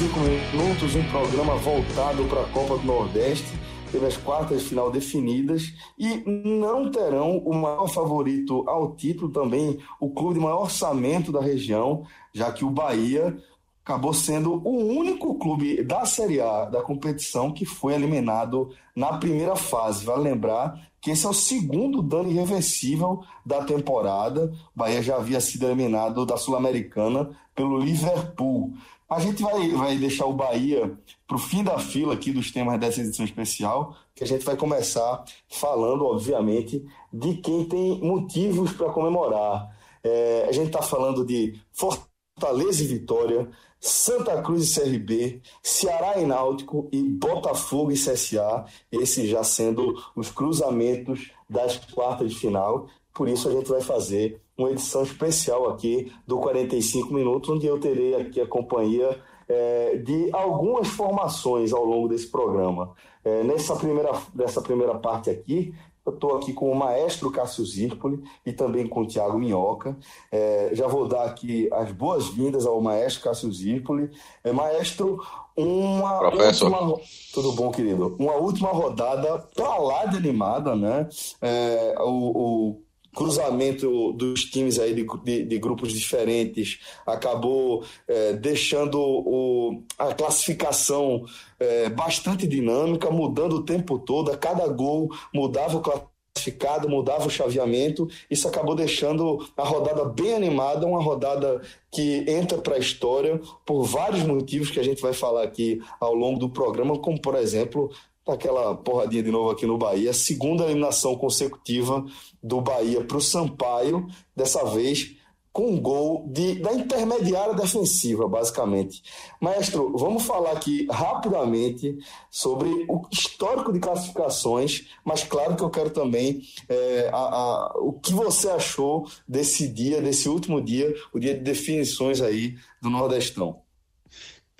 45 minutos, um programa voltado para a Copa do Nordeste. Teve as quartas de final definidas e não terão o maior favorito ao título também, o clube de maior orçamento da região, já que o Bahia acabou sendo o único clube da Série A da competição que foi eliminado na primeira fase. Vale lembrar que esse é o segundo dano irreversível da temporada. O Bahia já havia sido eliminado da Sul-Americana pelo Liverpool. A gente vai, vai deixar o Bahia para o fim da fila aqui dos temas dessa edição especial, que a gente vai começar falando, obviamente, de quem tem motivos para comemorar. É, a gente está falando de Fortaleza e Vitória, Santa Cruz e CRB, Ceará e Náutico e Botafogo e CSA, esses já sendo os cruzamentos das quartas de final. Por isso a gente vai fazer uma edição especial aqui do 45 Minutos, onde eu terei aqui a companhia é, de algumas formações ao longo desse programa. É, nessa, primeira, nessa primeira parte aqui, eu estou aqui com o maestro Cássio Zirpoli e também com o Tiago Minhoca. É, já vou dar aqui as boas-vindas ao maestro Cássio Zirpoli. É, maestro, uma Professor. última. Tudo bom, querido? Uma última rodada para lá de animada, né? É, o, o cruzamento dos times aí de, de, de grupos diferentes acabou é, deixando o, a classificação é, bastante dinâmica, mudando o tempo todo, a cada gol mudava o classificado, mudava o chaveamento, isso acabou deixando a rodada bem animada, uma rodada que entra para a história por vários motivos que a gente vai falar aqui ao longo do programa, como por exemplo aquela porradinha de novo aqui no Bahia, segunda eliminação consecutiva do Bahia para o Sampaio, dessa vez com um gol de, da intermediária defensiva, basicamente. Maestro, vamos falar aqui rapidamente sobre o histórico de classificações, mas claro que eu quero também é, a, a, o que você achou desse dia, desse último dia, o dia de definições aí do Nordestão.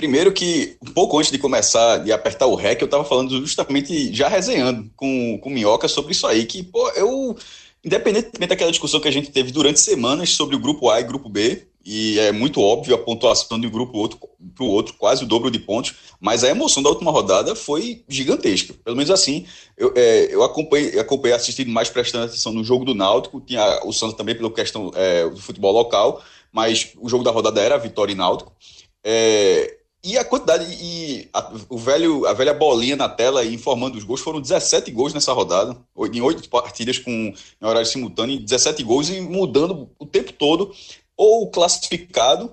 Primeiro que, um pouco antes de começar, de apertar o REC, eu estava falando justamente, já resenhando com, com o Minhoca sobre isso aí, que, pô, eu, independentemente daquela discussão que a gente teve durante semanas sobre o grupo A e grupo B, e é muito óbvio a pontuação de um grupo outro para o outro, quase o dobro de pontos, mas a emoção da última rodada foi gigantesca. Pelo menos assim, eu, é, eu acompanhei, acompanhei assistindo mais prestando atenção no jogo do Náutico, tinha o Santos também pela questão é, do futebol local, mas o jogo da rodada era Vitória e Náutico. É, e a quantidade, e a, o velho, a velha bolinha na tela informando os gols, foram 17 gols nessa rodada, em oito partidas com, em horário simultâneo, 17 gols e mudando o tempo todo, ou classificado,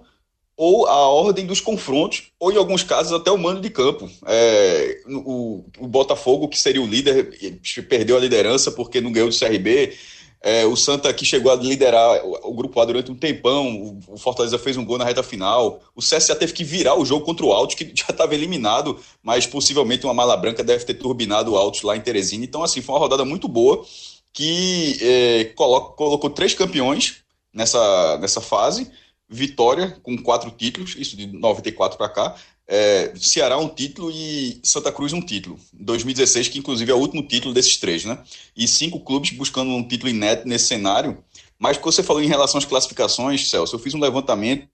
ou a ordem dos confrontos, ou em alguns casos até o mando de campo. É, o, o Botafogo, que seria o líder, perdeu a liderança porque não ganhou do CRB, é, o Santa que chegou a liderar o, o, grupo A durante um tempão, o, o, Fortaleza fez um gol na reta final. O CSA teve que virar o jogo contra o Alto, que já estava eliminado, mas possivelmente uma mala branca deve ter turbinado o Alto lá em Teresina. Então, assim, foi uma rodada muito boa que é, coloca, colocou três campeões nessa, nessa fase. Vitória com quatro títulos, isso de 94 para cá, é, Ceará um título e Santa Cruz um título. 2016, que inclusive é o último título desses três, né? E cinco clubes buscando um título inédito nesse cenário. Mas, você falou em relação às classificações, Celso, eu fiz um levantamento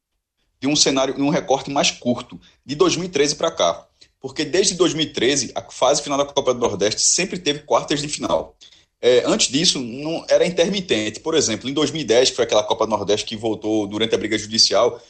de um cenário, um recorte mais curto, de 2013 para cá. Porque desde 2013, a fase final da Copa do Nordeste sempre teve quartas de final. É, antes disso, não era intermitente. Por exemplo, em 2010, que foi aquela Copa do Nordeste que voltou durante a briga judicial,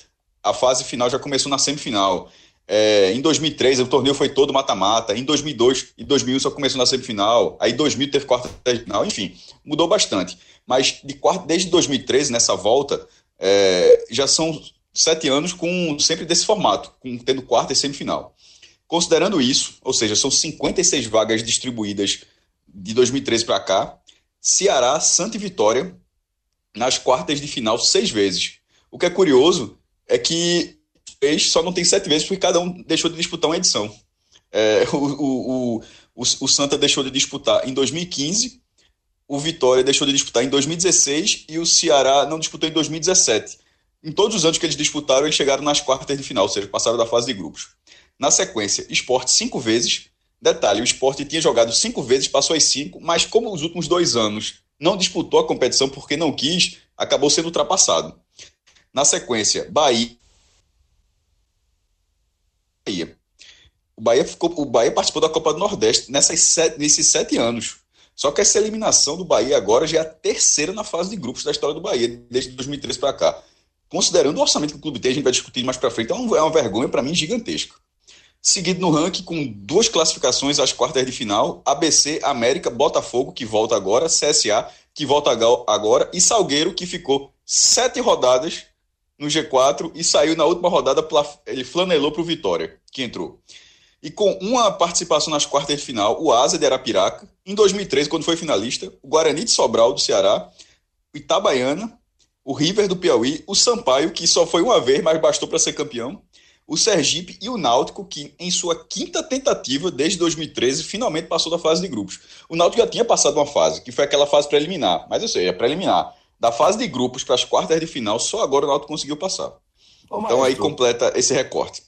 a fase final já começou na semifinal. É, em 2003 o torneio foi todo mata-mata. Em 2002 e 2001 só começou na semifinal. Aí 2000 teve quarta final. Enfim, mudou bastante. Mas de quarta, desde 2013 nessa volta é, já são sete anos com sempre desse formato, com tendo quarta e semifinal. Considerando isso, ou seja, são 56 vagas distribuídas de 2013 para cá. Ceará, Santa e Vitória nas quartas de final seis vezes. O que é curioso é que fez, só não tem sete vezes porque cada um deixou de disputar uma edição. É, o, o, o, o, Santa deixou de disputar em 2015, o Vitória deixou de disputar em 2016 e o Ceará não disputou em 2017. Em todos os anos que eles disputaram, eles chegaram nas quartas de final, ou seja, passaram da fase de grupos. Na sequência, esporte cinco vezes. Detalhe, o esporte tinha jogado cinco vezes, passou as cinco, mas como os últimos dois anos não disputou a competição porque não quis, acabou sendo ultrapassado. Na sequência, Bahia Bahia. O Bahia, ficou, o Bahia participou da Copa do Nordeste nessas sete, nesses sete anos. Só que essa eliminação do Bahia agora já é a terceira na fase de grupos da história do Bahia, desde 2003 para cá. Considerando o orçamento que o clube tem, a gente vai discutir mais para frente, é, é uma vergonha para mim gigantesca. Seguido no ranking com duas classificações às quartas de final: ABC, América, Botafogo, que volta agora, CSA, que volta agora, e Salgueiro, que ficou sete rodadas no G4 e saiu na última rodada, ele flanelou para o Vitória, que entrou. E com uma participação nas quartas de final, o Asa de Arapiraca. Em 2013, quando foi finalista, o Guarani de Sobral, do Ceará, o Itabaiana, o River do Piauí, o Sampaio, que só foi uma vez, mas bastou para ser campeão, o Sergipe e o Náutico, que em sua quinta tentativa desde 2013 finalmente passou da fase de grupos. O Náutico já tinha passado uma fase, que foi aquela fase preliminar, mas eu sei, é preliminar. Da fase de grupos para as quartas de final, só agora o Náutico conseguiu passar. Ô, então aí completa esse recorte.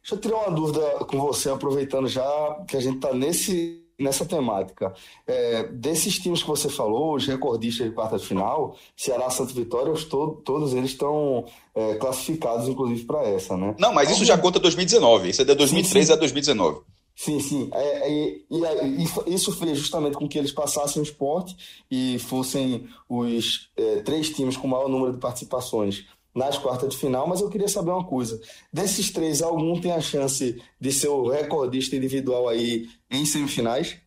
Deixa eu tirar uma dúvida com você, aproveitando já que a gente está nesse, nessa temática. É, desses times que você falou, os recordistas de quarta de final, Ceará, Santa Vitória, to todos eles estão é, classificados, inclusive, para essa, né? Não, mas isso já conta 2019. Isso é de 2013 sim, sim. a 2019. Sim, sim. É, é, e, e, isso fez justamente com que eles passassem o esporte e fossem os é, três times com maior número de participações nas quartas de final, mas eu queria saber uma coisa. Desses três, algum tem a chance de ser o recordista individual aí em semifinais?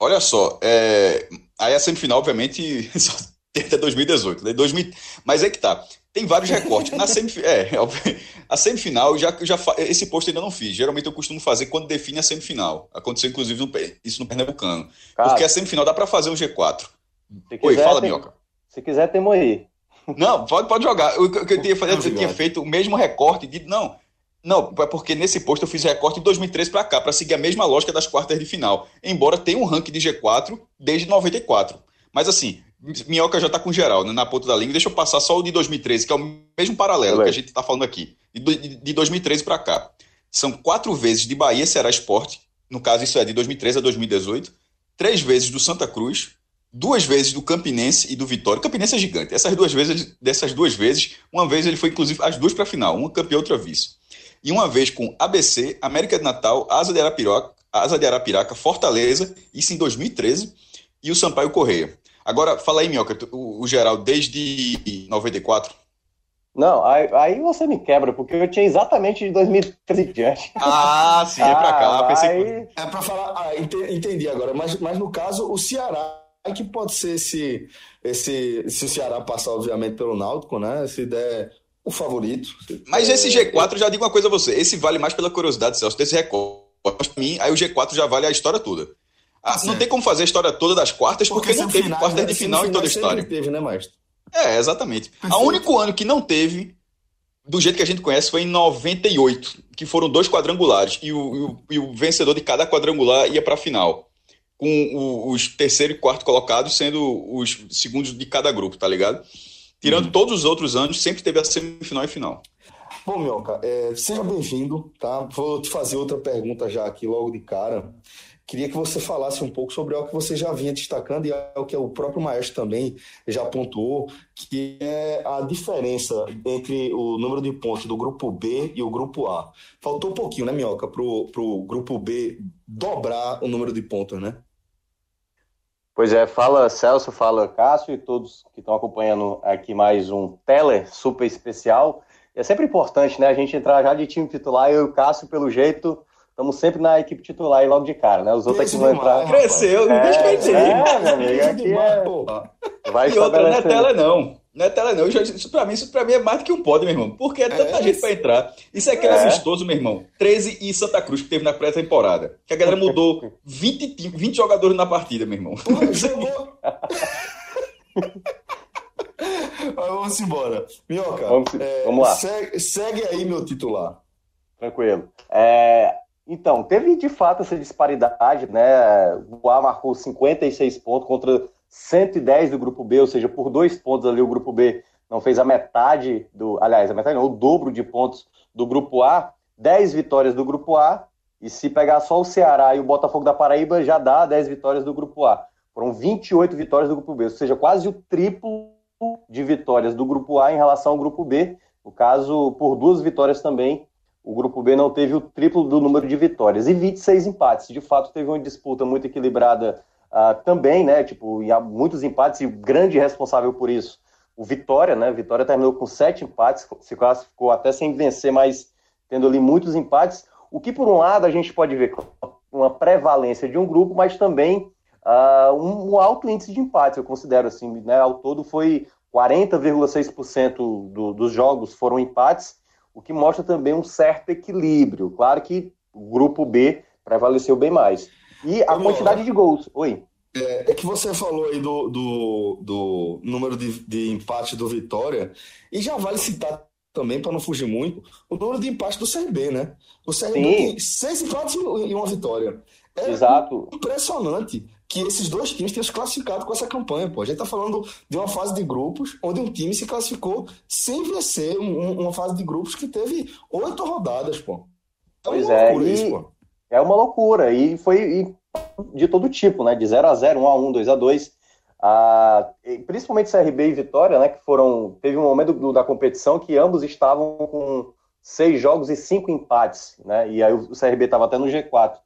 Olha só, é... aí a semifinal, obviamente, só tem até 2018, né? 2000... mas é que tá. Tem vários recortes. Na semif... é, a semifinal, já, já esse posto ainda não fiz. Geralmente eu costumo fazer quando define a semifinal. Aconteceu, inclusive, no... isso no Pernambucano. Cara, Porque a semifinal dá para fazer um G4. Oi, fala, tem... Minhoca. Se quiser, temos aí. Não, pode, pode jogar. O que eu tinha fazer, você tinha feito o mesmo recorte de. Não, não, é porque nesse posto eu fiz recorte de 2003 para cá, para seguir a mesma lógica das quartas de final. Embora tenha um ranking de G4 desde 94. Mas assim, Minhoca já tá com geral, né, na ponta da língua. Deixa eu passar só o de 2013, que é o mesmo paralelo que a gente tá falando aqui. De, de 2013 para cá. São quatro vezes de Bahia Ceará Esporte. No caso, isso é de 2013 a 2018. Três vezes do Santa Cruz duas vezes do Campinense e do Vitória. O Campinense é gigante. Essas duas vezes, dessas duas vezes, uma vez ele foi inclusive as duas para a final, uma campeão, outra vice. E uma vez com ABC, América de Natal, Asa de Arapiraca, Asa de Arapiraca, Fortaleza, isso em 2013, e o Sampaio Correia. Agora, fala aí, Minhoca, o, o geral desde 94. Não, aí, aí, você me quebra, porque eu tinha exatamente de 2013 diante. Ah, sim, é pra cá. Ah, pensei... É pra falar, ah, entendi agora, mas, mas no caso, o Ceará que pode ser esse, esse. Se o Ceará passar, obviamente, pelo Náutico, né? Se der o favorito. Mas esse G4, já digo uma coisa a você: esse vale mais pela curiosidade, Celso, desse recorde. Para mim, aí o G4 já vale a história toda. Ah, não tem como fazer a história toda das quartas, porque, porque não teve final, quartas de final em toda a história. Teve, né, Maestro? É, exatamente. O único ano que não teve, do jeito que a gente conhece, foi em 98, que foram dois quadrangulares, e o, e o, e o vencedor de cada quadrangular ia para a final com os terceiro e quarto colocados sendo os segundos de cada grupo, tá ligado? Tirando uhum. todos os outros anos, sempre teve a semifinal e final. Bom, Mioca, é, seja bem-vindo, tá? Vou te fazer outra pergunta já aqui logo de cara. Queria que você falasse um pouco sobre algo que você já vinha destacando e é o que o próprio Maestro também já pontuou, que é a diferença entre o número de pontos do grupo B e o grupo A. Faltou um pouquinho, né, Minhoca, para o grupo B dobrar o número de pontos, né? Pois é, fala Celso, fala Cássio e todos que estão acompanhando aqui mais um Tele super especial. É sempre importante, né, a gente entrar já de time titular, eu e o Cássio, pelo jeito, estamos sempre na equipe titular e logo de cara, né? Os outros aqui vão entrar. Cresceu, é, respeitei. É, meu amigo, aqui é... Vai e outra, não é tela não. Não é tela, não. Isso pra, mim, isso pra mim é mais do que um pódio, meu irmão. Porque é tanta é, gente pra entrar. Isso é aquele é. amistoso, meu irmão. 13 e Santa Cruz, que teve na pré-temporada. Que a galera mudou 20, 20 jogadores na partida, meu irmão. jogou. vamos embora. Minhoca, vamos, é, vamos lá. Segue, segue, aí meu titular. Tranquilo. É, então, teve de fato essa disparidade, né? O A marcou 56 pontos contra 110 do grupo B, ou seja, por dois pontos ali o grupo B não fez a metade do. Aliás, a metade não, o dobro de pontos do grupo A, 10 vitórias do grupo A, e se pegar só o Ceará e o Botafogo da Paraíba, já dá 10 vitórias do grupo A. Foram 28 vitórias do grupo B, ou seja, quase o triplo de vitórias do grupo A em relação ao grupo B. No caso, por duas vitórias também, o grupo B não teve o triplo do número de vitórias e 26 empates. De fato, teve uma disputa muito equilibrada uh, também, né? Tipo, há muitos empates e o grande responsável por isso, o Vitória, né? Vitória terminou com sete empates, se classificou até sem vencer, mas tendo ali muitos empates. O que, por um lado, a gente pode ver uma prevalência de um grupo, mas também uh, um, um, alto índice de empates, eu considero assim, né? Ao todo foi 40,6% do, dos jogos foram empates o que mostra também um certo equilíbrio. Claro que o grupo B prevaleceu bem mais. E a quantidade de gols. Oi. É, é, que você falou aí do, do, do número de, de empate do Vitória, e já vale citar também, para não fugir muito, o número de empate do CRB, né? O CRB Sim. tem seis empates e uma vitória. É Exato. impressionante que esses dois times tenham se classificado com essa campanha, pô. A gente tá falando de uma fase de grupos onde um time se classificou sem vencer um, uma fase de grupos que teve oito rodadas, pô. É pois é, isso, é uma loucura. E foi de todo tipo, né? De 0 a 0 1 a 1 2 a 2 ah, principalmente CRB e Vitória, né? Que foram. Teve um momento do, da competição que ambos estavam com seis jogos e cinco empates, né? E aí o CRB estava até no G4.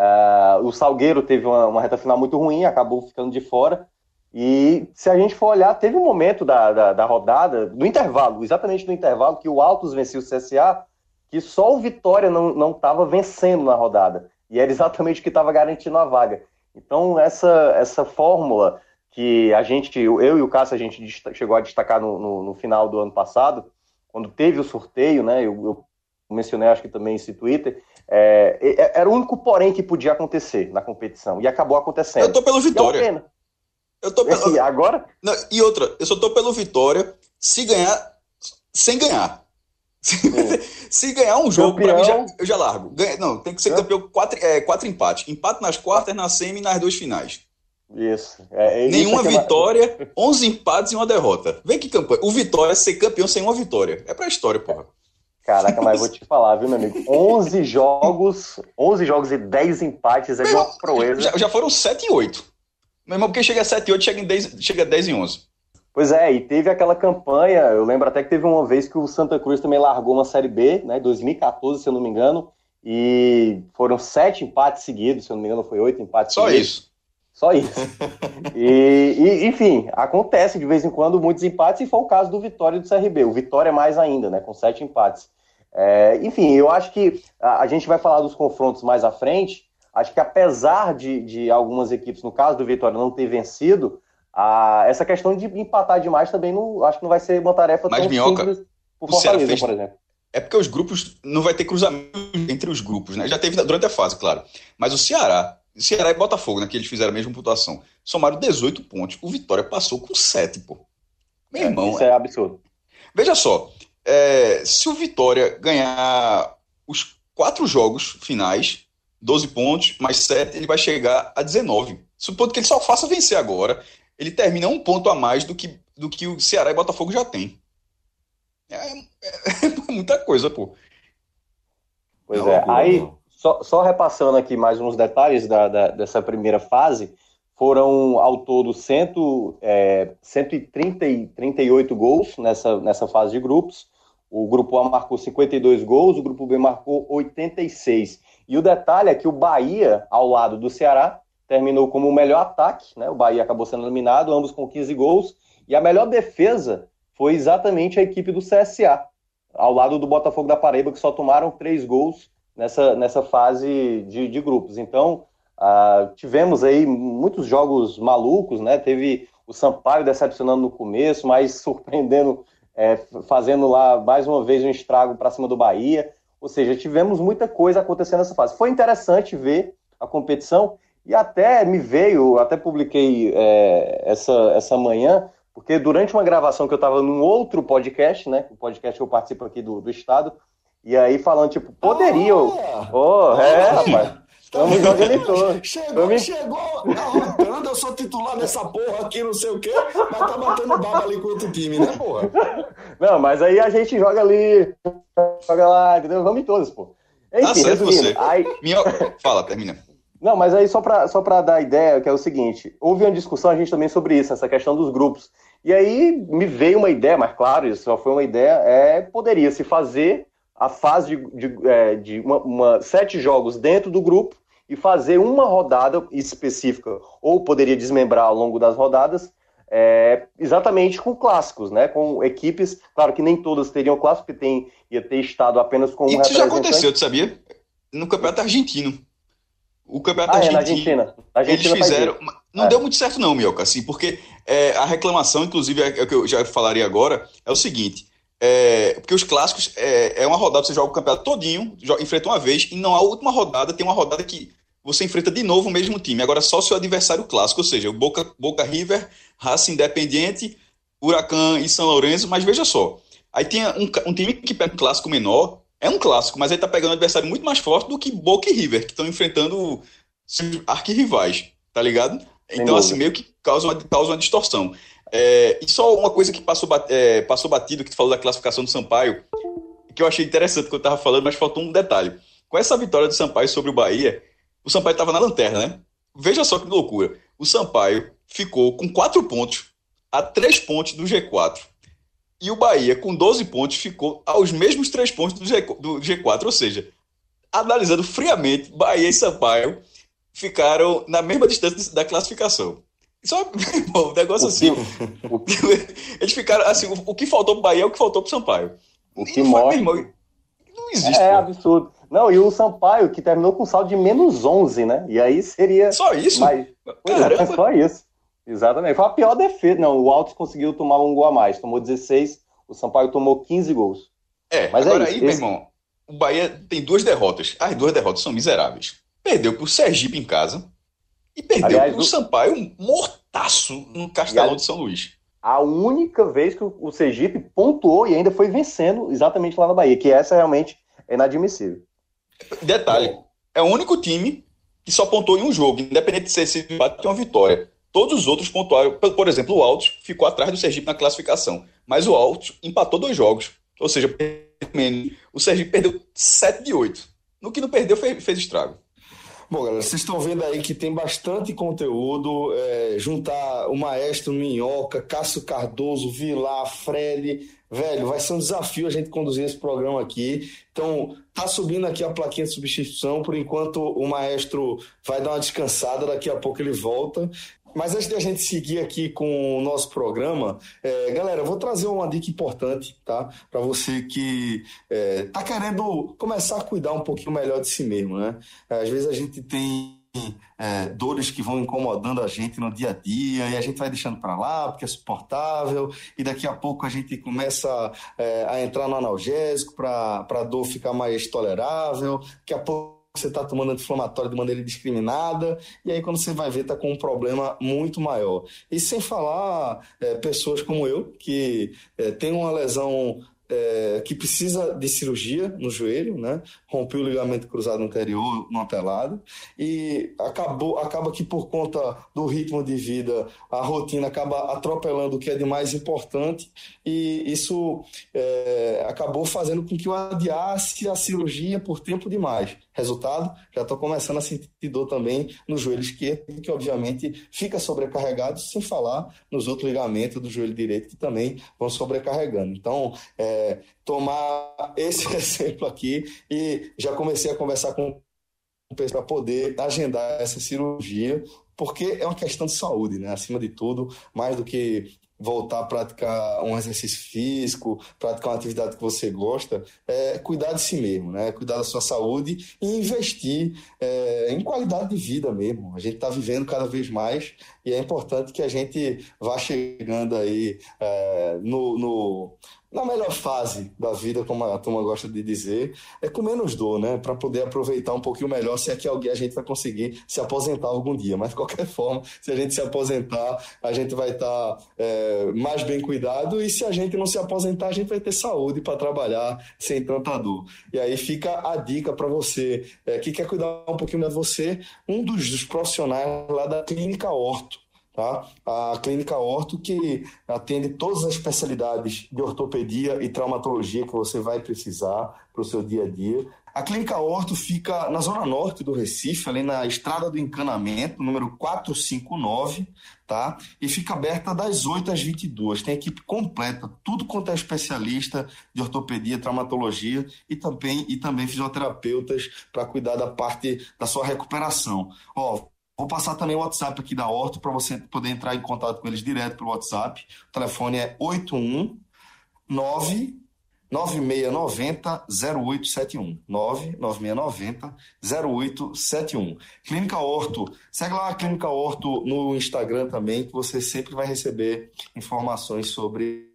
Uh, o Salgueiro teve uma, uma, reta final muito ruim, acabou ficando de fora. E se a gente for olhar, teve um momento da, da, da rodada, do intervalo, exatamente no intervalo, que o Altos venceu o CSA, que só o Vitória não estava vencendo na rodada. E era exatamente o que estava garantindo a vaga. Então, essa, essa fórmula que a gente, eu e o Cássio, a gente chegou a destacar no, no, no final do ano passado, quando teve o sorteio, né? Eu, eu mencionei, acho que também esse Twitter, é, é, era o único porém que podia acontecer na competição. E acabou acontecendo. Eu tô pelo Vitória. Eu tô pelo... E agora? Não, e outra, eu só tô pelo Vitória se ganhar. Sem ganhar. se ganhar um jogo, campeão... pra mim, já, eu já largo. Ganha, não, tem que ser campeão quatro, é, quatro empates. Empate nas quartas, na semi e nas duas finais. Isso. É, é Nenhuma isso vitória, é... 11 empates e uma derrota. Vem que campanha. O Vitória ser campeão sem uma vitória. É pra história, porra. Caraca, mas vou te falar, viu, meu amigo? 11 jogos, 11 jogos e 10 empates é uma proeza. Já, já, foram 7 e 8. Meu irmão, porque chega a 7 e 8, chega, em 10, chega a 10 e 11. Pois é, e teve aquela campanha, eu lembro até que teve uma vez que o Santa Cruz também largou uma Série B, né, 2014, se eu não me engano, e foram sete empates seguidos, se eu não me engano, foi oito empates Só seguidos. isso. Só isso. e, e, enfim, acontece de vez em quando muitos empates, e foi o caso do Vitória e do CRB. O Vitória mais ainda, né, com sete empates. É, enfim, eu acho que a, a, gente vai falar dos confrontos mais à frente. Acho que apesar de, de algumas equipes, no caso do Vitória, não ter vencido, a, essa questão de empatar demais também não, acho que não vai ser uma tarefa Mas, tão Minhoca, simples por Fortaleza, fez... por exemplo. É porque os grupos não vai ter cruzamento entre os grupos, né? Já teve durante a fase, claro. Mas o Ceará, Ceará e Botafogo, né, que eles fizeram a mesma pontuação, somaram 18 pontos. O Vitória passou com 7, pô. Meu é, irmão. Isso é, é absurdo. Veja só, é, se o Vitória ganhar os quatro jogos finais, 12 pontos, mais 7, ele vai chegar a 19. Supondo que ele só faça vencer agora, ele termina um ponto a mais do que, do que o Ceará e Botafogo já tem. É, é, é muita coisa, pô. Pois é. Aí. Só, só, repassando aqui mais uns detalhes da, da, dessa primeira fase, foram ao todo cento, é, 138 gols nessa, nessa fase de grupos. O grupo A marcou 52 gols, o grupo B marcou 86. E o detalhe é que o Bahia, ao lado do Ceará, terminou como o melhor ataque, né? O Bahia acabou sendo eliminado, ambos com 15 gols. E a melhor defesa foi exatamente a equipe do CSA, ao lado do Botafogo da Paraíba, que só tomaram três gols nessa, nessa fase de, de grupos. Então, uh, tivemos aí muitos jogos malucos, né? Teve o Sampaio decepcionando no começo, mas surpreendendo é, fazendo lá mais uma vez um estrago para cima do Bahia. Ou seja, tivemos muita coisa acontecendo nessa fase. Foi interessante ver a competição e até me veio, até publiquei é, essa, essa manhã, porque durante uma gravação que eu estava num outro podcast, né? O podcast que eu participo aqui do, do Estado, e aí falando, tipo, poderia. Ah, oh, é, rapaz. Estamos jogando todo. Chegou, me... chegou arrancando, eu sou titular dessa porra aqui, não sei o quê, mas tá batendo baba ali com outro time, né, porra? Não, mas aí a gente joga ali, joga lá, entendeu? Vamos em todos, pô. Enfim, tá você. Aí... Minha... Fala, termina. Não, mas aí só para só pra dar ideia, que é o seguinte, houve uma discussão a gente também sobre isso, essa questão dos grupos. E aí me veio uma ideia, mas claro, isso só foi uma ideia, é poderia se fazer a fase de, de, é, de uma, uma, sete jogos dentro do grupo e fazer uma rodada específica, ou poderia desmembrar ao longo das rodadas, é, exatamente com clássicos, né? Com equipes, claro que nem todas teriam clássico, porque tem, ia ter estado apenas com um Isso já aconteceu, tu sabia? No campeonato argentino. O campeonato ah, argentino. É, na Argentina. Na Argentina eles fizeram. Não é. deu muito certo, não, Mioca, assim, porque é, a reclamação, inclusive, é, é, o que eu já falaria agora, é o seguinte. É, porque os clássicos é, é uma rodada, você joga o campeonato todinho, joga, enfrenta uma vez, e não a última rodada tem uma rodada que você enfrenta de novo o mesmo time. Agora só o seu adversário clássico, ou seja, o Boca, Boca River, Raça Independiente, Huracan e São Lourenço, mas veja só. Aí tem um, um time que pega um clássico menor, é um clássico, mas aí tá pegando um adversário muito mais forte do que Boca e River, que estão enfrentando arquirrivais, tá ligado? Então, assim, meio que causa uma, causa uma distorção. É, e só uma coisa que passou, é, passou batido, que tu falou da classificação do Sampaio, que eu achei interessante que eu tava falando, mas faltou um detalhe. Com essa vitória do Sampaio sobre o Bahia, o Sampaio estava na lanterna, né? Veja só que loucura. O Sampaio ficou com 4 pontos a 3 pontos do G4. E o Bahia, com 12 pontos, ficou aos mesmos 3 pontos do, G, do G4. Ou seja, analisando friamente, Bahia e Sampaio ficaram na mesma distância da classificação. Só um negócio assim. Eles ficaram assim, o, o que faltou pro Bahia é o que faltou pro Sampaio. O que mostra. não existe. É, absurdo. Não, e o Sampaio, que terminou com saldo de menos 11, né? E aí seria. Só isso? Mais... É, só isso. Exatamente. Foi a pior defesa. Não, o Altos conseguiu tomar um gol a mais. Tomou 16, o Sampaio tomou 15 gols. É, Mas é agora é aí, esse... meu irmão, o Bahia tem duas derrotas. As duas derrotas são miseráveis. Perdeu pro Sergipe em casa e perdeu Aliás, pro o... Sampaio mortaço no Castelão de São Luís. A única vez que o Sergipe pontuou e ainda foi vencendo exatamente lá na Bahia, que essa realmente é inadmissível. Detalhe, é o único time que só pontuou em um jogo, independente de ser esse empate ou uma vitória. Todos os outros pontuaram. Por exemplo, o Altos ficou atrás do Sergipe na classificação, mas o Altos empatou dois jogos. Ou seja, o Sergipe perdeu 7 de 8. No que não perdeu, fez, fez estrago. Bom, galera, vocês estão vendo aí que tem bastante conteúdo. É, juntar o Maestro Minhoca, Cássio Cardoso, Vilar, Fred, Velho, vai ser um desafio a gente conduzir esse programa aqui. Então, tá subindo aqui a plaquinha de substituição. Por enquanto, o maestro vai dar uma descansada, daqui a pouco ele volta. Mas antes de a gente seguir aqui com o nosso programa, é, galera, eu vou trazer uma dica importante, tá? Para você que é, tá querendo começar a cuidar um pouquinho melhor de si mesmo, né? Às vezes a gente tem é, dores que vão incomodando a gente no dia a dia e a gente vai deixando para lá porque é suportável e daqui a pouco a gente começa é, a entrar no analgésico para a dor ficar mais tolerável, daqui a pouco você está tomando anti-inflamatório de maneira indiscriminada, e aí quando você vai ver, está com um problema muito maior. E sem falar é, pessoas como eu, que é, tem uma lesão é, que precisa de cirurgia no joelho, né? Rompeu o ligamento cruzado anterior no pelado e acabou, acaba que por conta do ritmo de vida, a rotina acaba atropelando o que é de mais importante e isso é, acabou fazendo com que eu adiasse a cirurgia por tempo demais. Resultado, já estou começando a sentir dor também no joelho esquerdo, que obviamente fica sobrecarregado, sem falar nos outros ligamentos do joelho direito que também vão sobrecarregando. Então, é, tomar esse exemplo aqui e já comecei a conversar com para poder agendar essa cirurgia, porque é uma questão de saúde, né? Acima de tudo, mais do que voltar a praticar um exercício físico, praticar uma atividade que você gosta, é cuidar de si mesmo, né? Cuidar da sua saúde e investir é, em qualidade de vida mesmo. A gente está vivendo cada vez mais e é importante que a gente vá chegando aí é, no, no na melhor fase da vida, como a turma gosta de dizer, é com menos dor, né? Para poder aproveitar um pouquinho melhor, se é que alguém a gente vai conseguir se aposentar algum dia. Mas de qualquer forma, se a gente se aposentar, a gente vai estar tá, é, mais bem cuidado, e se a gente não se aposentar, a gente vai ter saúde para trabalhar sem tanta dor. E aí fica a dica para você é, que quer cuidar um pouquinho de você, um dos, dos profissionais lá da Clínica Orto Tá? A Clínica Orto, que atende todas as especialidades de ortopedia e traumatologia que você vai precisar para o seu dia a dia. A Clínica Orto fica na zona norte do Recife, ali na Estrada do Encanamento, número 459, tá? E fica aberta das 8 às 22. Tem equipe completa, tudo quanto é especialista de ortopedia, traumatologia e também, e também fisioterapeutas para cuidar da parte da sua recuperação. Ó, Vou passar também o WhatsApp aqui da Orto para você poder entrar em contato com eles direto pelo WhatsApp. O telefone é 819 9690 0871. 99690 0871. Clínica Horto. Segue lá a Clínica Horto no Instagram também, que você sempre vai receber informações sobre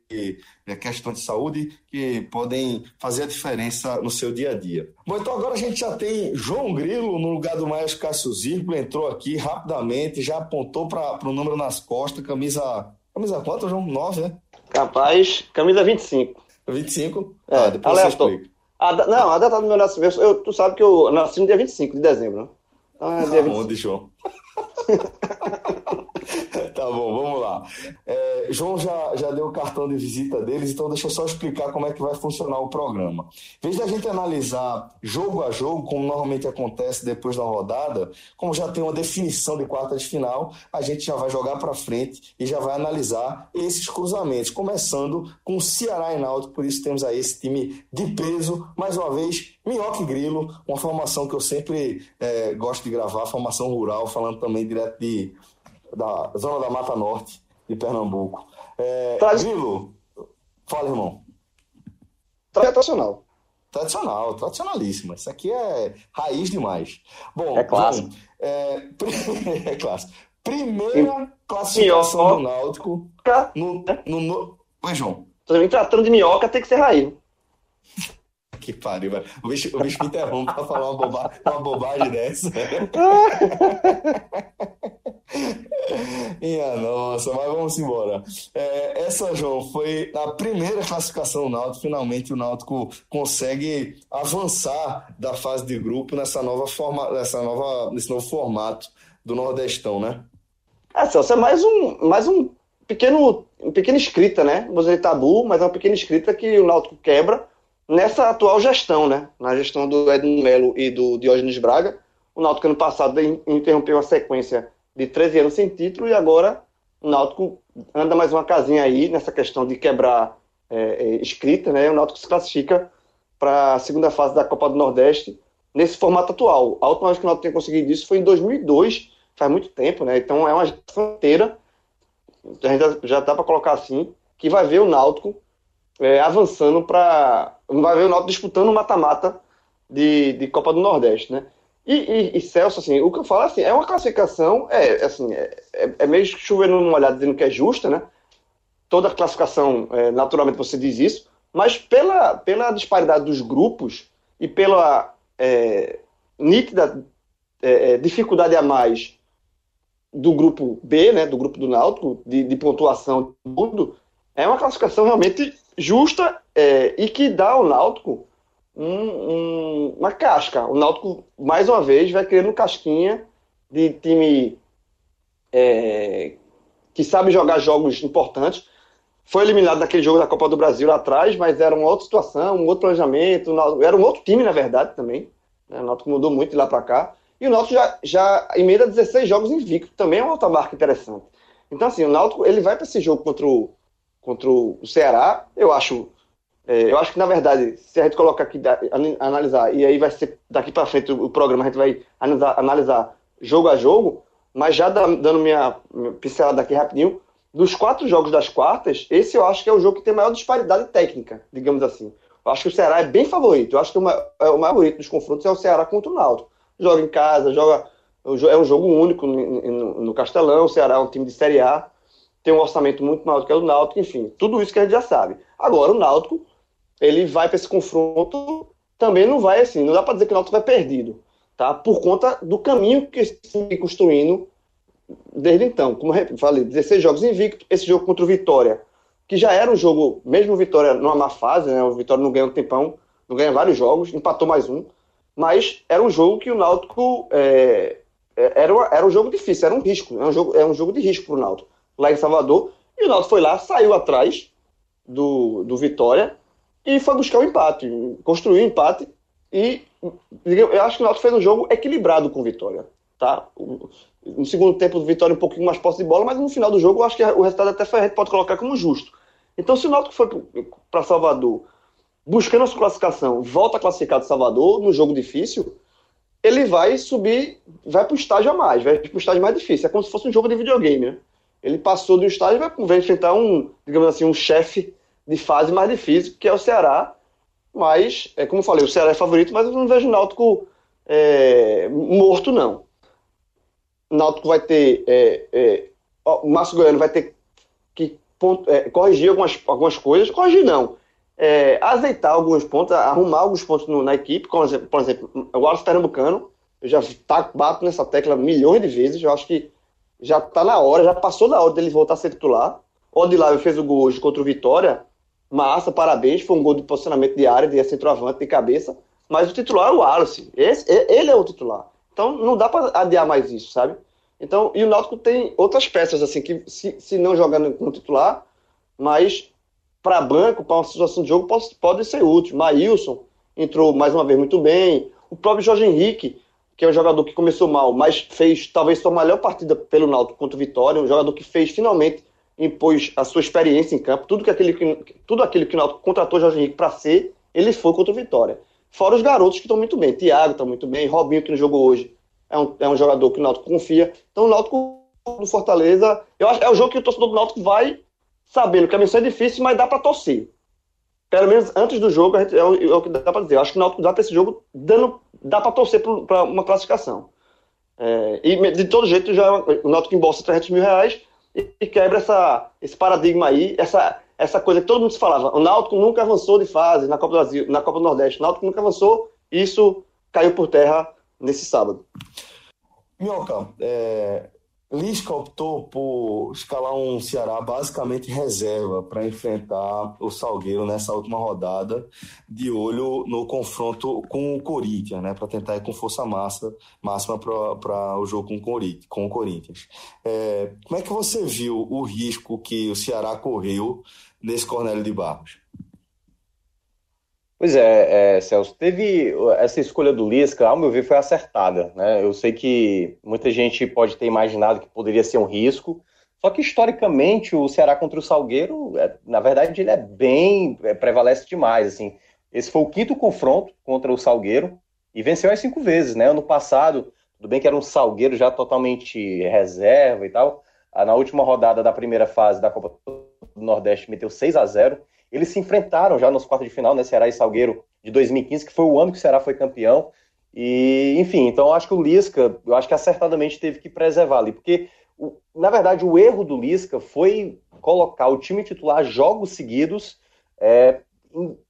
questões de saúde que podem fazer a diferença no seu dia a dia. Bom, então agora a gente já tem João Grilo no lugar do Maestro Cássio Zirpolo, entrou aqui rapidamente, já apontou para o número nas costas, camisa. Camisa quanto, João? 9, né? Capaz, camisa 25. 25? É, ah, depois você explica. A, não, a data do meu nascimento, eu, tu sabe que eu nasci no dia 25 de dezembro, né? Então é dia Aonde, João? tá bom, vamos lá. É, João já, já deu o cartão de visita deles, então deixa eu só explicar como é que vai funcionar o programa. Em vez da gente analisar jogo a jogo, como normalmente acontece depois da rodada, como já tem uma definição de quarta de final, a gente já vai jogar para frente e já vai analisar esses cruzamentos, começando com o Ceará e Náutico, por isso temos aí esse time de peso, mais uma vez, Minhoca e Grilo, uma formação que eu sempre é, gosto de gravar, formação rural, falando também direto de, da zona da Mata Norte de Pernambuco. É, Grilo, fala, irmão. Tradicional. Tradicional, tradicionalíssima. Isso aqui é raiz demais. Bom, é clássico. é, é clássico. Primeira classificação do Náutico no, no, no... Oi, João. Tô tratando de minhoca, tem que ser raiz. Que pariu, velho. O bicho, o bicho me interrompe pra falar uma, boba, uma bobagem dessa. Minha nossa, mas vamos embora. É, essa, João, foi a primeira classificação do Náutico. Finalmente o Náutico consegue avançar da fase de grupo nessa nova forma, nessa nova, nesse novo formato do Nordestão, né? É, Celso, é mais um, mais um pequeno, pequena escrita, né? Vou dizer tabu, mas é uma pequena escrita que o Náutico quebra nessa atual gestão, né? Na gestão do Edmundo Melo e do Diógenes Braga. O Náutico ano passado interrompeu a sequência de 13 anos sem título e agora o Náutico anda mais uma casinha aí nessa questão de quebrar é, é escrita, né? O Náutico se classifica para a segunda fase da Copa do Nordeste nesse formato atual. A última vez que o Náutico tinha conseguido isso foi em 2002, faz muito tempo, né? Então é uma fronteira, a gente já dá para colocar assim, que vai ver o Náutico é, avançando para. Vai ver o Náutico disputando o mata-mata de, de Copa do Nordeste, né? E, e, e, Celso, assim, o que eu falo assim, é uma classificação, é, assim, é, é, é meio chovendo numa olhada dizendo que é justa, né? Toda classificação, é, naturalmente você diz isso, mas pela, pela disparidade dos grupos e pela é, nítida é, é, dificuldade a mais do grupo B, né, do grupo do Náutico, de, de pontuação tudo, é uma classificação realmente justa e que dá ao Náutico um, um, uma casca. O Náutico, mais uma vez, vai criando casquinha de time é, que sabe jogar jogos importantes. Foi eliminado daquele jogo da Copa do Brasil lá atrás, mas era uma outra situação, um outro planejamento. Era um outro time, na verdade, também. Né? O Náutico mudou muito de lá para cá. E o Náutico já, já emenda 16 jogos invicto. Também é uma outra marca interessante. Então, assim, o Náutico ele vai para esse jogo contra o, contra o Ceará. Eu acho é, eu acho que, na verdade, se a gente colocar aqui, analisar, e aí vai ser daqui para frente o, programa, a gente vai analisar, analisar jogo a jogo, mas já dando minha, pincelada aqui rapidinho, dos quatro jogos das quartas, esse eu acho que é o jogo que tem maior disparidade técnica, digamos assim. Eu acho que o Ceará é bem favorito. Eu acho que o maior, é, o maior favorito dos confrontos é o Ceará contra o Náutico. Joga em casa, joga é um jogo único no, Castelão. O Ceará é um time de Série A, tem um orçamento muito maior do que o Náutico, enfim, tudo isso que a gente já sabe. Agora, o Náutico ele vai para esse confronto, também não vai assim, não dá para dizer que o Náutico vai perdido, tá? Por conta do caminho que se construindo desde então. Como eu falei, 16 jogos invicto, esse jogo contra o Vitória, que já era um jogo, mesmo Vitória numa má fase, né? O Vitória não ganha um tempão, não ganha vários jogos, empatou mais um, mas era um jogo que o Náutico é, é, era, era um jogo difícil, era um risco, é um jogo, é um jogo de risco para o Náutico, lá em Salvador. E o Náutico foi lá, saiu atrás do, do Vitória e foi buscar o um empate, construiu um empate e eu acho que o Náutico fez um jogo equilibrado com o Vitória, tá? No segundo tempo, o Vitória um pouquinho mais posse de bola, mas no final do jogo eu acho que o resultado até foi, a gente pode colocar como justo. Então, se o Náutico foi para Salvador buscando a sua classificação, volta classificado de Salvador no jogo difícil, ele vai subir, vai para o estágio a mais, vai para o estágio mais difícil. É como se fosse um jogo de videogame, né? Ele passou do estágio vai, vai enfrentar um, digamos assim, um chefe de fase mais difícil, que é o Ceará. Mas, é como eu falei, o Ceará é favorito, mas eu não vejo o Náutico é, morto, não. O Náutico vai ter. É, é, o Márcio Goiano vai ter que é, corrigir algumas, algumas coisas. Corrigir não. É, azeitar alguns pontos, arrumar alguns pontos no, na equipe. Por exemplo, por exemplo o Wallace Pernambucano. Eu já tá, bato nessa tecla milhões de vezes. Eu acho que já tá na hora, já passou da hora dele voltar a ser titular. O Odilário fez o gol hoje contra o Vitória. Massa, parabéns. Foi um gol de posicionamento de área, de centroavante, de cabeça. Mas o titular é o Wallace. Esse, ele é o titular. Então não dá para adiar mais isso, sabe? Então, e o Náutico tem outras peças, assim, que se, se não jogando como titular, mas para banco, para uma situação de jogo, pode, pode ser útil. Maílson entrou mais uma vez muito bem. O próprio Jorge Henrique, que é um jogador que começou mal, mas fez talvez sua melhor partida pelo Náutico contra o Vitória, um jogador que fez finalmente impôs a sua experiência em campo, tudo que aquele tudo aquilo que o Náutico contratou Jorge Henrique para ser, ele foi contra o Vitória. Fora os garotos que estão muito bem, Thiago está muito bem, Robinho que não jogou hoje, é um, é um jogador que o Náutico confia. Então o Náutico do Fortaleza, eu acho é o jogo que o torcedor do Náutico vai sabendo que a missão é difícil, mas dá para torcer. Pelo menos antes do jogo, é, o, é, o, que dá para dizer. Eu acho que o Náutico dá para esse jogo, dando, dá para torcer para uma classificação. É, e de todo jeito, já o Náutico embolsa 300 mil reais e, quebra essa, esse paradigma aí, essa, essa coisa que todo mundo se falava. O Náutico nunca avançou de fase na Copa do Brasil, na Copa do Nordeste. O Náutico nunca avançou. Isso caiu por terra nesse sábado. Minhoca, é, Lisca optou por escalar um Ceará basicamente reserva para enfrentar o Salgueiro nessa última rodada, de olho no confronto com o Corinthians, né, para tentar ir com força massa, máxima para o jogo com, o Corinthians. É, como é que você viu o risco que o Ceará correu nesse Cornélio de Barros? Pois é, é, Celso, teve essa escolha do Lisca, ao meu ver, foi acertada. Né? Eu sei que muita gente pode ter imaginado que poderia ser um risco, só que historicamente o Ceará contra o Salgueiro, é, na verdade, ele é bem, é, prevalece demais. Assim. Esse foi o quinto confronto contra o Salgueiro e venceu as cinco vezes. Né? Ano passado, tudo bem que era um Salgueiro já totalmente reserva e tal, ah, na última rodada da primeira fase da Copa do Nordeste meteu 6 a 0 eles se enfrentaram já nos quartos de final, né? Ceará e Salgueiro de 2015, que foi o ano que o Ceará foi campeão. E, enfim, então eu acho que o Lisca, eu acho que acertadamente teve que preservar ali, porque, na verdade, o erro do Lisca foi colocar o time titular jogos seguidos, é,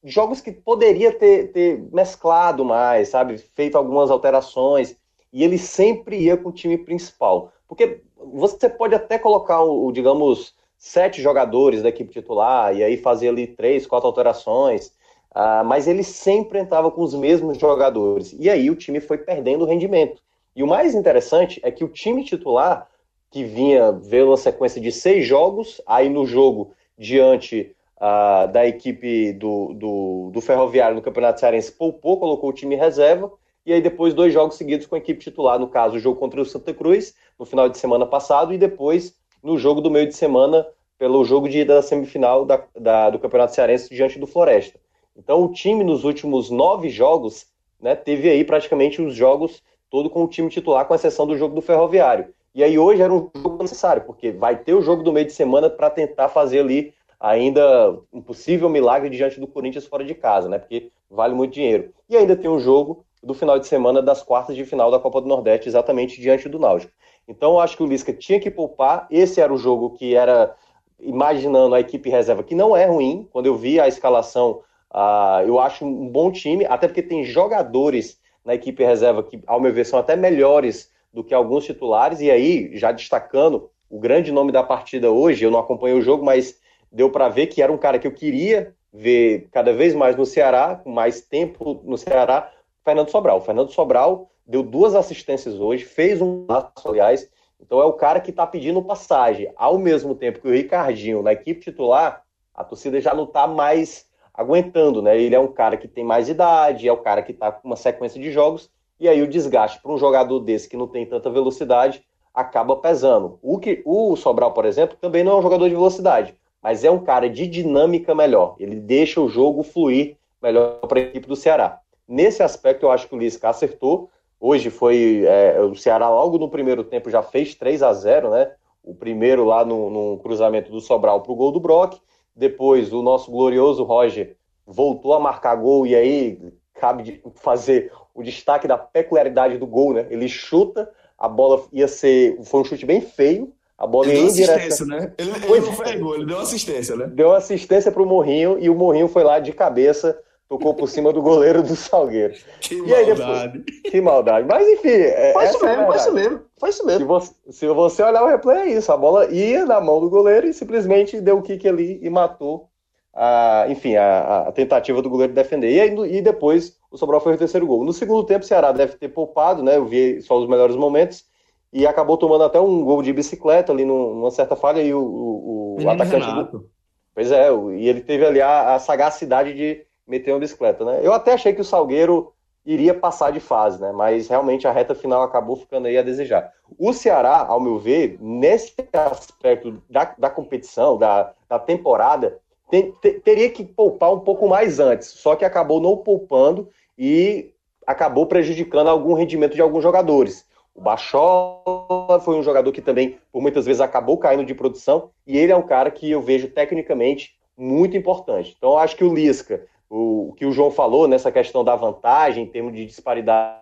jogos que poderia ter, ter mesclado mais, sabe? Feito algumas alterações, e ele sempre ia com o time principal. Porque você pode até colocar o, digamos, sete jogadores da equipe titular e aí fazer ali três, quatro alterações, uh, mas ele sempre entrava com os mesmos jogadores. E aí o time foi perdendo o rendimento. E o mais interessante é que o time titular, que vinha vendo uma sequência de seis jogos, aí no jogo diante uh, da equipe do, do, do Ferroviário no Campeonato Cearense, poupou, colocou o time reserva, e aí depois dois jogos seguidos com a equipe titular, no caso o jogo contra o Santa Cruz, no final de semana passado, e depois no jogo do meio de semana, pelo jogo de ida da semifinal da, da, do Campeonato Cearense diante do Floresta. Então, o time nos últimos nove jogos né, teve aí praticamente os jogos todo com o time titular, com exceção do jogo do Ferroviário. E aí hoje era um jogo necessário, porque vai ter o jogo do meio de semana para tentar fazer ali ainda um possível milagre diante do Corinthians fora de casa, né? Porque vale muito dinheiro. E ainda tem um jogo do final de semana das quartas de final da Copa do Nordeste, exatamente diante do Náutico. Então eu acho que o Lisca tinha que poupar. Esse era o jogo que era imaginando a equipe reserva, que não é ruim. Quando eu vi a escalação, uh, eu acho um bom time, até porque tem jogadores na equipe reserva que, ao meu ver, são até melhores do que alguns titulares. E aí, já destacando o grande nome da partida hoje, eu não acompanhei o jogo, mas deu para ver que era um cara que eu queria ver cada vez mais no Ceará, com mais tempo no Ceará, Fernando Sobral. Fernando Sobral deu duas assistências hoje, fez um passo, aliás. Então é o cara que está pedindo passagem. Ao mesmo tempo que o Ricardinho, na equipe titular, a torcida já não está mais aguentando, né? Ele é um cara que tem mais idade, é o cara que está com uma sequência de jogos, e aí o desgaste para um jogador desse que não tem tanta velocidade acaba pesando. O, que, o Sobral, por exemplo, também não é um jogador de velocidade, mas é um cara de dinâmica melhor. Ele deixa o jogo fluir melhor para a equipe do Ceará. Nesse aspecto, eu acho que o Lisca acertou. Hoje foi. É, o Ceará, logo no primeiro tempo, já fez 3 a 0 né? O primeiro lá no, no cruzamento do Sobral para o gol do Brock. Depois, o nosso glorioso Roger voltou a marcar gol, e aí cabe de fazer o destaque da peculiaridade do gol, né? Ele chuta, a bola ia ser. Foi um chute bem feio. A bola ele deu assistência, né? Ele, ele não foi gol, ele deu assistência, né? Deu assistência para o Morrinho e o Morrinho foi lá de cabeça tocou por cima do goleiro do Salgueiro. Que e maldade. Depois, que maldade. Mas enfim. É, foi isso mesmo, foi isso mesmo. Foi isso mesmo. Se você, se você, olhar o replay, é isso. A bola ia na mão do goleiro e simplesmente deu o kick ali e matou. A, enfim, a, a tentativa do goleiro de defender. E, aí, e depois o Sobral foi o terceiro gol. No segundo tempo, o Ceará deve ter poupado, né? Eu vi só os melhores momentos. E acabou tomando até um gol de bicicleta ali numa certa falha. E o, o, o atacante. Do... Pois é, e ele teve ali a, a sagacidade de meter uma bicicleta, né? Eu até achei que o Salgueiro iria passar de fase, né? Mas realmente a reta final acabou ficando aí a desejar. O Ceará, ao meu ver, nesse aspecto da, da competição, da, da temporada, tem, teria que poupar um pouco mais antes, só que acabou não poupando e acabou prejudicando algum rendimento de alguns jogadores. O Bachola foi um jogador que também, por muitas vezes, acabou caindo de produção, e ele é um cara que eu vejo tecnicamente muito importante. Então, acho que o Lisca o, o que o João falou nessa questão da vantagem em termos de disparidade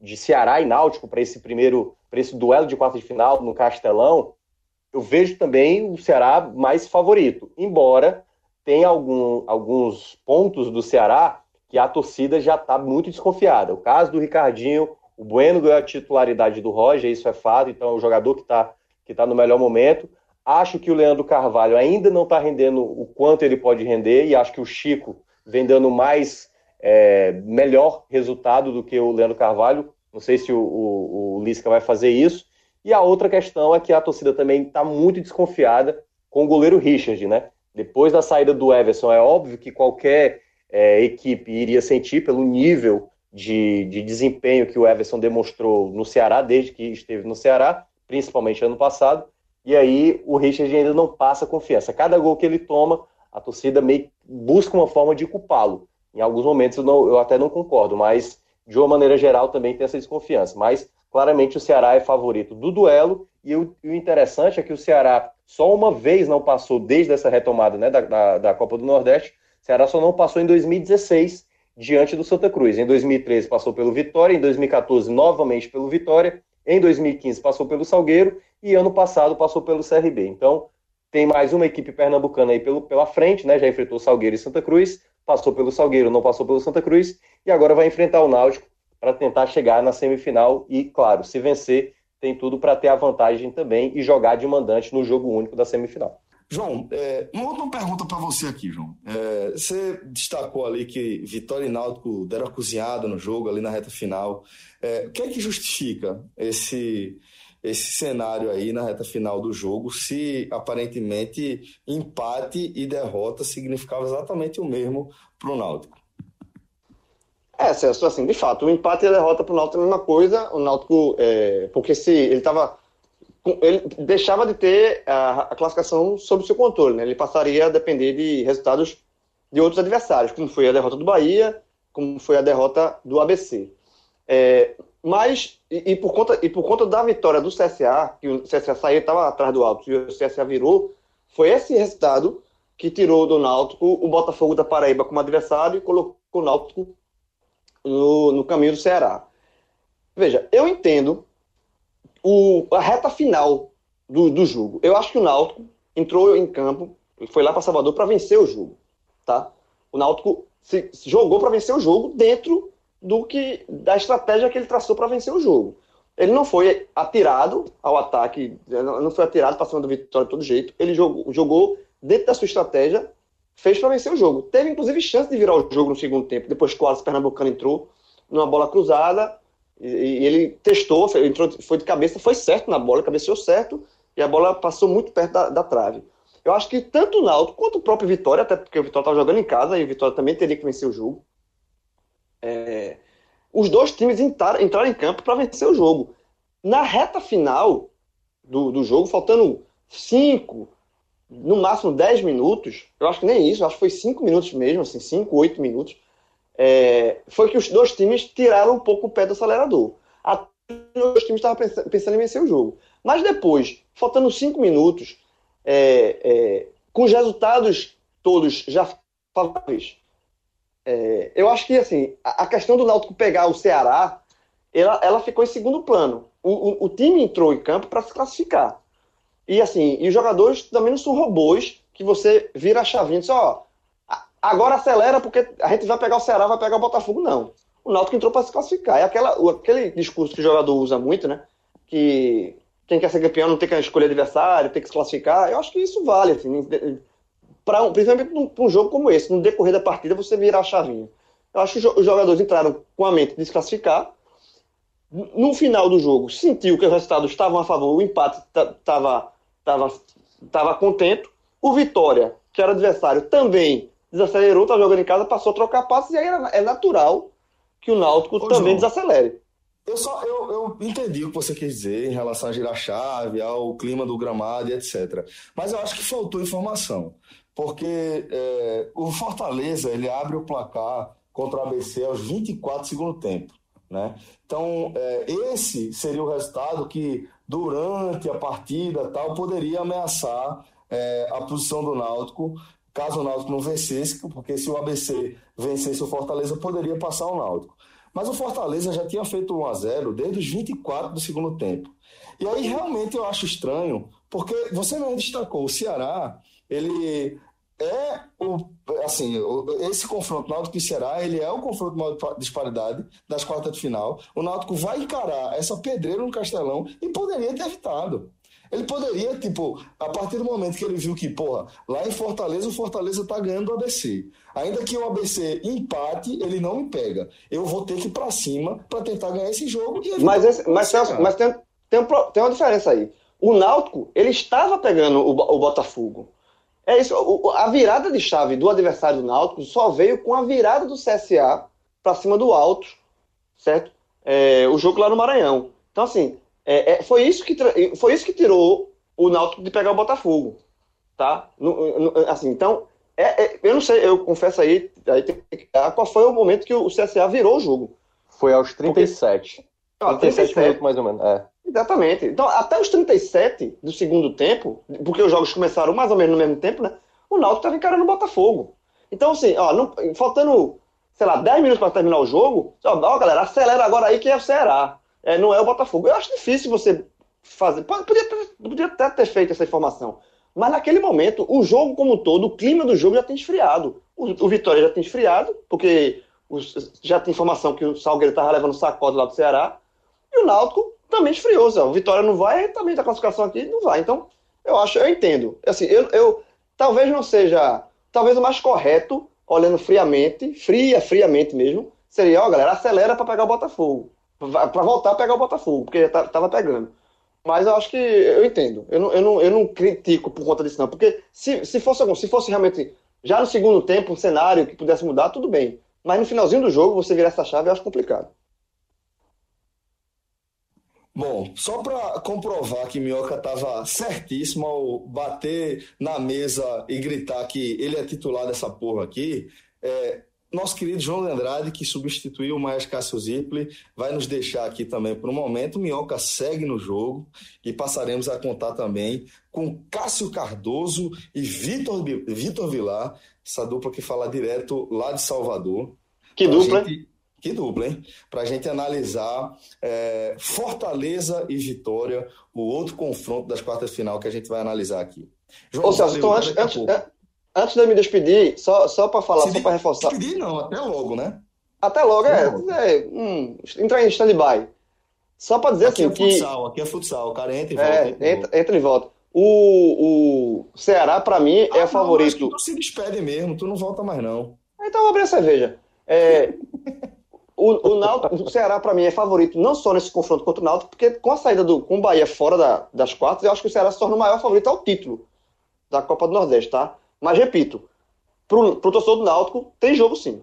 de Ceará e Náutico para esse primeiro, para esse duelo de quarta de final no Castelão, eu vejo também o Ceará mais favorito, embora tenha algum, alguns pontos do Ceará que a torcida já está muito desconfiada. O caso do Ricardinho, o Bueno ganhou a titularidade do Roger, isso é fato, então é um jogador que está que tá no melhor momento. Acho que o Leandro Carvalho ainda não está rendendo o quanto ele pode render, e acho que o Chico vem dando mais, é, melhor resultado do que o Leandro Carvalho. Não sei se o, o, o Lisca vai fazer isso. E a outra questão é que a torcida também está muito desconfiada com o goleiro Richard, né? Depois da saída do Everson, é óbvio que qualquer é, equipe iria sentir pelo nível de, de, desempenho que o Everson demonstrou no Ceará, desde que esteve no Ceará, principalmente ano passado. E aí o Richard ainda não passa confiança. Cada gol que ele toma, a torcida meio busca uma forma de culpá-lo. Em alguns momentos eu, não, eu, até não concordo, mas de uma maneira geral também tem essa desconfiança. Mas claramente o Ceará é favorito do duelo e o, e o interessante é que o Ceará só uma vez não passou desde essa retomada né, da, da, da Copa do Nordeste. O Ceará só não passou em 2016 diante do Santa Cruz. Em 2013 passou pelo Vitória, em 2014 novamente pelo Vitória, em 2015 passou pelo Salgueiro e ano passado passou pelo CRB. Então tem mais uma equipe pernambucana aí pelo, pela frente, né? Já enfrentou Salgueiro e Santa Cruz, passou pelo Salgueiro, não passou pelo Santa Cruz, e agora vai enfrentar o Náutico para tentar chegar na semifinal e, claro, se vencer, tem tudo para ter a vantagem também e jogar de mandante no jogo único da semifinal. João, é, uma outra pergunta para você aqui, João. É, você destacou ali que Vitória e Náutico deram cozinhada no jogo ali na reta final. É, o que é que justifica esse esse cenário aí na reta final do jogo, se aparentemente empate e derrota significava exatamente o mesmo para o Náutico. É, Celso, assim, de fato, o empate e a derrota para o Náutico é a mesma coisa. O Náutico, é, porque se ele estava. Ele deixava de ter a, a, classificação sob seu controle, né? Ele passaria a depender de resultados de outros adversários, como foi a derrota do Bahia, como foi a derrota do ABC. É, mas, e, e, por conta, e por conta da vitória do CSA, que o CSA saiu, estava atrás do Alto, e o CSA virou, foi esse resultado que tirou do Náutico o Botafogo da Paraíba como adversário e colocou o Náutico no, no caminho do Ceará. Veja, eu entendo o, a reta final do, do jogo. Eu acho que o Náutico entrou em campo, foi lá para Salvador para vencer o jogo. Tá? O Náutico se, se jogou para vencer o jogo dentro do que da estratégia que ele traçou para vencer o jogo. Ele não foi atirado ao ataque, não foi atirado para cima do Vitória de todo jeito. Ele jogou, jogou dentro da sua estratégia, fez para vencer o jogo. Teve inclusive chance de virar o jogo no segundo tempo, depois que o Alisson Pernambucano entrou numa bola cruzada E, ele testou, foi, entrou, foi de cabeça, foi certo na bola, cabeceou certo, e a bola passou muito perto da, da trave. Eu acho que tanto o Náutico quanto o próprio Vitória, até porque o Vitória estava jogando em casa e o Vitória também teria que vencer o jogo. É, os dois times entraram, entraram em campo para vencer o jogo. Na reta final do, do jogo, faltando 5, no máximo 10 minutos, eu acho que nem isso, acho que foi 5 minutos mesmo, assim, 5, 8 minutos, é, foi que os dois times tiraram um pouco o pé do acelerador. Até os dois times estavam pensando em vencer o jogo. Mas depois, faltando 5 minutos, é, é, com os resultados todos já favoráveis, é, eu acho que assim, a, questão do Náutico pegar o Ceará, ela, ela ficou em segundo plano. O, o, o time entrou em campo para se classificar. E assim, e os jogadores também não são robôs que você vira a chavinha e diz, ó, agora acelera porque a gente vai pegar o Ceará, vai pegar o Botafogo. Não. O Náutico entrou para se classificar. É aquela, aquele discurso que o jogador usa muito, né? Que quem quer ser campeão não tem que escolher adversário, tem que se classificar. Eu acho que isso vale, assim, pra, principalmente para um jogo como esse. No decorrer da partida, você virar a chavinha. Eu acho que os jogadores entraram com a mente de se classificar. No final do jogo, sentiu que os resultados estavam a favor, o empate estava tava, tava contento. O Vitória, que era adversário, também desacelerou, estava jogando em casa, passou a trocar passes, e aí é natural que o Náutico Ô, também João. desacelere. Eu só eu, eu entendi o que você quis dizer em relação a girar chave, ao clima do gramado e etc. Mas eu acho que faltou informação, porque é, o Fortaleza ele abre o placar contra o ABC aos 24 segundo tempo, né? Então é, esse seria o resultado que durante a partida tal poderia ameaçar é, a posição do Náutico caso o Náutico não vencesse, porque se o ABC vencesse o Fortaleza poderia passar o Náutico. Mas o Fortaleza já tinha feito 1 a 0 desde os 24 do segundo tempo. E aí realmente eu acho estranho, porque você não destacou, o Ceará, ele é o assim, esse confronto Náutico e Ceará, ele é o confronto maior disparidade das quartas de final. O Náutico vai encarar essa pedreira no Castelão e poderia ter evitado. Ele poderia, tipo, a partir do momento que ele viu que, porra, lá em Fortaleza, o Fortaleza tá ganhando o ABC. Ainda que o ABC empate, ele não me pega. Eu vou ter que ir pra cima para tentar ganhar esse jogo. mas esse, mas, tem, mas tem, tem, um, tem uma diferença aí. O Náutico, ele estava pegando o, o Botafogo. É isso. A virada de chave do adversário do Náutico só veio com a virada do CSA para cima do Alto, certo? É, o jogo lá no Maranhão. Então, assim, é, é, foi, isso que, foi isso que tirou o Náutico de pegar o Botafogo. Tá? No, no, assim, então, é, é, eu não sei, eu confesso aí, aí tem que qual foi o momento que o CSA virou o jogo. Foi aos 37. Porque, 37 minutos mais ou menos. É. Exatamente. Então, até os 37 do segundo tempo, porque os jogos começaram mais ou menos no mesmo tempo, né? O Náutico estava encarando o Botafogo. Então, assim, ó, não, faltando, sei lá, 10 minutos para terminar o jogo, ó, ó, galera, acelera agora aí que é o Ceará é, não é o Botafogo. Eu acho difícil você fazer. Podia, podia até ter feito essa informação. Mas naquele momento, o jogo como um todo, o clima do jogo já tem esfriado. O, o Vitória já tem esfriado, porque os, já tem informação que o Salgueiro estava levando sacode lá do Ceará. E o Náutico também esfriou. O Vitória não vai, também da classificação aqui não vai. Então, eu acho, eu entendo. Assim, eu, eu talvez não seja, talvez o mais correto, olhando friamente, fria, friamente mesmo, seria, ó, galera, acelera para pegar o Botafogo para voltar a pegar o Botafogo, porque já tava pegando. Mas eu acho que eu entendo. Eu não, eu não, eu não critico por conta disso, não. Porque se, se, fosse, se fosse realmente já no segundo tempo um cenário que pudesse mudar, tudo bem. Mas no finalzinho do jogo, você virar essa chave, eu acho complicado. Bom, só para comprovar que Minhoca estava certíssimo ao bater na mesa e gritar que ele é titular dessa porra aqui, é, nosso querido João Andrade, que substituiu o Maes Cássio Zipli, vai nos deixar aqui também por um momento. O Minhoca segue no jogo e passaremos a contar também com Cássio Cardoso e Vitor, Vitor Vilar, essa dupla que fala direto lá de Salvador. Que dupla, gente, Que dupla, hein? Para a gente analisar é, Fortaleza e Vitória, o outro confronto das quartas de final que a gente vai analisar aqui. João, Ou seja, então, antes, antes, Antes de eu me despedir, só, só para falar, Se só para reforçar. Despedir não, até logo, né? Até logo, é. é hum, entrar em stand-by. Só para dizer aqui assim. É futsal, que... Aqui é futsal, o cara entra e volta. É, entra, entra, entra e volta. O, o Ceará, para mim, ah, é não, favorito. tu se despede mesmo, tu não volta mais, não. Então eu vou abrir a cerveja. É, o, o, Náutico, o Ceará, para mim, é favorito não só nesse confronto contra o Náutico, porque com a saída do com o Bahia fora da, das quartas, eu acho que o Ceará se torna o maior favorito ao título da Copa do Nordeste, tá? Mas repito, pro, pro torcedor do Náutico, tem jogo sim.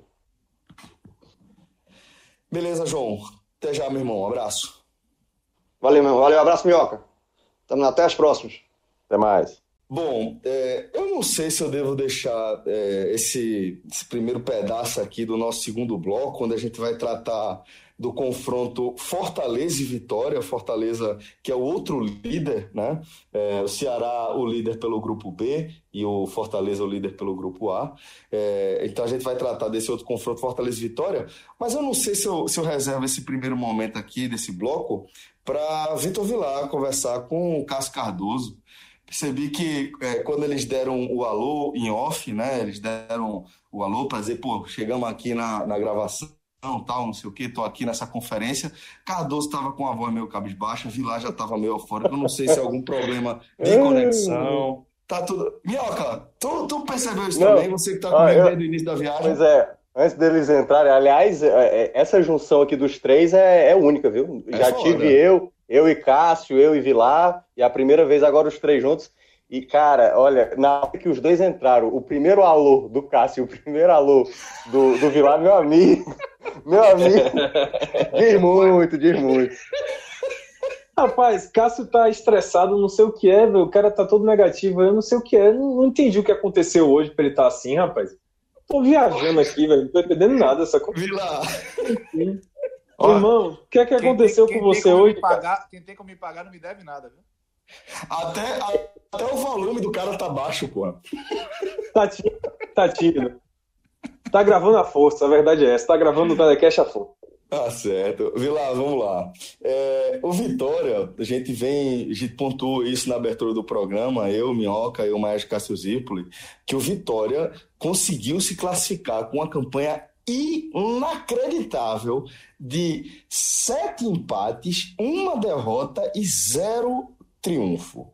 Beleza, João. Até já, meu irmão. Um abraço. Valeu, meu irmão. Valeu, abraço, Minhoca. Tamo até as próximas. Até mais. Bom, é, eu não sei se eu devo deixar é, esse, esse, primeiro pedaço aqui do nosso segundo bloco, onde a gente vai tratar do confronto Fortaleza e Vitória. Fortaleza, que é o outro líder, né? É, o Ceará, o líder pelo grupo B, e o Fortaleza, o líder pelo grupo A. É, então a gente vai tratar desse outro confronto Fortaleza e Vitória, mas eu não sei se eu, se eu reservo esse primeiro momento aqui, desse bloco, para Vitor Vilar conversar com o Cássio Cardoso percebi que é, quando eles deram o alô em off, né? Eles deram o alô para dizer, pô, chegamos aqui na, na gravação, tal, não sei o que, tô aqui nessa conferência. Cardoso estava com a voz meio cabisbaixa, Vilar já estava meio fora. Eu não sei se é algum problema de conexão. Tá tudo. Minhoca, tu, tu percebeu isso não. também? Você que tá comigo ah, eu... desde o início da viagem. Pois é, Antes deles entrarem, aliás, é, é, essa junção aqui dos três é, é única, viu? É Já foda. tive eu, eu e Cássio, eu e Vilar, e a primeira vez agora os três juntos. E, cara, olha, na hora que os dois entraram, o primeiro alô do Cássio, o primeiro alô do, do Vilar, meu amigo, meu amigo, diz muito, diz muito. Rapaz, Cássio tá estressado, não sei o que é, velho. O cara tá todo negativo, eu não sei o que é. Não, não entendi o que aconteceu hoje pra ele estar tá assim, rapaz. Tô viajando aqui, velho. Não tô entendendo nada dessa coisa. Vila! Ó, Irmão, o que é que aconteceu tem, com você hoje? Pagar, quem tem como me pagar não me deve nada, viu? Até, até o volume do cara tá baixo, pô. Tá tímido. Tá tímido. Tá gravando a força, a verdade é essa. Tá gravando o telecast a força. Tá certo. Vila, vamos lá. É, o Vitória, a gente vem, a gente pontuou isso na abertura do programa, eu, Minhoca e o Maestro Cássio Zipoli, que o Vitória conseguiu se classificar com uma campanha inacreditável de sete empates, uma derrota e zero triunfo.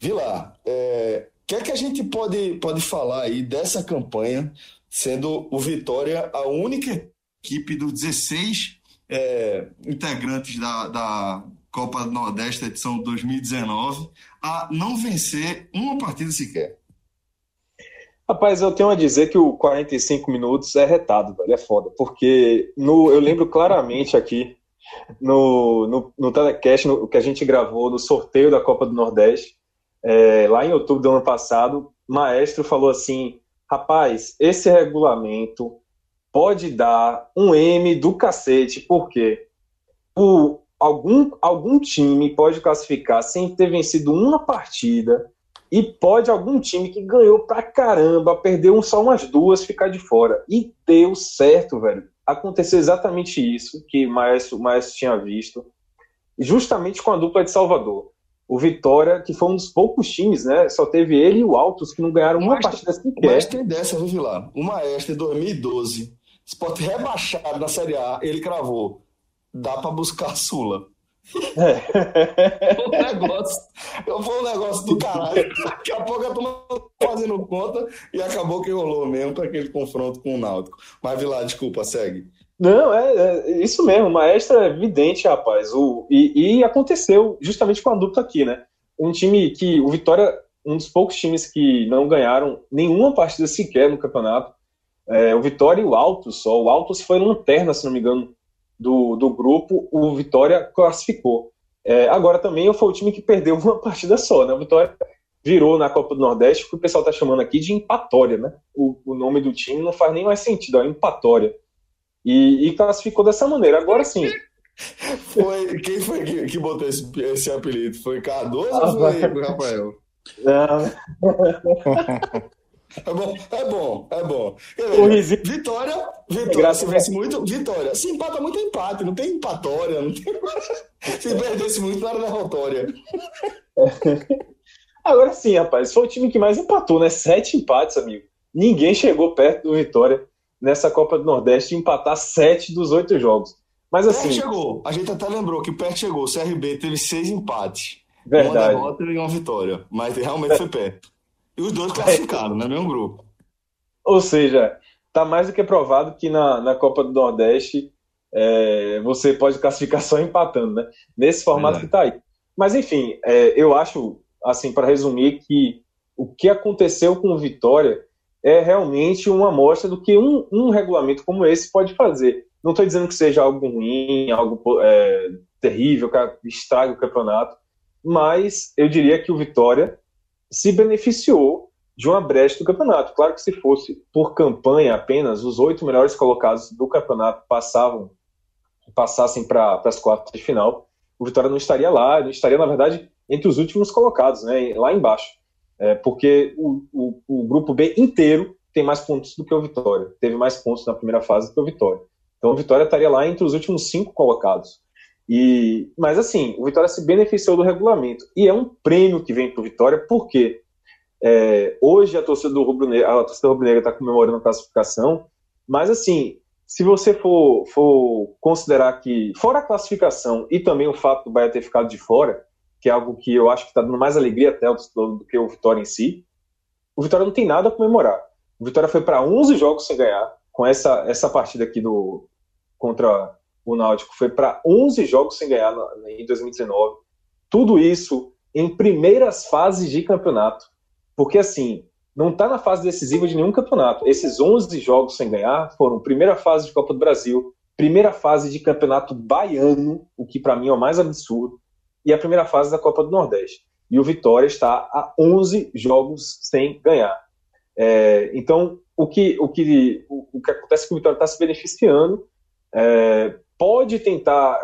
Vila, é, o que é que a gente pode, pode falar aí dessa campanha, sendo o Vitória a única equipe dos 16 é, integrantes da, da Copa do Nordeste, edição 2019, a não vencer uma partida sequer? Rapaz, eu tenho a dizer que o 45 minutos é retado, velho, é foda, porque no, eu lembro claramente aqui no, no, no telecast no, que a gente gravou no sorteio da Copa do Nordeste, é, lá em outubro do ano passado, Maestro falou assim: rapaz, esse regulamento pode dar um M do cacete, porque o, algum, algum time pode classificar sem ter vencido uma partida e pode algum time que ganhou pra caramba, perdeu só umas duas, ficar de fora. E deu certo, velho. Aconteceu exatamente isso que o Maestro, Maestro tinha visto, justamente com a dupla de Salvador. O Vitória, que foi um dos poucos times, né? Só teve ele e o Altos que não ganharam uma Maestro, partida sequer. O Maestro tem dessa, viu, lá? O Maestro em 2012, Sport rebaixado na Série A, ele cravou. Dá para buscar a Sula. É. um negócio, foi um negócio do caralho. Daqui a pouco eu tô fazendo conta e acabou que rolou mesmo com aquele confronto com o Náutico. Mas, Vilar, desculpa, segue. Não, é, é, isso mesmo, o maestro é evidente, rapaz. O, e, e, aconteceu justamente com a dupla aqui, né? Um time que, o Vitória, um dos poucos times que não ganharam nenhuma partida sequer no campeonato. É, o Vitória e o Altos só. O Altos foi lanterna, se não me engano, do, do grupo, o Vitória classificou. É, agora também foi o time que perdeu uma partida só, né? O Vitória virou na Copa do Nordeste, que o pessoal está chamando aqui de empatória, né? O, o, nome do time não faz nem mais sentido, é empatória. E, e classificou dessa maneira. Agora sim. Foi, quem foi que, que botou esse, esse apelido? Foi Cardoso ah, ou foi Rafael? Não. É bom, é bom, é bom. Vitória, Vitória, se vence muito, Vitória. Se empata muito, é empate, não tem empatória, não tem... se perdesse muito, não era derrotória. Agora sim, rapaz, foi o time que mais empatou, né? Sete empates, amigo. Ninguém chegou perto do Vitória nessa Copa do Nordeste de empatar sete dos oito jogos. Mas assim. Perto chegou. A gente até lembrou que perto chegou. O CRB teve seis empates. Verdade. Uma derrota e uma vitória. Mas realmente é. foi perto. E os dois classificaram, né? Mesmo grupo. Ou seja, tá mais do que provado que na, na Copa do Nordeste é, você pode classificar só empatando, né? Nesse formato que está aí. Mas enfim, é, eu acho, assim, para resumir, que o que aconteceu com o Vitória é realmente uma amostra do que um, um regulamento como esse pode fazer. Não estou dizendo que seja algo ruim, algo é, terrível, que estrague o campeonato, mas eu diria que o Vitória se beneficiou de uma brecha do campeonato. Claro que se fosse por campanha apenas, os oito melhores colocados do campeonato passavam passassem para as quartas de final, o Vitória não estaria lá, não estaria, na verdade, entre os últimos colocados, né, lá embaixo. É, porque o, o, o, grupo B inteiro tem mais pontos do que o Vitória. Teve mais pontos na primeira fase do que o Vitória. Então o Vitória estaria lá entre os últimos cinco colocados. E, mas assim, o Vitória se beneficiou do regulamento. E é um prêmio que vem para o Vitória, porque é, hoje a torcida do Rubro Negro, a torcida rubro-negra está comemorando a classificação, mas assim, se você for, for considerar que, fora a classificação e também o fato do Bahia ter ficado de fora, que é algo que eu acho que está dando mais alegria até do que o Vitória em si, o Vitória não tem nada a comemorar. O Vitória foi para 11 jogos sem ganhar, com essa, essa partida aqui do, contra o Náutico, foi para 11 jogos sem ganhar em 2019. Tudo isso em primeiras fases de campeonato. Porque, assim, não está na fase decisiva de nenhum campeonato. Esses 11 jogos sem ganhar foram primeira fase de Copa do Brasil, primeira fase de campeonato baiano, o que para mim é o mais absurdo, e a primeira fase da Copa do Nordeste. E o Vitória está a 11 jogos sem ganhar. É, então, o que, o, que, o, o, que acontece é que o Vitória está se beneficiando, é, pode tentar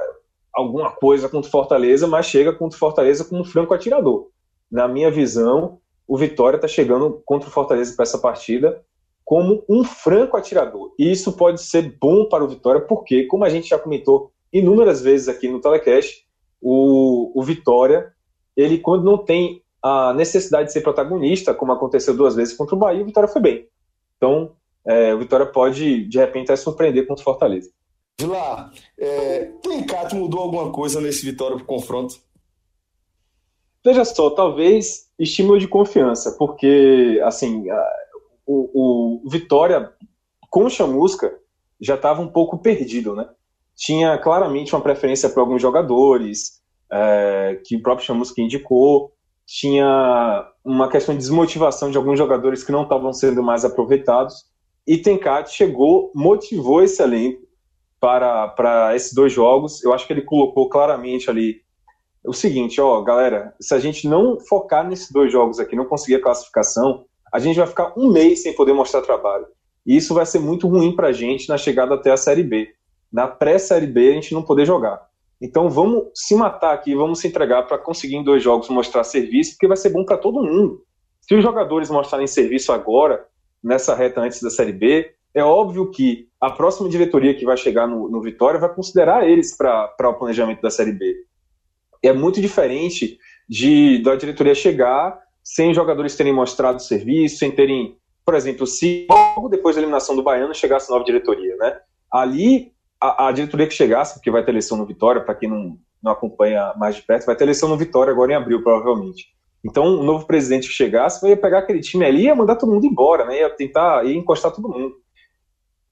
alguma coisa contra o Fortaleza, mas chega contra o Fortaleza como um franco atirador. Na minha visão, o Vitória está chegando contra o Fortaleza para essa partida como um franco atirador. E isso pode ser bom para o Vitória, porque, como a gente já comentou inúmeras vezes aqui no Telecast, o, o Vitória, ele quando não tem a necessidade de ser protagonista, como aconteceu duas vezes contra o Bahia, o Vitória foi bem. Então, é, o Vitória pode, de repente, surpreender contra o Fortaleza. Lá, é, Tencat mudou alguma coisa nesse Vitória para confronto? Veja só, talvez estímulo de confiança, porque, assim, o, o Vitória com o Chamusca já estava um pouco perdido, né? Tinha claramente uma preferência para alguns jogadores, é, que o próprio Chamusca indicou, tinha uma questão de desmotivação de alguns jogadores que não estavam sendo mais aproveitados, e Tenkat chegou, motivou esse elenco para, para esses dois jogos. Eu acho que ele colocou claramente ali o seguinte, ó, galera, se a gente não focar nesses dois jogos aqui, não conseguir a classificação, a gente vai ficar um mês sem poder mostrar trabalho. E isso vai ser muito ruim para a gente na chegada até a Série B. Na pré-Série B, a gente não poder jogar. Então vamos se matar aqui, vamos se entregar para conseguir em dois jogos mostrar serviço, porque vai ser bom para todo mundo. Se os jogadores mostrarem serviço agora, nessa reta antes da Série B, é óbvio que a próxima diretoria que vai chegar no, no Vitória vai considerar eles para o planejamento da Série B é muito diferente de da diretoria chegar sem jogadores terem mostrado serviço, sem terem, por exemplo, se logo depois da eliminação do Baiano chegasse nova diretoria, né? Ali a, a diretoria que chegasse, porque vai ter eleição no Vitória, para quem não, não acompanha mais de perto, vai ter eleição no Vitória agora em abril, provavelmente. Então, o novo presidente que chegasse ia pegar aquele time ali e ia mandar todo mundo embora, né? Ia tentar ia encostar todo mundo.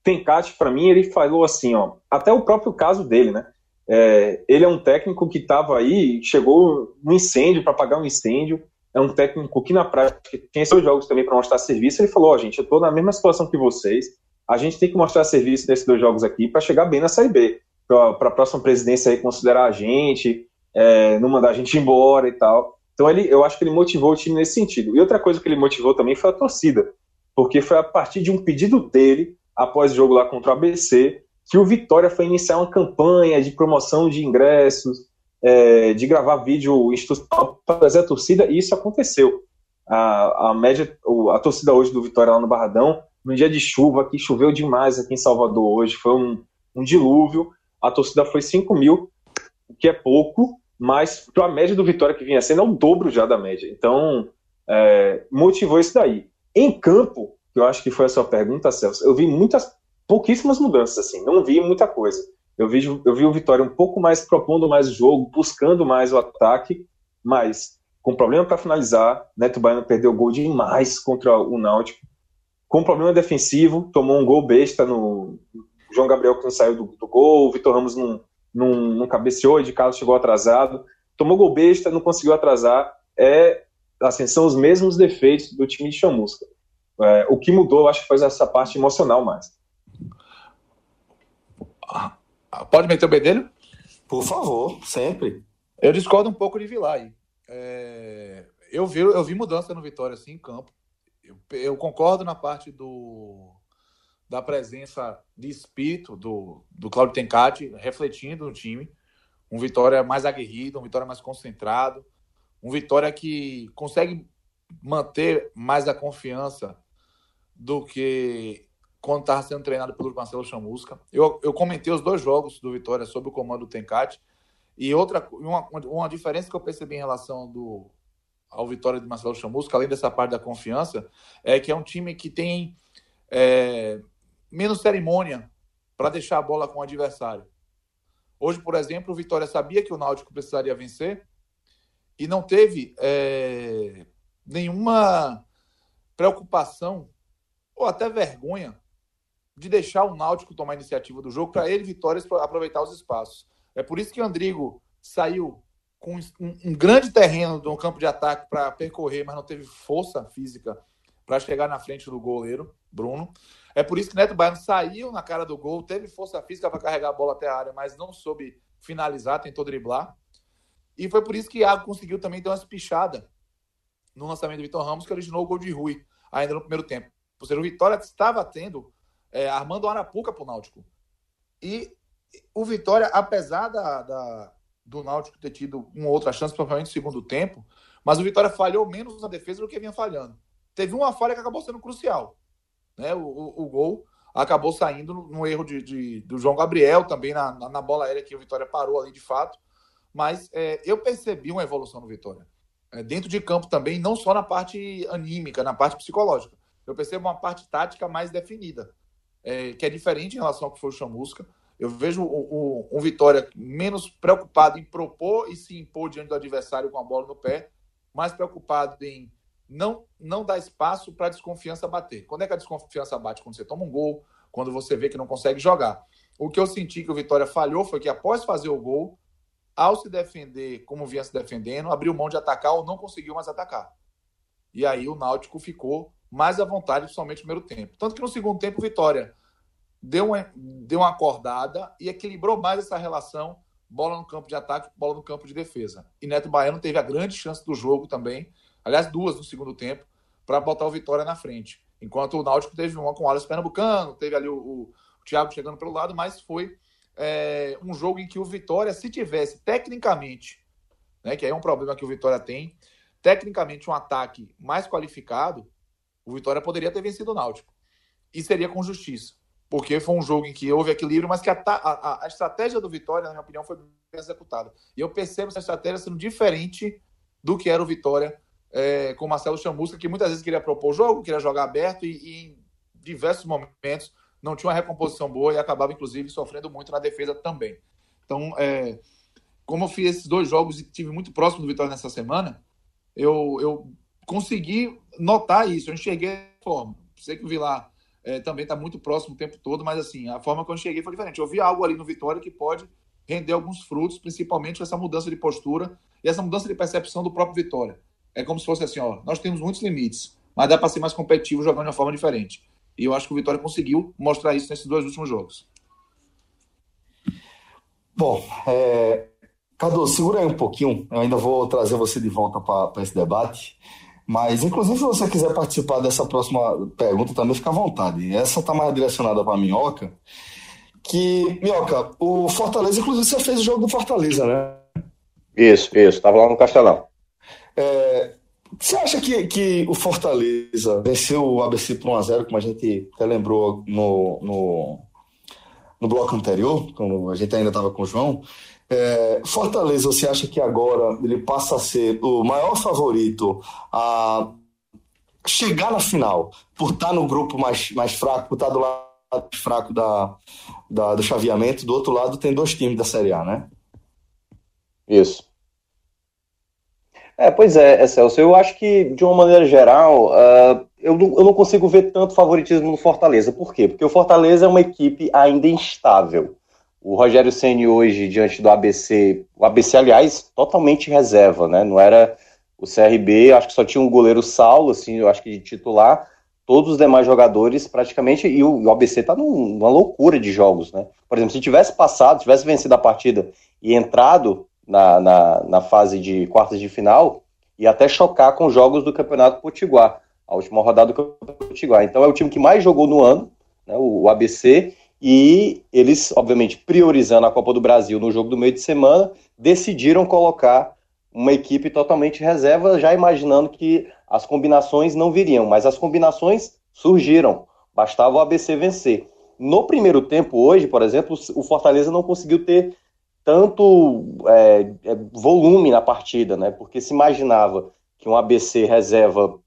Tencate, para mim, ele falou assim, ó, até o próprio caso dele, né? É, ele é um técnico que estava aí, chegou no incêndio para apagar um incêndio. É um técnico que na prática tem seus jogos também para mostrar serviço. Ele falou: Ó, gente, eu estou na mesma situação que vocês. A gente tem que mostrar serviço nesses dois jogos aqui para chegar bem na Série B. Para a próxima presidência aí considerar a gente, é, não mandar a gente embora e tal. Então ele, eu acho que ele motivou o time nesse sentido. E outra coisa que ele motivou também foi a torcida, porque foi a partir de um pedido dele após o jogo lá contra o ABC que o Vitória foi iniciar uma campanha de promoção de ingressos, é, de gravar vídeo institucional para trazer a torcida, e isso aconteceu. A, a média, a torcida hoje do Vitória lá no Barradão, no dia de chuva, que choveu demais aqui em Salvador hoje, foi um, um dilúvio, a torcida foi 5 mil, o que é pouco, mas para a média do Vitória que vinha sendo é o dobro já da média. Então, é, motivou isso daí. Em campo, que eu acho que foi a sua pergunta, Celso, eu vi muitas pouquíssimas mudanças, assim, não vi muita coisa. Eu vi, eu vi o Vitória um pouco mais propondo mais o jogo, buscando mais o ataque, mas com problema para finalizar, Neto Baiano perdeu gol demais contra o Náutico. Com problema defensivo, tomou um gol besta no João Gabriel que não saiu do, do gol, o Vitor Ramos não, não, não cabeceou, de Carlos chegou atrasado, tomou gol besta, não conseguiu atrasar, é, assim, são os mesmos defeitos do time de Chamusca. É, o que mudou, eu acho que foi essa parte emocional mais. Ah, pode meter o bedelho? Por favor, sempre. Eu discordo um pouco de Vilay. É, eu, vi, eu vi mudança no Vitória, assim, em campo. Eu, eu, concordo na parte do, da presença de espírito do, do Claudio Tencati, refletindo no time. Um Vitória mais aguerrido, um Vitória mais concentrado. Um Vitória que consegue manter mais a confiança do que quando estava sendo treinado pelo Marcelo Chamusca. Eu, eu comentei os dois jogos do Vitória sob o comando do Tencati. E outra uma, uma diferença que eu percebi em relação do, ao Vitória de Marcelo Chamusca, além dessa parte da confiança, é que é um time que tem é, menos cerimônia para deixar a bola com o adversário. Hoje, por exemplo, o Vitória sabia que o Náutico precisaria vencer e não teve é, nenhuma preocupação ou até vergonha de deixar o Náutico tomar a iniciativa do jogo para ele, Vitória, aproveitar os espaços. É por isso que o Andrigo saiu com um, grande terreno no campo de ataque para percorrer, mas não teve força física para chegar na frente do goleiro, Bruno. É por isso que Neto Baiano saiu na cara do gol, teve força física para carregar a bola até a área, mas não soube finalizar, tentou driblar. E foi por isso que Iago conseguiu também ter uma espichada no lançamento do Vitor Ramos, que originou o gol de Rui, ainda no primeiro tempo. Seja, o Vitória estava tendo, é, armando Arapuca para o Náutico. E o Vitória, apesar da, da, do Náutico ter tido uma outra chance, provavelmente no segundo tempo, mas o Vitória falhou menos na defesa do que vinha falhando. Teve uma falha que acabou sendo crucial. Né? O, o, o gol acabou saindo no, no erro de, de, do João Gabriel, também na, na, na, bola aérea que o Vitória parou ali de fato. Mas é, eu percebi uma evolução no Vitória. É, dentro de campo também, não só na parte anímica, na parte psicológica. Eu percebo uma parte tática mais definida, é, que é diferente em relação ao que foi o Chamusca. Eu vejo o, o, um Vitória menos preocupado em propor e se impor diante do adversário com a bola no pé, mais preocupado em não, não dar espaço para a desconfiança bater. Quando é que a desconfiança bate? Quando você toma um gol, quando você vê que não consegue jogar. O que eu senti que o Vitória falhou foi que após fazer o gol, ao se defender como vinha se defendendo, abriu mão de atacar ou não conseguiu mais atacar. E aí o Náutico ficou mais à vontade, principalmente no primeiro tempo. Tanto que no segundo tempo, Vitória deu uma, deu uma acordada e equilibrou mais essa relação bola no campo de ataque, bola no campo de defesa. E Neto Baiano teve a grande chance do jogo também, aliás, duas no segundo tempo, para botar o Vitória na frente. Enquanto o Náutico teve uma com o Alisson Pernambucano, teve ali o, o, Thiago chegando pelo lado, mas foi é, um jogo em que o Vitória, se tivesse tecnicamente, né, que é um problema que o Vitória tem, tecnicamente um ataque mais qualificado, o Vitória poderia ter vencido o Náutico. E seria com justiça porque foi um jogo em que houve equilíbrio, mas que a, a, a, estratégia do Vitória, na minha opinião, foi bem executada. E eu percebo essa estratégia sendo diferente do que era o Vitória é, com o Marcelo Chamusca, que muitas vezes queria propor o jogo, queria jogar aberto e, e, em diversos momentos não tinha uma recomposição boa e acabava, inclusive, sofrendo muito na defesa também. Então, é, como eu fiz esses dois jogos e tive muito próximo do Vitória nessa semana, eu, eu consegui notar isso, eu enxerguei a forma. Sei que o Vilar é, também está muito próximo o tempo todo, mas assim, a forma que eu cheguei foi diferente. Eu vi algo ali no Vitória que pode render alguns frutos, principalmente essa mudança de postura e essa mudança de percepção do próprio Vitória. É como se fosse assim, ó, nós temos muitos limites, mas dá para ser mais competitivo jogando de uma forma diferente. E eu acho que o Vitória conseguiu mostrar isso nesses dois últimos jogos. Bom, é... Cadu, segura aí um pouquinho, eu ainda vou trazer você de volta para esse debate. Mas, inclusive, se você quiser participar dessa próxima pergunta, também fica à vontade. Essa está mais direcionada para a Minhoca. Que, Minhoca, o Fortaleza, inclusive, você fez o jogo do Fortaleza, né? Isso, isso. Estava lá no Castelão. É, você acha que, que o Fortaleza venceu o ABC por 1x0, como a gente até lembrou no, no, no bloco anterior, quando a gente ainda estava com o João? É, Fortaleza, você acha que agora ele passa a ser o maior favorito a chegar na final, por estar no grupo mais, mais fraco, por estar do lado fraco da, da, do chaveamento, do outro lado tem dois times da Série A, né? Isso. É, pois é, Celso, eu acho que, de uma maneira geral, uh, eu não, eu não consigo ver tanto favoritismo no Fortaleza. Por quê? Porque o Fortaleza é uma equipe ainda instável. O Rogério Ceni hoje, diante do ABC, o ABC, aliás, totalmente reserva, né? Não era o CRB, acho que só tinha um goleiro Saulo, assim, eu acho que de titular, todos os demais jogadores praticamente, e o, o ABC tá num, numa loucura de jogos, né? Por exemplo, se tivesse passado, tivesse vencido a partida e entrado na, na, na fase de quartas de final, ia até chocar com os jogos do Campeonato Potiguar, a última rodada do Campeonato Potiguar. Então é o time que mais jogou no ano, né, o ABC, e eles, obviamente, priorizando a Copa do Brasil no jogo do meio de semana, decidiram colocar uma equipe totalmente reserva, já imaginando que as combinações não viriam, mas as combinações surgiram, bastava o ABC vencer. No primeiro tempo, hoje, por exemplo, o Fortaleza não conseguiu ter tanto é, é, volume na partida, né? Porque se imaginava que um ABC reserva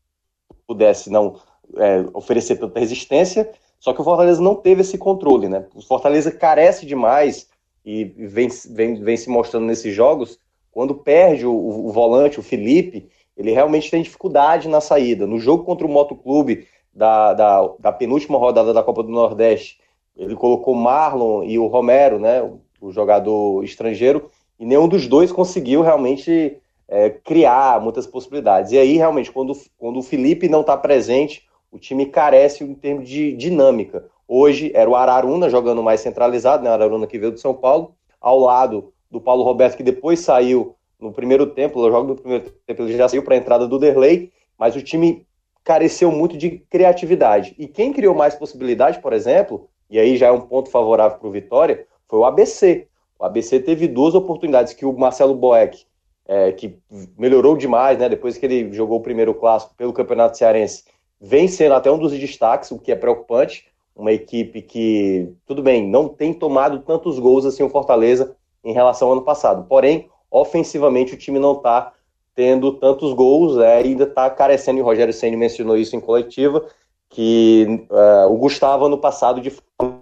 pudesse não é, oferecer tanta resistência, só que o Fortaleza não teve esse controle, né? O Fortaleza carece demais e vem, vem, vem se mostrando nesses jogos quando perde o, o, volante, o Felipe, ele realmente tem dificuldade na saída. No jogo contra o Motoclube da, da, da penúltima rodada da Copa do Nordeste, ele colocou Marlon e o Romero, né, o jogador estrangeiro, e nenhum dos dois conseguiu realmente é, criar muitas possibilidades. E aí, realmente, quando, quando o Felipe não está presente, o time carece em termos de dinâmica. Hoje era o Araruna jogando mais centralizado, né? Araruna que veio do São Paulo, ao lado do Paulo Roberto, que depois saiu no primeiro tempo, no jogo do primeiro tempo ele já saiu para a entrada do Derlei, mas o time careceu muito de criatividade. E quem criou mais possibilidade, por exemplo, e aí já é um ponto favorável para o Vitória, foi o ABC. O ABC teve duas oportunidades que o Marcelo Boeck, é, que melhorou demais, né, depois que ele jogou o primeiro clássico pelo Campeonato Cearense, vem sendo até um dos destaques, o que é preocupante. Uma equipe que, tudo bem, não tem tomado tantos gols assim o Fortaleza, em relação ao ano passado. Porém, ofensivamente o time não está tendo tantos gols, é, ainda está carecendo, e o Rogério Senna mencionou isso em coletiva, que uh, o Gustavo ano passado de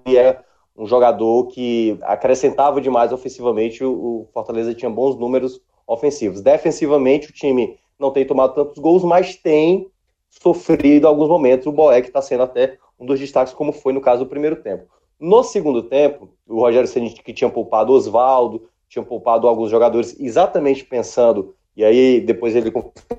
é um jogador que acrescentava demais ofensivamente, o, o Fortaleza tinha bons números ofensivos. Defensivamente o time não tem tomado tantos gols, mas tem sofrido alguns momentos. O Boeck está sendo até um dos destaques, como foi no caso do primeiro tempo. No segundo tempo, o Rogério Ceni que tinha poupado Oswaldo, tinha poupado alguns jogadores exatamente pensando, e aí depois ele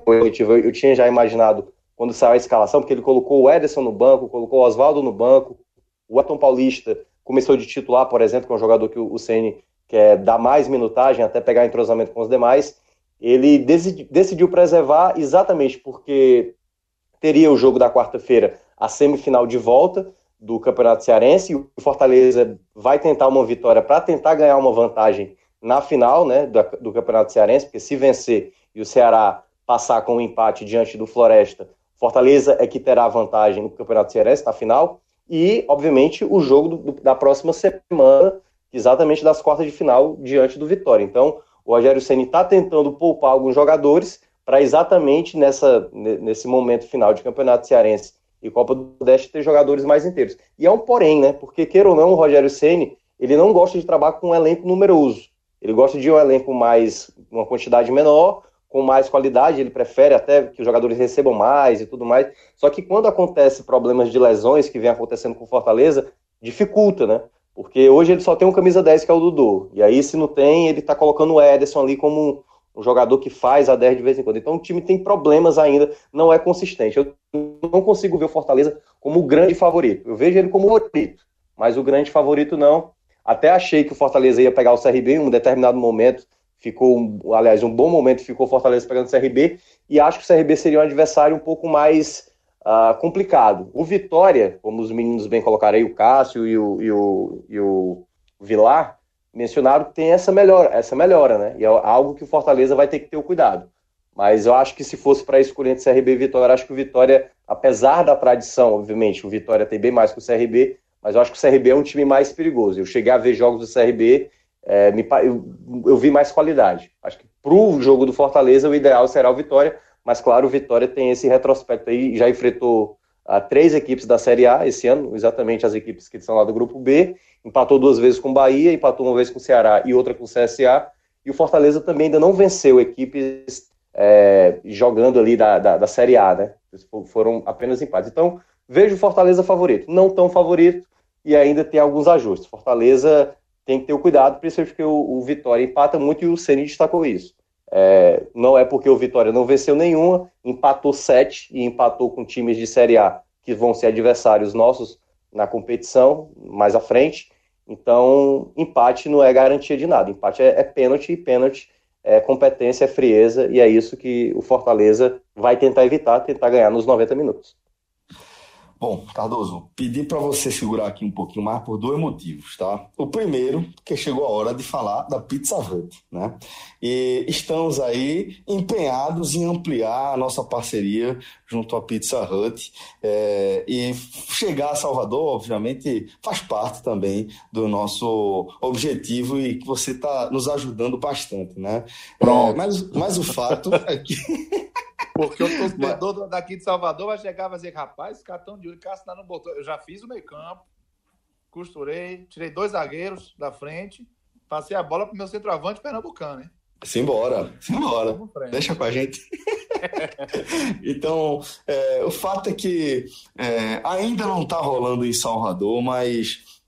eu tinha já imaginado quando saiu a escalação, porque ele colocou o Ederson no banco, colocou o Oswaldo no banco, o Atom Paulista começou de titular, por exemplo, que é um jogador que o Ceni quer dar mais minutagem, até pegar entrosamento com os demais. Ele decidiu preservar exatamente porque teria o jogo da quarta-feira, a semifinal de volta, do Campeonato Cearense. O Fortaleza vai tentar uma vitória para tentar ganhar uma vantagem na final né, do, do, Campeonato Cearense, porque se vencer e o Ceará passar com um empate diante do Floresta, Fortaleza é que terá vantagem no Campeonato Cearense na final. E, obviamente, o jogo do, da próxima semana, exatamente das quartas de final, diante do Vitória. Então, o Rogério Ceni está tentando poupar alguns jogadores para exatamente nessa, nesse momento final de Campeonato Cearense e Copa do Nordeste ter jogadores mais inteiros. E é um porém, né? Porque, queira ou não, o Rogério Ceni ele não gosta de trabalhar com um elenco numeroso. Ele gosta de um elenco mais, uma quantidade menor, com mais qualidade, ele prefere até que os jogadores recebam mais e tudo mais. Só que quando acontece problemas de lesões que vem acontecendo com Fortaleza, dificulta, né? Porque hoje ele só tem um camisa 10 que é o Dudu. E aí, se não tem, ele tá colocando o Ederson ali como um jogador que faz a 10 de vez em quando. Então o time tem problemas ainda, não é consistente. Eu não consigo ver o Fortaleza como o grande favorito. Eu vejo ele como o favorito, mas o grande favorito não. Até achei que o Fortaleza ia pegar o CRB em um determinado momento. Ficou, aliás, um bom momento ficou o Fortaleza pegando o CRB. E acho que o CRB seria um adversário um pouco mais uh, complicado. O Vitória, como os meninos bem colocaram aí, o Cássio e o, e o, e o Vilar, mencionaram que tem essa melhora, essa melhora, né? E é algo que o Fortaleza vai ter que ter o cuidado. Mas eu acho que se fosse para escolher entre CRB e Vitória, acho que o Vitória, apesar da tradição, obviamente, o Vitória tem bem mais que o CRB, mas eu acho que o CRB é um time mais perigoso. Eu cheguei a ver jogos do CRB, é, me, eu, eu, vi mais qualidade. Acho que para o jogo do Fortaleza, o ideal será o Vitória, mas claro, o Vitória tem esse retrospecto aí, já enfrentou a três equipes da Série A esse ano, exatamente as equipes que estão lá do Grupo B, empatou duas vezes com o Bahia, empatou uma vez com o Ceará e outra com o CSA, e o Fortaleza também ainda não venceu equipes é, jogando ali da, da, da, Série A, né? Foram apenas empates. Então, vejo Fortaleza favorito. Não tão favorito e ainda tem alguns ajustes. Fortaleza tem que ter o cuidado, principalmente porque o, o Vitória empata muito e o Ceni destacou isso. É, não é porque o Vitória não venceu nenhuma, empatou sete e empatou com times de Série A que vão ser adversários nossos na competição mais à frente. Então, empate não é garantia de nada. Empate é, é pênalti e pênalti é competência, é frieza, e é isso que o Fortaleza vai tentar evitar, tentar ganhar nos 90 minutos. Bom, Cardoso, pedi para você segurar aqui um pouquinho mais por dois motivos, tá? O primeiro, que chegou a hora de falar da Pizza Hut, né? E estamos aí empenhados em ampliar a nossa parceria junto à Pizza Hut. É, e chegar a Salvador, obviamente, faz parte também do nosso objetivo e que você está nos ajudando bastante, né? É, mas, mas o fato é que. Porque o torcedor daqui de Salvador vai chegar e vai dizer, rapaz, cartão de olho, Cássio não botou. Eu já fiz o meio campo, costurei, tirei dois zagueiros da frente, passei a bola pro meu centroavante pernambucano, hein? Simbora, simbora. Deixa com a gente. então, é, o fato é que é, ainda não está rolando em Salvador, mas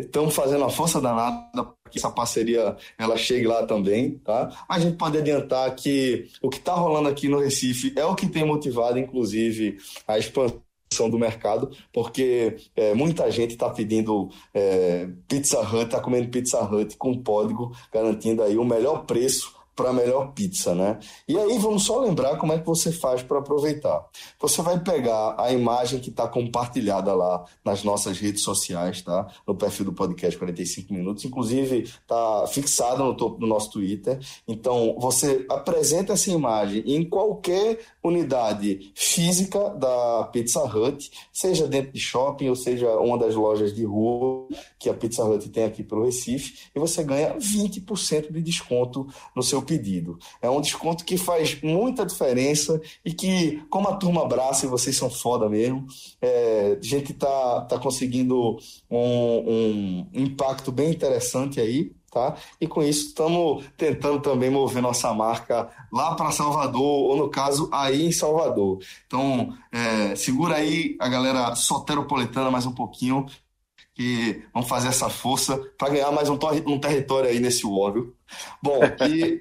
estamos é, fazendo a força danada que essa parceria ela chegue lá também, tá? A gente pode adiantar que o que está rolando aqui no Recife é o que tem motivado, inclusive, a expansão do mercado, porque é, muita gente está pedindo é, Pizza Hut, está comendo Pizza Hut com código, garantindo aí o melhor preço para a melhor pizza, né? E aí vamos só lembrar como é que você faz para aproveitar. Você vai pegar a imagem que está compartilhada lá nas nossas redes sociais, tá? No perfil do podcast 45 minutos, inclusive está fixada no topo do nosso Twitter. Então você apresenta essa imagem em qualquer unidade física da Pizza Hut, seja dentro de shopping ou seja uma das lojas de rua que a Pizza Hut tem aqui pelo Recife, e você ganha 20% de desconto no seu pedido. É um desconto que faz muita diferença e que, como a turma abraça, e vocês são foda mesmo, é, a gente tá, tá conseguindo um, um impacto bem interessante aí. Tá? E com isso estamos tentando também mover nossa marca lá para Salvador, ou no caso, aí em Salvador. Então, é, segura aí a galera soteropolitana mais um pouquinho, que vão fazer essa força para ganhar mais um, um, território aí nesse war? Bom, e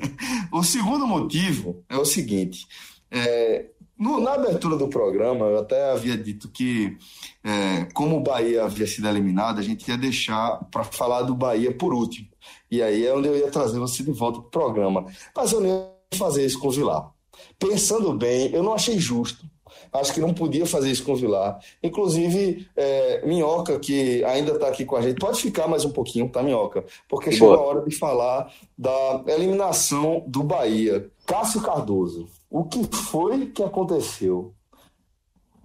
o segundo motivo é o seguinte: é, no, na abertura do programa, eu até havia dito que, é, como o Bahia havia sido eliminado, a gente ia deixar para falar do Bahia por último. E aí é onde eu ia trazer você de volta para o programa. Mas eu não ia fazer isso com o Vilar. Pensando bem, eu não achei justo acho que não podia fazer isso com o Vilar. Inclusive, é, Minhoca, que ainda está aqui com a gente, pode ficar mais um pouquinho, tá, Minhoca? Porque chegou a hora de falar da eliminação do Bahia. Cássio Cardoso, o que foi que aconteceu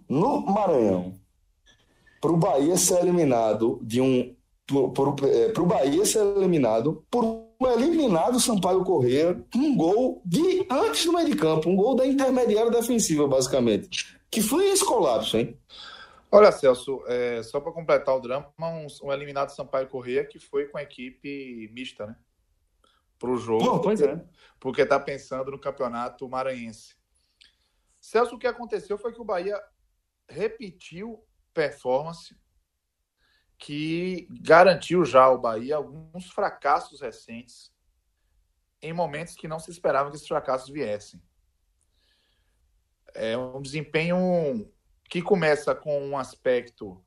no Maranhão para o Bahia ser eliminado de um. Para o Bahia ser eliminado por um eliminado Sampaio Corrêa, um gol de antes do meio de campo, um gol da intermediária defensiva, basicamente. Que foi esse colapso, hein? Olha, Celso, é, só para completar o drama, um, um, eliminado Sampaio Corrêa que foi com a equipe mista, né? Para o jogo. Pô, pois é. Porque está pensando no campeonato maranhense. Celso, o que aconteceu foi que o Bahia repetiu performance que garantiu já ao Bahia alguns fracassos recentes em momentos que não se esperava que esses fracassos viessem é um desempenho que começa com um aspecto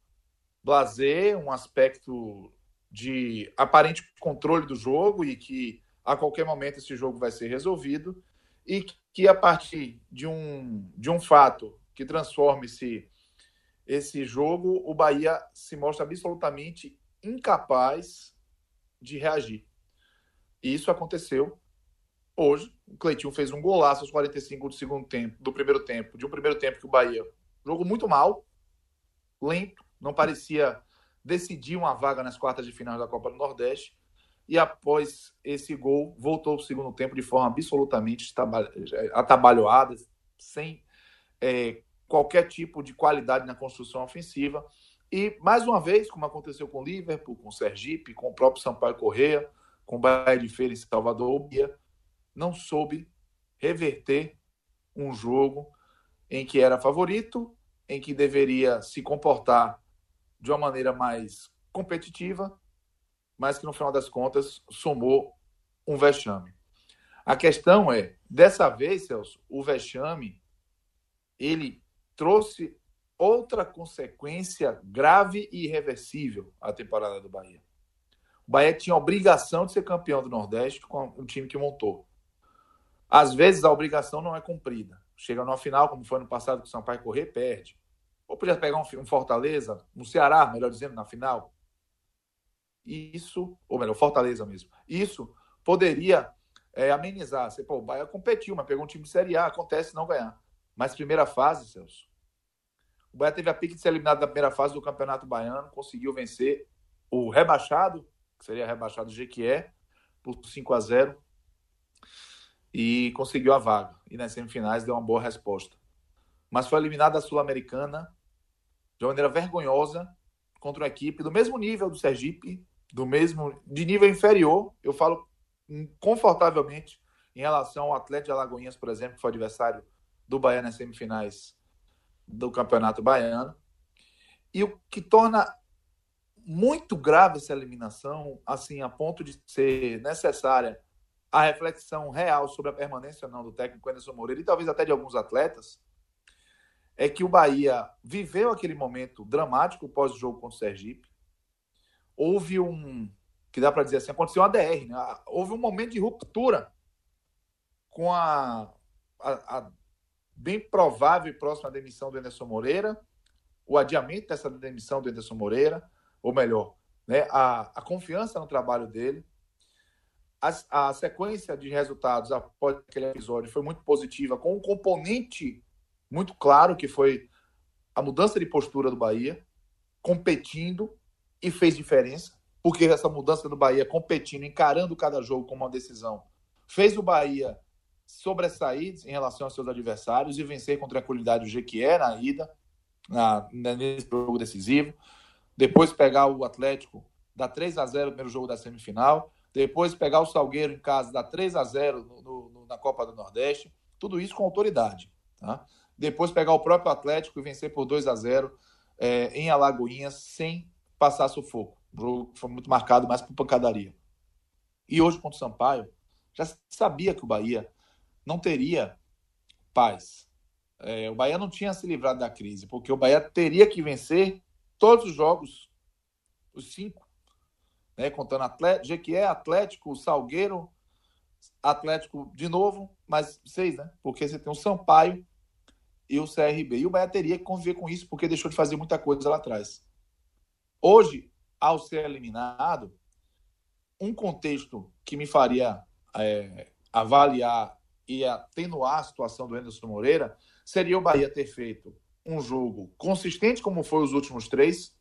blazer, um aspecto de aparente controle do jogo e que a qualquer momento esse jogo vai ser resolvido e que a partir de um, de um fato que transforme esse, esse jogo, o Bahia se mostra absolutamente incapaz de reagir. E isso aconteceu hoje. O Cleitinho fez um golaço aos 45 do segundo tempo, do primeiro tempo, de um primeiro tempo que o Bahia jogou muito mal, lento, não parecia decidir uma vaga nas quartas de final da Copa do Nordeste. E após esse gol, voltou para o segundo tempo de forma absolutamente atabalhoada, sem é, qualquer tipo de qualidade na construção ofensiva. E, mais uma vez, como aconteceu com o Liverpool, com o Sergipe, com o próprio Sampaio Correia, com o Bahia de Feira em Salvador, o não soube reverter um jogo em que era favorito, em que deveria se comportar de uma maneira mais competitiva, mas que no final das contas somou um vexame. A questão é, dessa vez, Celso, o vexame ele trouxe outra consequência grave e irreversível à temporada do Bahia. O Bahia tinha a obrigação de ser campeão do Nordeste com o time que montou. Às vezes a obrigação não é cumprida. Chega no final, como foi no passado que o Sampaio correr, perde. Ou podia pegar um, Fortaleza, um Ceará, melhor dizendo, na final. Isso, ou melhor, Fortaleza mesmo. Isso poderia é, amenizar. Você, pô, o Bahia competiu, mas pegou um time de Série A, acontece não ganhar. Mas primeira fase, Celso, o Bahia teve a pique de ser eliminado na primeira fase do Campeonato Baiano, conseguiu vencer o rebaixado, que seria rebaixado Jequié, por 5 a 0 e conseguiu a vaga. E nas semifinais deu uma boa resposta. Mas foi eliminado da Sul-Americana de uma maneira vergonhosa contra uma equipe do mesmo nível do Sergipe, do mesmo de nível inferior, eu falo confortavelmente em relação ao Atlético de Alagoinhas, por exemplo, que foi adversário do Bahia nas semifinais do Campeonato Baiano. E o que torna muito grave essa eliminação, assim, a ponto de ser necessária a reflexão real sobre a permanência ou não do técnico Anderson Moreira e talvez até de alguns atletas, é que o Bahia viveu aquele momento dramático pós-jogo contra o Sergipe. Houve um, que dá para dizer assim, aconteceu uma DR, né? houve um momento de ruptura com a, a, a bem provável e próxima demissão do Anderson Moreira, o adiamento dessa demissão do Anderson Moreira, ou melhor, né, a, a confiança no trabalho dele. A, a, sequência de resultados após aquele episódio foi muito positiva, com um componente muito claro, que foi a mudança de postura do Bahia, competindo e fez diferença, porque essa mudança do Bahia competindo, encarando cada jogo como uma decisão, fez o Bahia sobressair em relação aos seus adversários e vencer com tranquilidade o Jequié na ida, na, nesse jogo decisivo. Depois pegar o Atlético, dar 3 a 0 no primeiro jogo da semifinal. Depois pegar o Salgueiro em casa, dar 3 a 0 no, no, na Copa do Nordeste. Tudo isso com autoridade. Tá? Depois pegar o próprio Atlético e vencer por 2 a 0 é, em Alagoinhas sem passar sufoco. O jogo foi muito marcado mais por pancadaria. E hoje contra o Sampaio, já sabia que o Bahia não teria paz. É, o Bahia não tinha se livrado da crise, porque o Bahia teria que vencer todos os jogos, os cinco, né? contando Atlético, Jequié, Atlético, Salgueiro, Atlético de novo, mas seis, né? Porque você tem o Sampaio e o CRB. E o Bahia teria que conviver com isso, porque deixou de fazer muita coisa lá atrás. Hoje, ao ser eliminado, um contexto que me faria é, avaliar e atenuar a situação do Anderson Moreira seria o Bahia ter feito um jogo consistente, como foi os últimos três,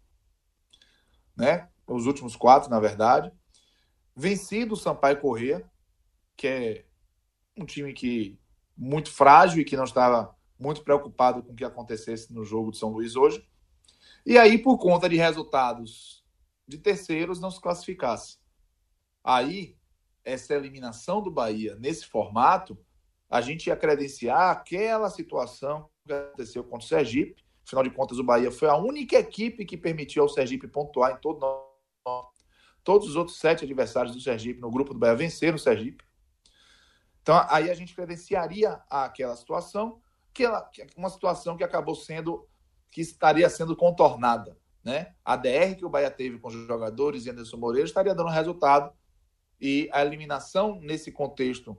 né? Os últimos quatro, na verdade. Vencido o Sampaio Corrêa, que é um time que muito frágil e que não estava muito preocupado com o que acontecesse no jogo de São Luís hoje. E aí, por conta de resultados de terceiros, não se classificasse. Aí, essa eliminação do Bahia nesse formato a gente ia credenciar aquela situação que aconteceu contra o Sergipe. Afinal de contas, o Bahia foi a única equipe que permitiu ao Sergipe pontuar em todo o Todos os outros sete adversários do Sergipe no grupo do Bahia venceram o Sergipe. Então, aí a gente credenciaria aquela situação, que ela, uma situação que acabou sendo, que estaria sendo contornada. Né? A DR que o Bahia teve com os jogadores e Anderson Moreira estaria dando resultado e a eliminação nesse contexto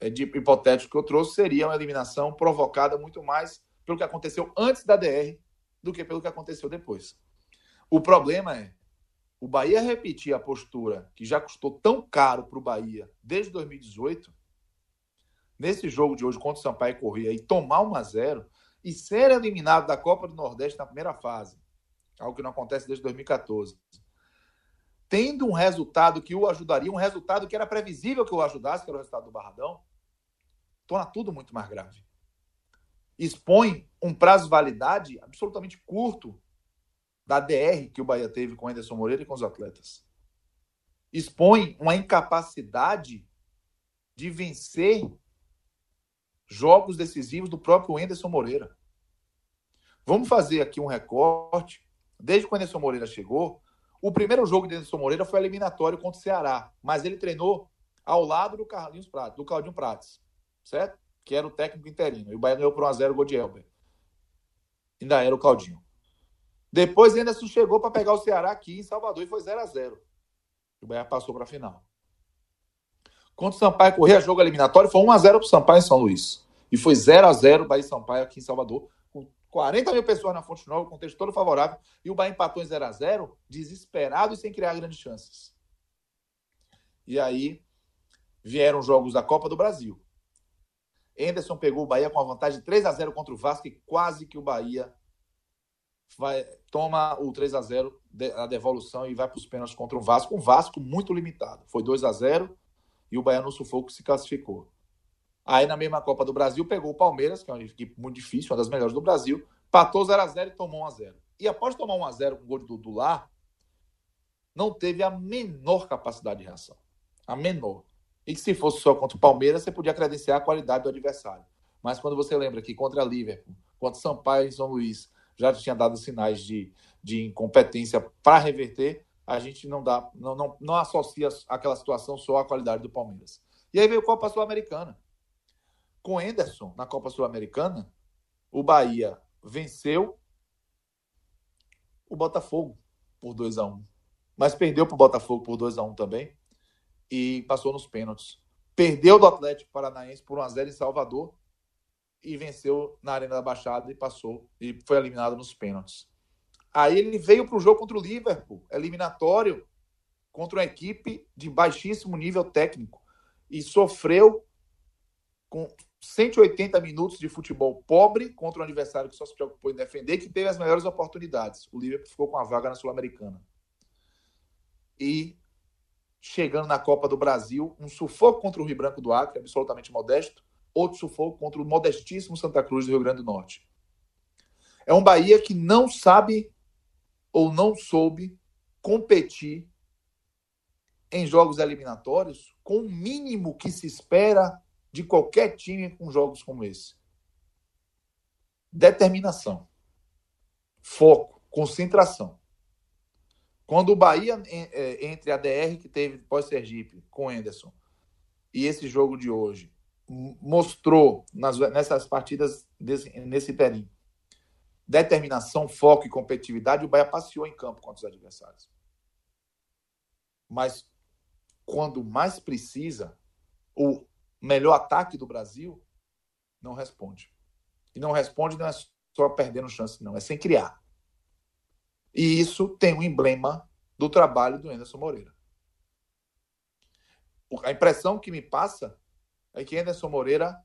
é, de hipotético que eu trouxe seria uma eliminação provocada muito mais pelo que aconteceu antes da DR do que pelo que aconteceu depois. O problema é o Bahia repetir a postura que já custou tão caro para o Bahia desde 2018, nesse jogo de hoje contra o Sampaio Corrêa, e tomar 1 a 0 e ser eliminado da Copa do Nordeste na primeira fase, algo que não acontece desde 2014. Tendo um resultado que o ajudaria, um resultado que era previsível que o ajudasse, que era o resultado do Barradão, torna tudo muito mais grave. Expõe um prazo de validade absolutamente curto da DR que o Bahia teve com o Anderson Moreira e com os atletas. Expõe uma incapacidade de vencer jogos decisivos do próprio Anderson Moreira. Vamos fazer aqui um recorte. Desde que o Anderson Moreira chegou, o primeiro jogo de Anderson Moreira foi eliminatório contra o Ceará, mas ele treinou ao lado do Carlinhos Prates, do Claudinho Prates, certo? Que era o técnico interino. E o Bahia ganhou por 1x0 o gol de Elber. Ainda era o Claudinho. Depois Anderson chegou para pegar o Ceará aqui em Salvador e foi 0 a 0 O Bahia passou para a final. Contra o Sampaio Correia, jogo eliminatório, foi 1x0 para o Sampaio em São Luís. E foi 0 a 0 Bahia e Sampaio aqui em Salvador, com 40 mil pessoas na Fonte Nova, contexto todo favorável. E o Bahia empatou em 0 a 0 desesperado e sem criar grandes chances. E aí vieram jogos da Copa do Brasil. Anderson pegou o Bahia com a vantagem de 3 a 0 contra o Vasco e quase que o Bahia vai toma o 3 a 0 a devolução e vai para os pênaltis contra o Vasco, um Vasco muito limitado. Foi 2 a 0 e o Bahia no sufoco se classificou. Aí na mesma Copa do Brasil pegou o Palmeiras, que é uma equipe muito difícil, uma das melhores do Brasil, patou 0 a 0 e tomou 1 a 0. E após tomar 1 a 0 com o gol do Dular, não teve a menor capacidade de reação. A menor. E que se fosse só contra o Palmeiras, você podia credenciar a qualidade do adversário. Mas quando você lembra que contra a Liverpool, contra Sampaio e São Luís, já tinha dado sinais de, de incompetência para reverter, a gente não dá, não, não, não associa aquela situação só à qualidade do Palmeiras. E aí veio a Copa Sul-Americana. Com Enderson na Copa Sul-Americana, o Bahia venceu o Botafogo por 2 a 1 Mas perdeu para o Botafogo por 2 a 1 também e passou nos pênaltis. Perdeu do Atlético Paranaense por 1 a 0 em Salvador e venceu na Arena da Baixada e passou e foi eliminado nos pênaltis. Aí ele veio para o jogo contra o Liverpool, eliminatório, contra uma equipe de baixíssimo nível técnico. E sofreu com 180 minutos de futebol pobre contra um adversário que só se preocupou em defender, que teve as melhores oportunidades. O Liverpool ficou com a vaga na Sul-Americana. E chegando na Copa do Brasil, um sufoco contra o Rio Branco do Acre, absolutamente modesto, outro sufoco contra o modestíssimo Santa Cruz do Rio Grande do Norte. É um Bahia que não sabe ou não soube competir em jogos eliminatórios com o mínimo que se espera de qualquer time com jogos como esse. Determinação, foco, concentração. Quando o Bahia, é, entre a DR que teve pós-Sergipe com o e esse jogo de hoje, mostrou nas, nessas partidas desse, nesse período determinação, foco e competitividade, o Bahia passeou em campo contra os adversários. Mas quando mais precisa, o melhor ataque do Brasil não responde. E não responde não é só perdendo chance, não, é sem criar. E isso tem um emblema do trabalho do Anderson Moreira. A impressão que me passa é que Anderson Moreira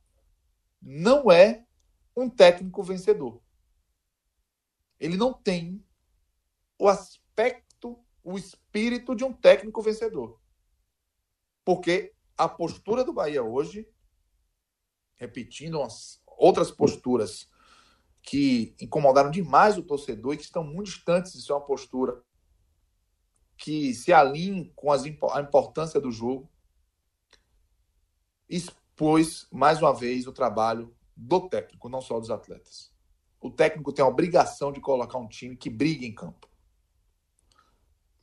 não é um técnico vencedor ele não tem o aspecto, o espírito de um técnico vencedor. Porque a postura do Bahia hoje, repetindo as outras posturas que incomodaram demais o torcedor e que estão muito distantes de ser uma postura que se alinhe com as, a importância do jogo, expôs mais uma vez o trabalho do técnico, não só dos atletas o técnico tem a obrigação de colocar um time que brigue em campo.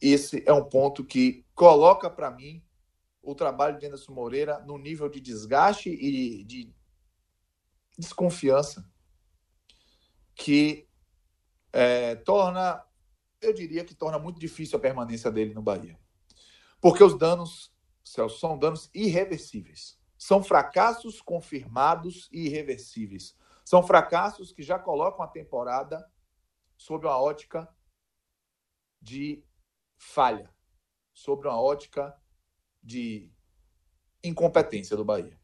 Esse é um ponto que coloca para mim o trabalho de Anderson Moreira no nível de desgaste e de desconfiança que é, torna, eu diria que torna muito difícil a permanência dele no Bahia. Porque os danos, Celso, são danos irreversíveis. São fracassos confirmados e irreversíveis. São fracassos que já colocam a temporada sob uma ótica de falha, sobre uma ótica de incompetência do Bahia.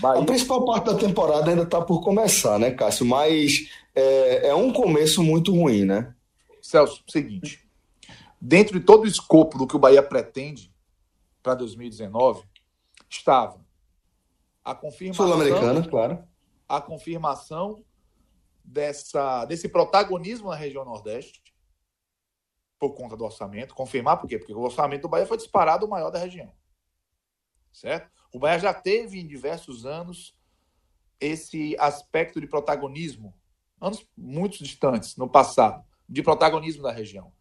Bahia... A principal parte da temporada ainda está por começar, né, Cássio? Mas é, é, um começo muito ruim, né? Celso, seguinte. Dentro de todo o escopo do que o Bahia pretende para 2019, estava a confirmação. Sul-Americana, claro a confirmação dessa, desse protagonismo na região Nordeste, por conta do orçamento. Confirmar por quê? Porque o orçamento do Bahia foi disparado o maior da região. Certo? O Bahia já teve em diversos anos esse aspecto de protagonismo, anos muito distantes, no passado, de protagonismo da região.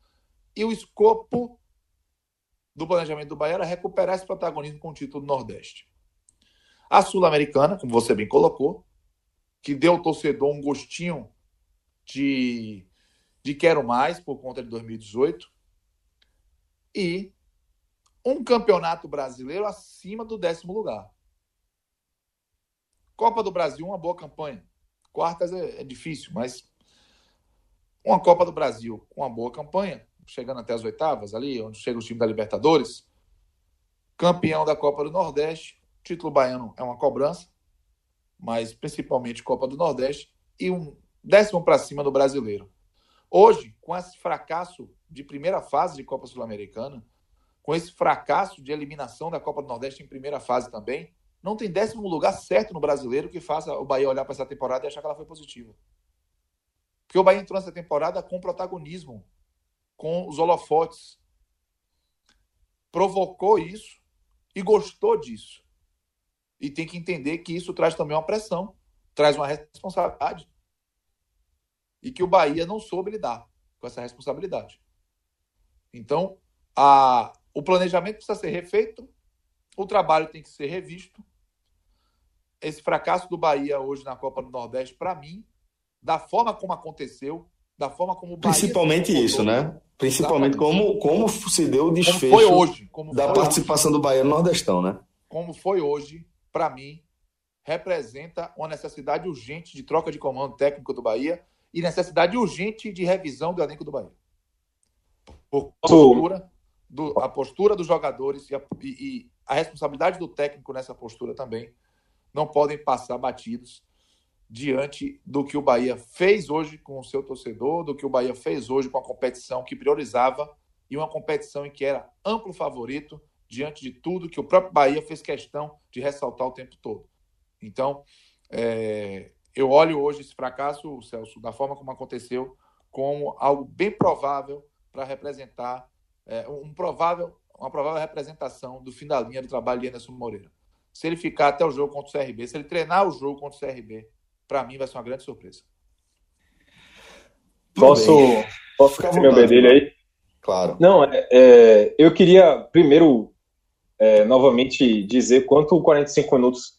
E o escopo do planejamento do Bahia era recuperar esse protagonismo com o título do Nordeste. A Sul-Americana, como você bem colocou, que deu ao torcedor um gostinho de, de quero mais por conta de 2018. E um campeonato brasileiro acima do décimo lugar. Copa do Brasil, uma boa campanha. Quartas é, é difícil, mas uma Copa do Brasil com uma boa campanha, chegando até as oitavas ali, onde chega o time da Libertadores, campeão da Copa do Nordeste, título baiano é uma cobrança, mas principalmente Copa do Nordeste e um décimo para cima do brasileiro. Hoje, com esse fracasso de primeira fase de Copa Sul-Americana, com esse fracasso de eliminação da Copa do Nordeste em primeira fase também, não tem décimo lugar certo no brasileiro que faça o Bahia olhar para essa temporada e achar que ela foi positiva. Porque o Bahia entrou nessa temporada com protagonismo, com os holofotes. Provocou isso e gostou disso. E tem que entender que isso traz também uma pressão, traz uma responsabilidade. E que o Bahia não soube lidar com essa responsabilidade. Então, a, o planejamento precisa ser refeito, o trabalho tem que ser revisto. Esse fracasso do Bahia hoje na Copa do Nordeste, para mim, da forma como aconteceu, da forma como o Bahia Principalmente isso, né? Principalmente como, como se deu o desfecho como foi hoje, como da participação hoje, do Bahia no Nordestão, né? Como foi hoje, para mim, representa uma necessidade urgente de troca de comando técnico do Bahia e necessidade urgente de revisão do elenco do Bahia. Por postura, do, a postura dos jogadores e a, e, e a responsabilidade do técnico nessa postura também não podem passar batidos diante do que o Bahia fez hoje com o seu torcedor, do que o Bahia fez hoje com a competição que priorizava e uma competição em que era amplo favorito diante de tudo que o próprio Bahia fez questão de ressaltar o tempo todo. Então, é, eu olho hoje esse fracasso, Celso, da forma como aconteceu, como algo bem provável para representar é, um provável, uma provável representação do fim da linha do trabalho de Anderson Moreira. Se ele ficar até o jogo contra o CRB, se ele treinar o jogo contra o CRB, para mim vai ser uma grande surpresa. Posso, posso ficar meu bedelho aí? Claro. Não, é, é, eu queria primeiro é, novamente dizer quanto o 45 minutos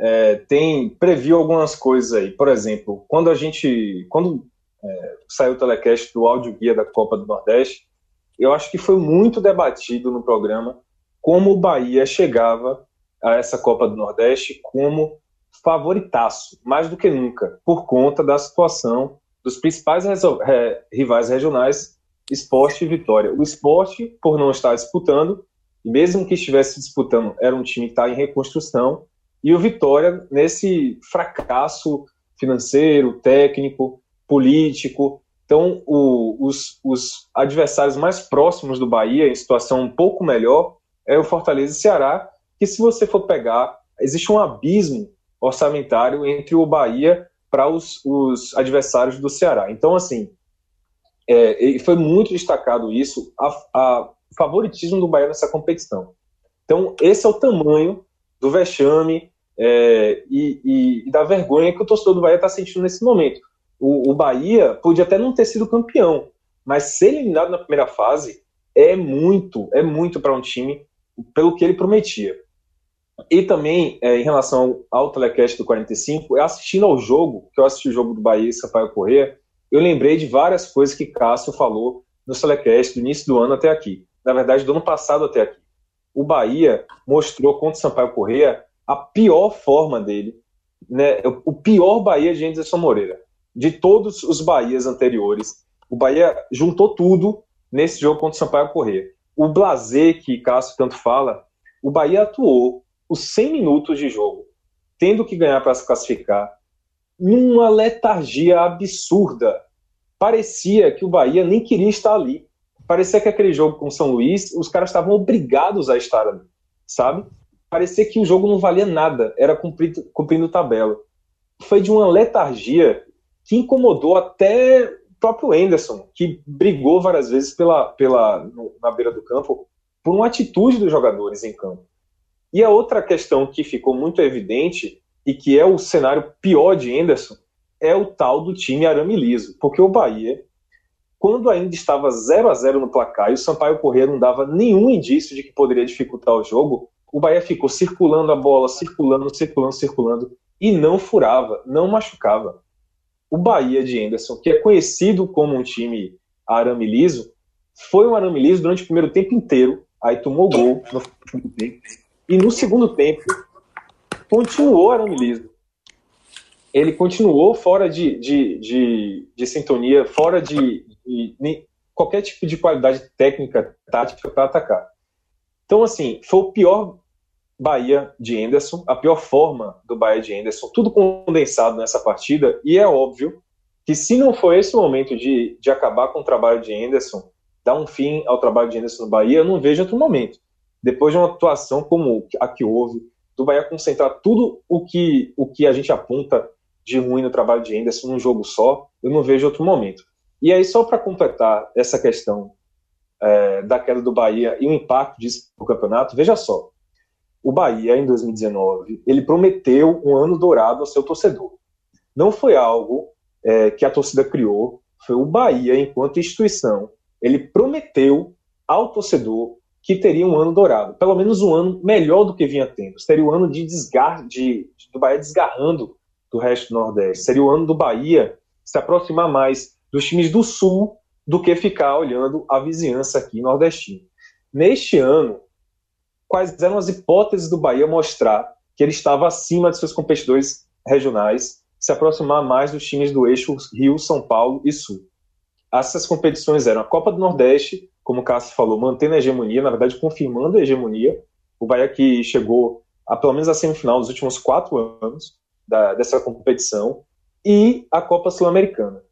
é, tem previu algumas coisas aí. Por exemplo, quando a gente quando é, saiu o telecast do áudio guia da Copa do Nordeste, eu acho que foi muito debatido no programa como o Bahia chegava a essa Copa do Nordeste como favoritaço, mais do que nunca, por conta da situação dos principais rivais regionais, Esporte e Vitória. O Esporte, por não estar disputando, mesmo que estivesse disputando, era um time que está em reconstrução, e o Vitória nesse fracasso financeiro, técnico, político. Então, o, os, os adversários mais próximos do Bahia, em situação um pouco melhor, é o Fortaleza e Ceará, que se você for pegar, existe um abismo orçamentário entre o Bahia para os, os adversários do Ceará. Então, assim, é, foi muito destacado isso, a favoritismo do Bahia nessa competição. Então, esse é o tamanho do vexame é, e, e, e, da vergonha que o torcedor do Bahia está sentindo nesse momento. O, o Bahia podia até não ter sido campeão, mas ser eliminado na primeira fase é muito, é muito para um time pelo que ele prometia. E também, é, em relação ao telecast do 45, assistindo ao jogo, que eu assisti o jogo do Bahia e Sampaio Corrêa, eu lembrei de várias coisas que Cássio falou no telecast do início do ano até aqui. Na verdade, do ano passado até aqui. O Bahia mostrou contra o Sampaio Corrêa a pior forma dele, né, o pior Bahia de Anderson Moreira. De todos os Bahias anteriores, o Bahia juntou tudo nesse jogo contra o Sampaio Corrêa. O blazer que Cássio tanto fala, o Bahia atuou os 100 minutos de jogo, tendo que ganhar para se classificar, numa letargia absurda. Parecia que o Bahia nem queria estar ali. Parecia que aquele jogo com o São Luís, os caras estavam obrigados a estar ali, sabe? Parecia que o jogo não valia nada, era cumprindo, cumprindo tabela. Foi de uma letargia que incomodou até o próprio Anderson, que brigou várias vezes pela, pela, na beira do campo por uma atitude dos jogadores em campo. E a outra questão que ficou muito evidente e que é o cenário pior de Anderson, é o tal do time arame liso. Porque o Bahia, quando ainda estava 0 a 0 no placar e o Sampaio Corrêa não dava nenhum indício de que poderia dificultar o jogo, o Bahia ficou circulando a bola, circulando, circulando, circulando e não furava, não machucava. O Bahia de Anderson, que é conhecido como um time arame liso, foi um arame liso durante o primeiro tempo inteiro, aí tomou gol no tempo, e no segundo tempo continuou arame liso. Ele continuou fora de, de, de, de sintonia, fora de, de, de qualquer tipo de qualidade técnica, tática para atacar. Então, assim, foi o pior Bahia de Anderson, a pior forma do Bahia de Anderson, tudo condensado nessa partida, e é óbvio que se não for esse momento de, de acabar com o trabalho de Anderson, dar um fim ao trabalho de Anderson no Bahia, eu não vejo outro momento. Depois de uma atuação como a que houve, do Bahia concentrar tudo o que, o que a gente aponta de ruim no trabalho de Anderson num jogo só, eu não vejo outro momento. E aí, só para completar essa questão é, da queda do Bahia e o impacto disso no campeonato, veja só o Bahia, em 2019, ele prometeu um ano dourado ao seu torcedor. Não foi algo é, que a torcida criou, foi o Bahia, enquanto instituição, ele prometeu ao torcedor que teria um ano dourado, pelo menos um ano melhor do que vinha tendo. Seria o ano de desgar, de, de, do Bahia desgarrando do resto do Nordeste. Seria o ano do Bahia se aproximar mais dos times do Sul do que ficar olhando a vizinhança aqui nordestina. Neste ano, quais eram as hipóteses do Bahia mostrar que ele estava acima de seus competidores regionais, se aproximar mais dos times do eixo Rio, São Paulo e Sul. Essas competições eram a Copa do Nordeste, como o Cássio falou, mantendo a hegemonia, na verdade confirmando a hegemonia. O Bahia que chegou a pelo menos a semifinal nos últimos quatro anos da, dessa competição, e a Copa Sul-Americana.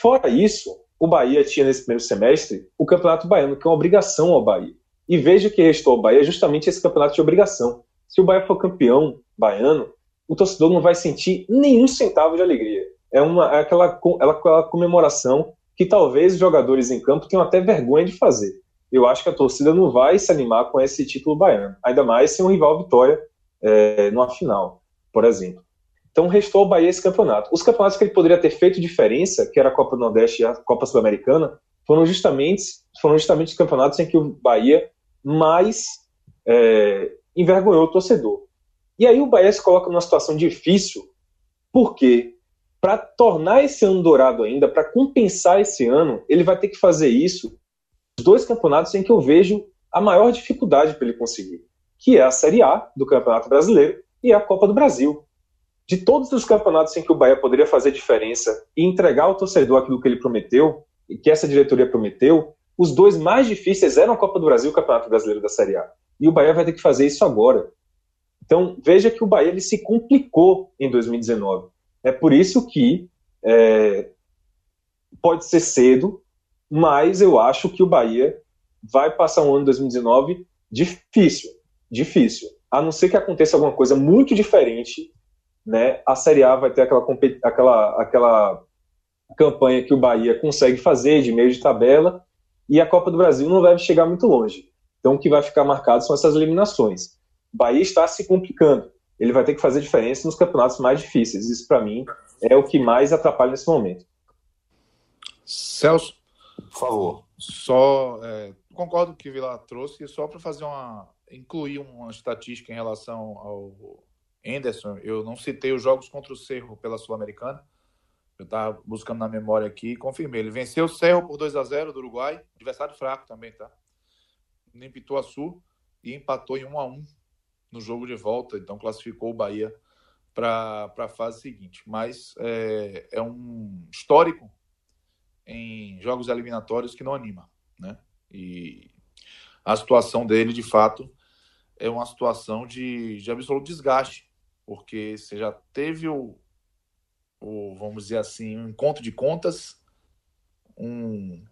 Fora isso, o Bahia tinha nesse primeiro semestre o Campeonato Baiano, que é uma obrigação ao Bahia. E veja que restou ao Bahia justamente esse campeonato de obrigação. Se o Bahia for campeão baiano, o torcedor não vai sentir nenhum centavo de alegria. É, uma, é aquela, é aquela comemoração que talvez os jogadores em campo tenham até vergonha de fazer. Eu acho que a torcida não vai se animar com esse título baiano, ainda mais se um rival vitória é, numa final, por exemplo. Então restou ao Bahia esse campeonato. Os campeonatos que ele poderia ter feito diferença, que era a Copa do Nordeste e a Copa Sul-Americana, foram justamente, foram justamente os campeonatos em que o Bahia mais é, envergonhou o torcedor. E aí o Bahia se coloca numa situação difícil, porque para tornar esse ano dourado ainda, para compensar esse ano, ele vai ter que fazer isso os dois campeonatos em que eu vejo a maior dificuldade para ele conseguir, que é a Série A do Campeonato Brasileiro e a Copa do Brasil. De todos os campeonatos em que o Bahia poderia fazer diferença e entregar ao torcedor aquilo que ele prometeu, e que essa diretoria prometeu, os dois mais difíceis eram a Copa do Brasil e o Campeonato Brasileiro da Série A. E o Bahia vai ter que fazer isso agora. Então, veja que o Bahia ele se complicou em 2019. É por isso que é, pode ser cedo, mas eu acho que o Bahia vai passar um ano de 2019 difícil, difícil. A não ser que aconteça alguma coisa muito diferente, né? A Série A vai ter aquela, aquela, aquela campanha que o Bahia consegue fazer de meio de tabela e a Copa do Brasil não deve chegar muito longe. Então, o que vai ficar marcado são essas eliminações. O Bahia está se complicando. Ele vai ter que fazer diferença nos campeonatos mais difíceis. Isso, para mim, é o que mais atrapalha nesse momento. Celso, por favor. Só é, concordo com o que o Vila trouxe, só para fazer uma. incluir uma estatística em relação ao Anderson, eu não citei os jogos contra o Cerro pela Sul-Americana, eu estava buscando na memória aqui e confirmei. Ele venceu o Cerro por 2 a 0 do Uruguai, adversário fraco também, tá? Nem Pituaçu e empatou em 1 a 1 no jogo de volta, então classificou o Bahia para a fase seguinte. Mas é, é, um histórico em jogos eliminatórios que não anima, né? E a situação dele, de fato, é uma situação de, de absoluto desgaste, porque você já teve o, o, vamos dizer assim, um encontro de contas, um,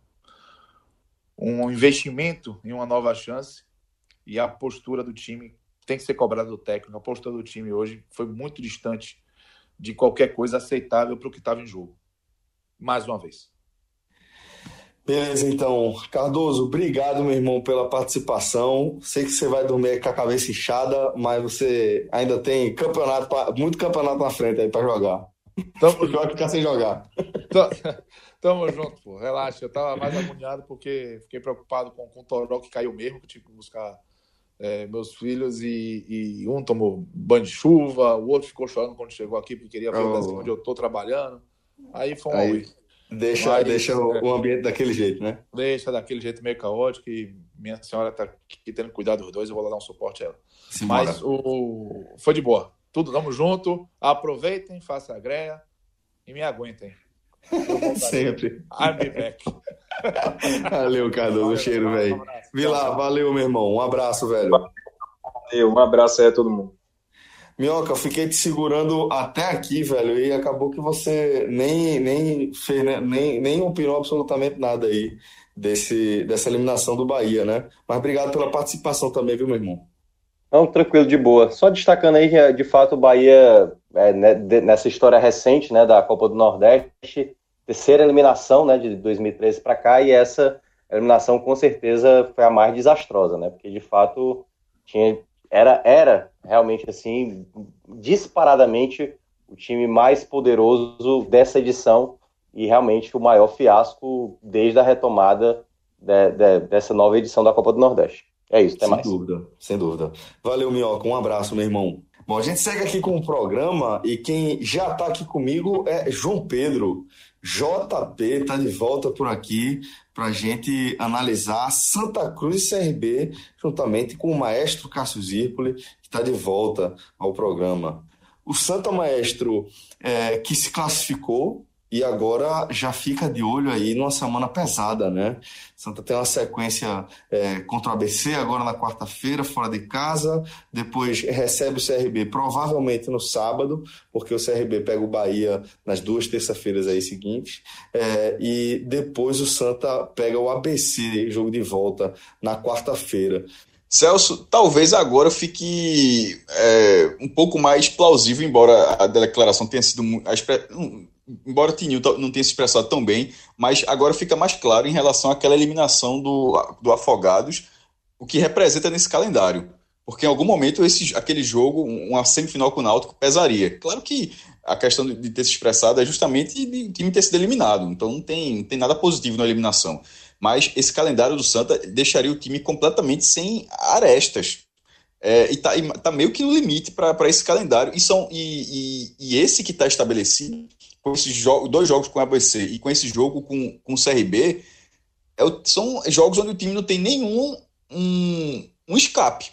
um investimento em uma nova chance e a postura do time tem que ser cobrada do técnico. A postura do time hoje foi muito distante de qualquer coisa aceitável para o que estava em jogo. Mais uma vez. Beleza, então. Cardoso, obrigado, meu irmão, pela participação. Sei que você vai dormir com a cabeça inchada, mas você ainda tem campeonato, pra, muito campeonato na frente aí para jogar. Tamo junto. ficar sem jogar. Tamo junto, pô. Relaxa. Eu tava mais agoniado porque fiquei preocupado com, com o Toró que caiu mesmo, que tive que buscar é, meus filhos e, e, um tomou banho de chuva, o outro ficou chorando quando chegou aqui porque queria ver oh. onde eu tô trabalhando. Aí foi um aí, Deixa, Mas, deixa o, é, o ambiente daquele jeito, né? Deixa daquele jeito meio caótico e minha senhora tá aqui tendo cuidado dos dois, eu vou lá dar um suporte a ela. Mas o, foi de boa. Tudo, tamo junto. Aproveitem, façam a greia e me aguentem. Sempre. I'm back. Valeu, Cardoso. Um cheiro, velho. Vila, valeu, meu irmão. Um abraço, velho. Valeu, um abraço aí a todo mundo. Minhoca, eu fiquei te segurando até aqui, velho, e acabou que você nem, nem fez, né, nem, nem opinou absolutamente nada aí desse, dessa eliminação do Bahia, né? Mas obrigado pela participação também, viu, meu irmão? Não, tranquilo, de boa. Só destacando aí que, de fato, o Bahia, é, né, nessa história recente, né, da Copa do Nordeste, terceira eliminação, né, de 2013 para cá, e essa eliminação, com certeza, foi a mais desastrosa, né? Porque, de fato, tinha era, era realmente assim, disparadamente o time mais poderoso dessa edição e realmente o maior fiasco desde a retomada de, de, dessa nova edição da Copa do Nordeste. É isso, até sem mais. Sem dúvida, sem dúvida. Valeu, Minhoca, um abraço, meu irmão. Bom, a gente segue aqui com o programa e quem já está aqui comigo é João Pedro. JP está de volta por aqui para a gente analisar Santa Cruz e CRB, juntamente com o maestro Cássio Zirpoli, que está de volta ao programa. O Santa Maestro, é, que se classificou e agora já fica de olho aí numa semana pesada, né? Santa tem uma sequência é, contra o ABC agora na quarta-feira, fora de casa. Depois recebe o CRB provavelmente no sábado, porque o CRB pega o Bahia nas duas terça-feiras aí seguintes. É, e depois o Santa pega o ABC, jogo de volta, na quarta-feira. Celso, talvez agora fique é, um pouco mais plausível, embora a declaração tenha sido. A, embora o Tininho não tenha se expressado tão bem, mas agora fica mais claro em relação àquela eliminação do, do Afogados, o que representa nesse calendário. Porque em algum momento esse, aquele jogo, uma semifinal com o Náutico, pesaria. Claro que a questão de ter se expressado é justamente de o time ter sido eliminado. Então não tem, não tem nada positivo na eliminação. Mas esse calendário do Santa deixaria o time completamente sem arestas. É, e está tá meio que no limite para esse calendário. E, são, e, e, e esse que está estabelecido com esses jo dois jogos com o ABC e com esse jogo com, com o CRB, é, são jogos onde o time não tem nenhum um, um escape.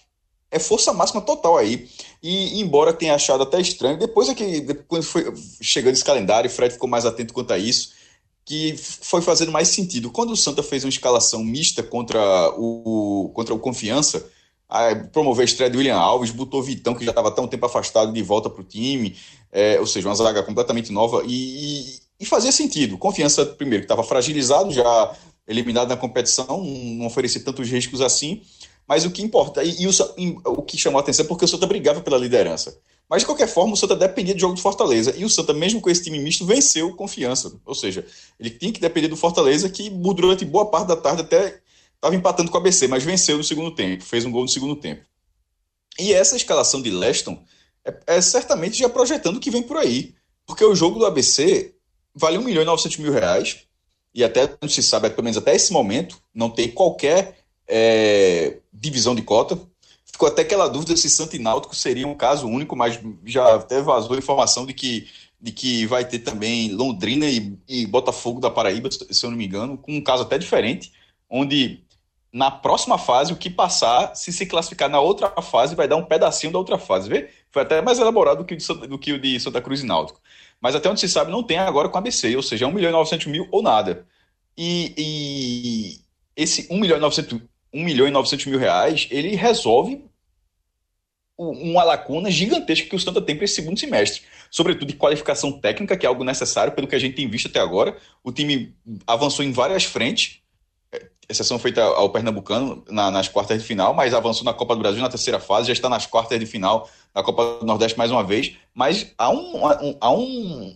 É força máxima total aí. E embora tenha achado até estranho, depois é que quando foi chegando esse calendário, o Fred ficou mais atento quanto a isso, que foi fazendo mais sentido. Quando o Santa fez uma escalação mista contra o, contra o Confiança, promoveu a estreia de William Alves, botou Vitão, que já estava tão tempo afastado, de volta para o time, é, ou seja, uma zaga completamente nova, e, e fazia sentido. Confiança, primeiro, que estava fragilizado, já eliminado na competição, não oferecia tantos riscos assim, mas o que importa, e, e o, o, que chamou a atenção é porque o Santa brigava pela liderança. Mas, de qualquer forma, o Santa dependia do jogo do Fortaleza, e o Santa, mesmo com esse time misto, venceu confiança. Ou seja, ele tinha que depender do Fortaleza, que durante boa parte da tarde até Estava empatando com o ABC, mas venceu no segundo tempo, fez um gol no segundo tempo. E essa escalação de Leston é, é certamente já projetando o que vem por aí. Porque o jogo do ABC vale 1 milhão e 900 mil reais, e até não se sabe, pelo menos até esse momento, não tem qualquer é, divisão de cota. Ficou até aquela dúvida se Santo Náutico seria um caso único, mas já até vazou a informação de que, de que vai ter também Londrina e, e Botafogo da Paraíba, se eu não me engano, com um caso até diferente, onde na próxima fase, o que passar, se se classificar na outra fase, vai dar um pedacinho da outra fase. Vê? Foi até mais elaborado do que, de, do que o de Santa Cruz e Náutico. Mas até onde se sabe, não tem agora com a ABC, ou seja, 1 milhão e 900 mil ou nada. E, e esse 1 milhão, e 900, 1 milhão e 900 mil reais, ele resolve uma lacuna gigantesca que o Santa tem para esse segundo semestre. Sobretudo de qualificação técnica, que é algo necessário, pelo que a gente tem visto até agora. O time avançou em várias frentes, exceção feita ao Pernambucano na, nas quartas de final, mas avançou na Copa do Brasil na terceira fase, já está nas quartas de final da Copa do Nordeste mais uma vez. Mas há um, há um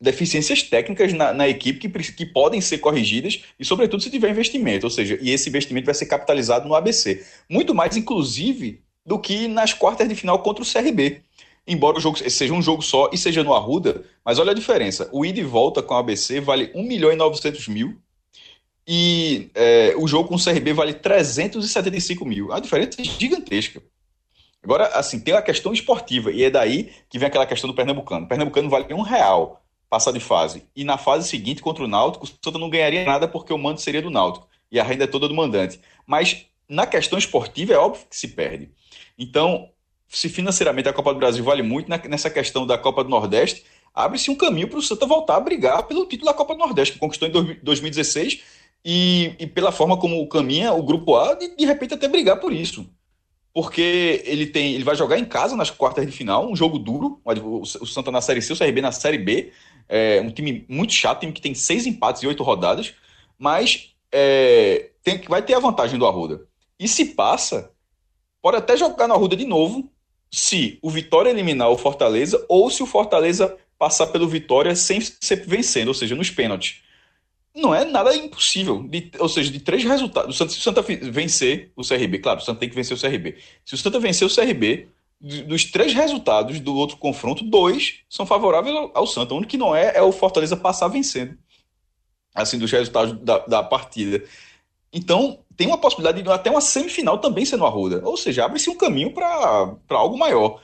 deficiências técnicas na, na equipe que, que podem ser corrigidas e, sobretudo, se tiver investimento, ou seja, e esse investimento vai ser capitalizado no ABC. Muito mais, inclusive, do que nas quartas de final contra o CRB. Embora o jogo seja um jogo só e seja no Arruda, mas olha a diferença. O ida e volta com o ABC vale 1 milhão e 900 mil e é, o jogo com o CRB vale 375 mil. A diferença é gigantesca. Agora, assim, tem a questão esportiva, e é daí que vem aquela questão do Pernambucano. O Pernambucano vale um real passar de fase. E na fase seguinte, contra o Náutico, o Santa não ganharia nada porque o mando seria do Náutico. E a renda é toda do mandante. Mas na questão esportiva, é óbvio que se perde. Então, se financeiramente a Copa do Brasil vale muito, nessa questão da Copa do Nordeste, abre-se um caminho para o Santa voltar a brigar pelo título da Copa do Nordeste, que conquistou em 2016, e, e pela forma como caminha o Grupo A, de, de repente até brigar por isso porque ele tem, ele vai jogar em casa nas quartas de final, um jogo duro, o Santa na Série C, o CRB na Série B, é um time muito chato, time que tem seis empates e oito rodadas, mas é, tem, vai ter a vantagem do Arruda. E se passa, pode até jogar no Arruda de novo, se o Vitória eliminar o Fortaleza ou se o Fortaleza passar pelo Vitória sem ser vencendo, ou seja, nos pênaltis. Não é nada impossível. De, ou seja, de três resultados. Se o Santa vencer o CRB, claro, o Santa tem que vencer o CRB. Se o Santa vencer o CRB, dos três resultados do outro confronto, dois são favoráveis ao Santa. O único que não é é o Fortaleza passar vencendo. Assim, dos resultados da, da partida. Então, tem uma possibilidade de até uma semifinal também ser no Arruda. Ou seja, abre-se um caminho para algo maior.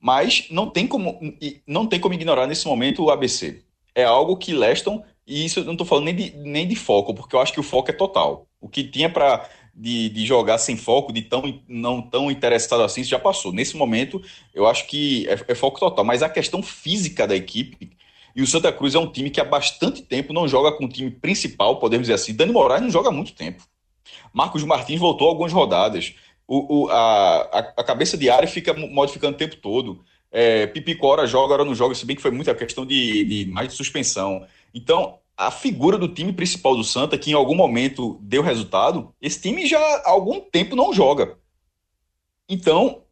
Mas não tem, como, não tem como ignorar nesse momento o ABC. É algo que Leston, e isso eu não estou falando nem de, nem de foco, porque eu acho que o foco é total. O que tinha para de, de jogar sem foco, de tão não tão interessado assim, já passou. Nesse momento, eu acho que é, é foco total. Mas a questão física da equipe, e o Santa Cruz é um time que há bastante tempo não joga com o time principal, podemos dizer assim. Dani Moraes não joga há muito tempo. Marcos Martins voltou algumas rodadas. O, o, a, a, cabeça de área fica modificando o tempo todo. É, Pipicora joga, agora não joga, se bem que foi muita questão de, de mais de suspensão. Então, a figura do time principal do Santa, que em algum momento deu resultado, esse time já há algum tempo não joga. Então,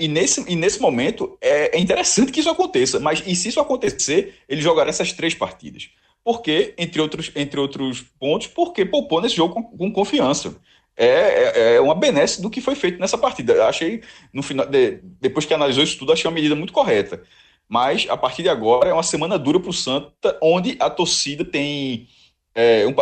e nesse, e nesse momento é, é interessante que isso aconteça, mas e se isso acontecer, ele jogará essas três partidas. Porque, entre outros, entre outros pontos, porque poupou nesse jogo com, com confiança. É, é, é, uma benesse do que foi feito nessa partida. Achei, no final, de, depois que analisou isso tudo, achei uma medida muito correta. Mas a partir de agora é uma semana dura para o Santa, onde a torcida tem. É, um,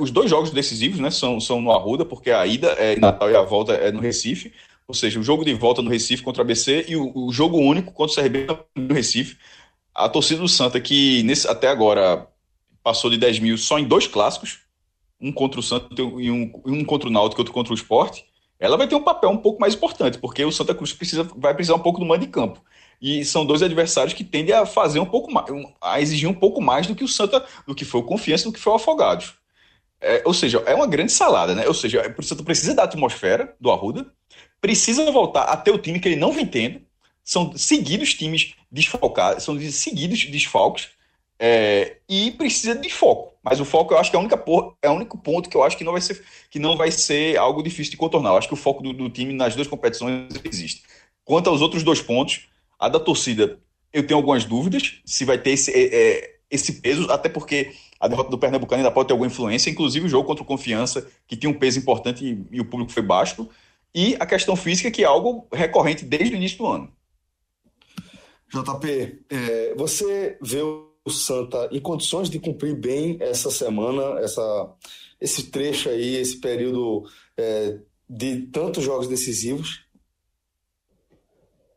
os dois jogos decisivos né, são, são no Arruda, porque a ida é em Natal e a volta é no Recife. Ou seja, o jogo de volta no Recife contra a BC e o, o jogo único contra o CRB no Recife. A torcida do Santa, que nesse, até agora passou de 10 mil só em dois clássicos, um contra o Santa e um, um contra o Náutico e outro contra o Esporte, ela vai ter um papel um pouco mais importante, porque o Santa Cruz precisa, vai precisar um pouco do mando de campo. E são dois adversários que tendem a fazer um pouco mais, a exigir um pouco mais do que o Santa, do que foi o Confiança, do que foi o Afogados. É, ou seja, é uma grande salada, né? Ou seja, o Santa precisa da atmosfera do Arruda, precisa voltar a ter o time que ele não vem tendo. São seguidos times desfalcados, são seguidos desfalques, é, e precisa de foco. Mas o foco eu acho que é, a única por, é o único ponto que eu acho que não vai ser, que não vai ser algo difícil de contornar. Eu acho que o foco do, do time nas duas competições existe. Quanto aos outros dois pontos, a da torcida, eu tenho algumas dúvidas se vai ter esse, é, é, esse peso, até porque a derrota do Pernambucano ainda pode ter alguma influência, inclusive o jogo contra o Confiança, que tinha um peso importante e, e o público foi baixo, e a questão física, que é algo recorrente desde o início do ano. JP, é, você vê o Santa em condições de cumprir bem essa semana, essa, esse trecho aí, esse período é, de tantos jogos decisivos?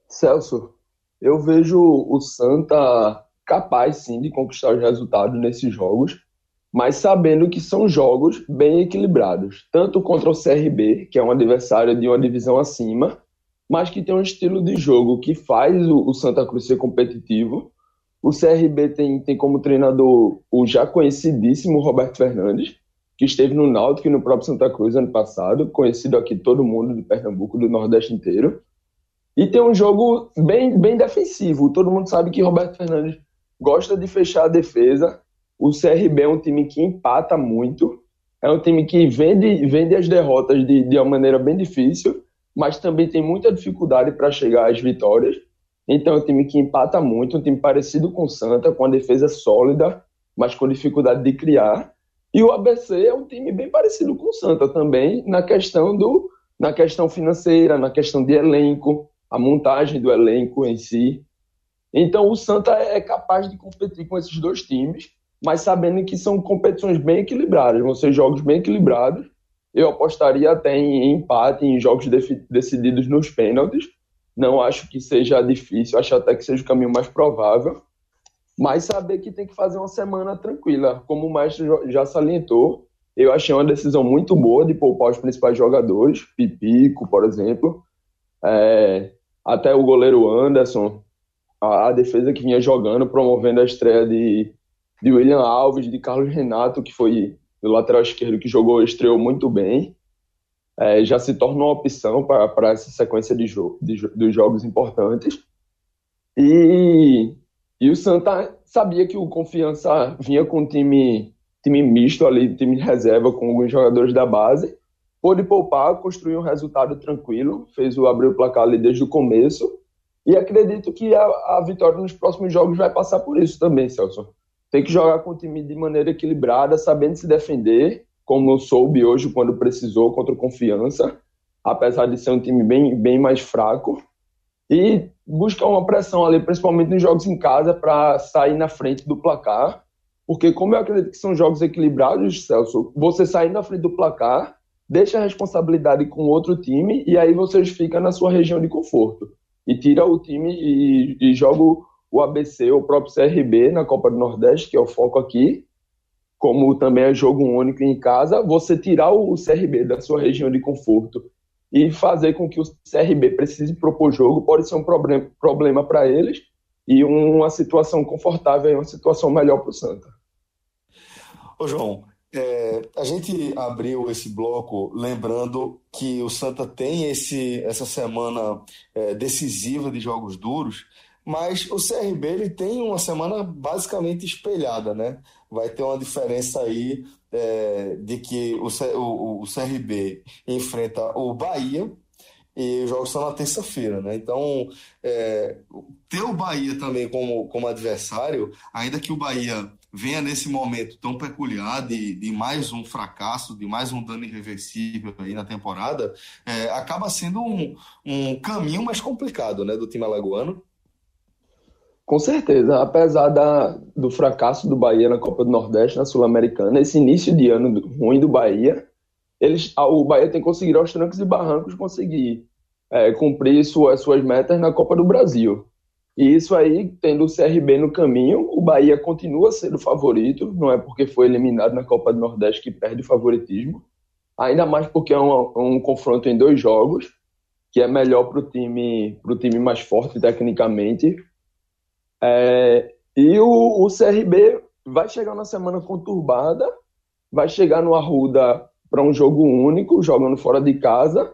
Celso, eu vejo o Santa capaz sim de conquistar os resultados nesses jogos, mas sabendo que são jogos bem equilibrados, tanto contra o CRB, que é um adversário de uma divisão acima, mas que tem um estilo de jogo que faz o, Santa Cruz ser competitivo. O CRB tem, tem como treinador o já conhecidíssimo Roberto Fernandes, que esteve no Náutico e no próprio Santa Cruz ano passado, conhecido aqui todo mundo de Pernambuco, do Nordeste inteiro. E tem um jogo bem, bem defensivo. Todo mundo sabe que Roberto Fernandes gosta de fechar a defesa. O CRB é um time que empata muito. É um time que vende, vende as derrotas de, de uma maneira bem difícil, mas também tem muita dificuldade para chegar às vitórias. Então é um time que empata muito, um time parecido com o Santa, com a defesa sólida, mas com dificuldade de criar. E o ABC é um time bem parecido com o Santa também na questão do na questão financeira, na questão de elenco, a montagem do elenco em si. Então o Santa é capaz de competir com esses dois times, mas sabendo que são competições bem equilibradas, vão ser jogos bem equilibrados. Eu apostaria até em empate, em jogos decididos nos pênaltis. Não acho que seja difícil, acho até que seja o caminho mais provável mas saber que tem que fazer uma semana tranquila. Como o mestre já salientou, eu achei uma decisão muito boa de poupar os principais jogadores, Pipico, por exemplo, é, até o goleiro Anderson, a, a, defesa que vinha jogando, promovendo a estreia de, de William Alves, de Carlos Renato, que foi o lateral esquerdo que jogou, estreou muito bem. É, já se torna uma opção para essa sequência de, jo de, de jogos importantes. E e o Santa sabia que o Confiança vinha com time, time misto ali, time de reserva com alguns jogadores da base. Pôde poupar, construir um resultado tranquilo, fez o abrir o placar ali desde o começo. E acredito que a, a vitória nos próximos jogos vai passar por isso também, Celso. Tem que jogar com o time de maneira equilibrada, sabendo se defender, como soube hoje quando precisou contra o Confiança, apesar de ser um time bem, bem mais fraco e buscar uma pressão ali, principalmente nos jogos em casa, para sair na frente do placar. Porque, como eu acredito que são jogos equilibrados, Celso, você sair na frente do placar, deixa a responsabilidade com outro time e aí você fica na sua região de conforto. E tira o time e, e joga o ABC, o próprio CRB na Copa do Nordeste, que é o foco aqui, como também é jogo único em casa, você tirar o CRB da sua região de conforto e fazer com que o CRB precise propor jogo pode ser um problema, para eles e uma situação confortável uma situação melhor para o Santa. Ô João, é, a gente abriu esse bloco lembrando que o Santa tem esse, essa semana é, decisiva de jogos duros, mas o CRB ele tem uma semana basicamente espelhada, né? Vai ter uma diferença aí é, de que o, o, o CRB enfrenta o Bahia e os jogos são na terça-feira, né? Então, é, ter o Bahia também como, como adversário, ainda que o Bahia venha nesse momento tão peculiar de, de mais um fracasso, de mais um dano irreversível aí na temporada, é, acaba sendo um, um caminho mais complicado, né, do time alagoano. Com certeza, apesar da, do fracasso do Bahia na Copa do Nordeste, na Sul-Americana, esse início de ano ruim do Bahia, eles, o Bahia tem conseguido aos trancos e barrancos conseguir é, cumprir suas, suas metas na Copa do Brasil. E isso aí, tendo o CRB no caminho, o Bahia continua sendo favorito, não é porque foi eliminado na Copa do Nordeste que perde o favoritismo, ainda mais porque é um, um confronto em dois jogos, que é melhor para o time, time mais forte tecnicamente, é, e o, o CRB vai chegar na semana conturbada, vai chegar no Arruda para um jogo único, jogando fora de casa,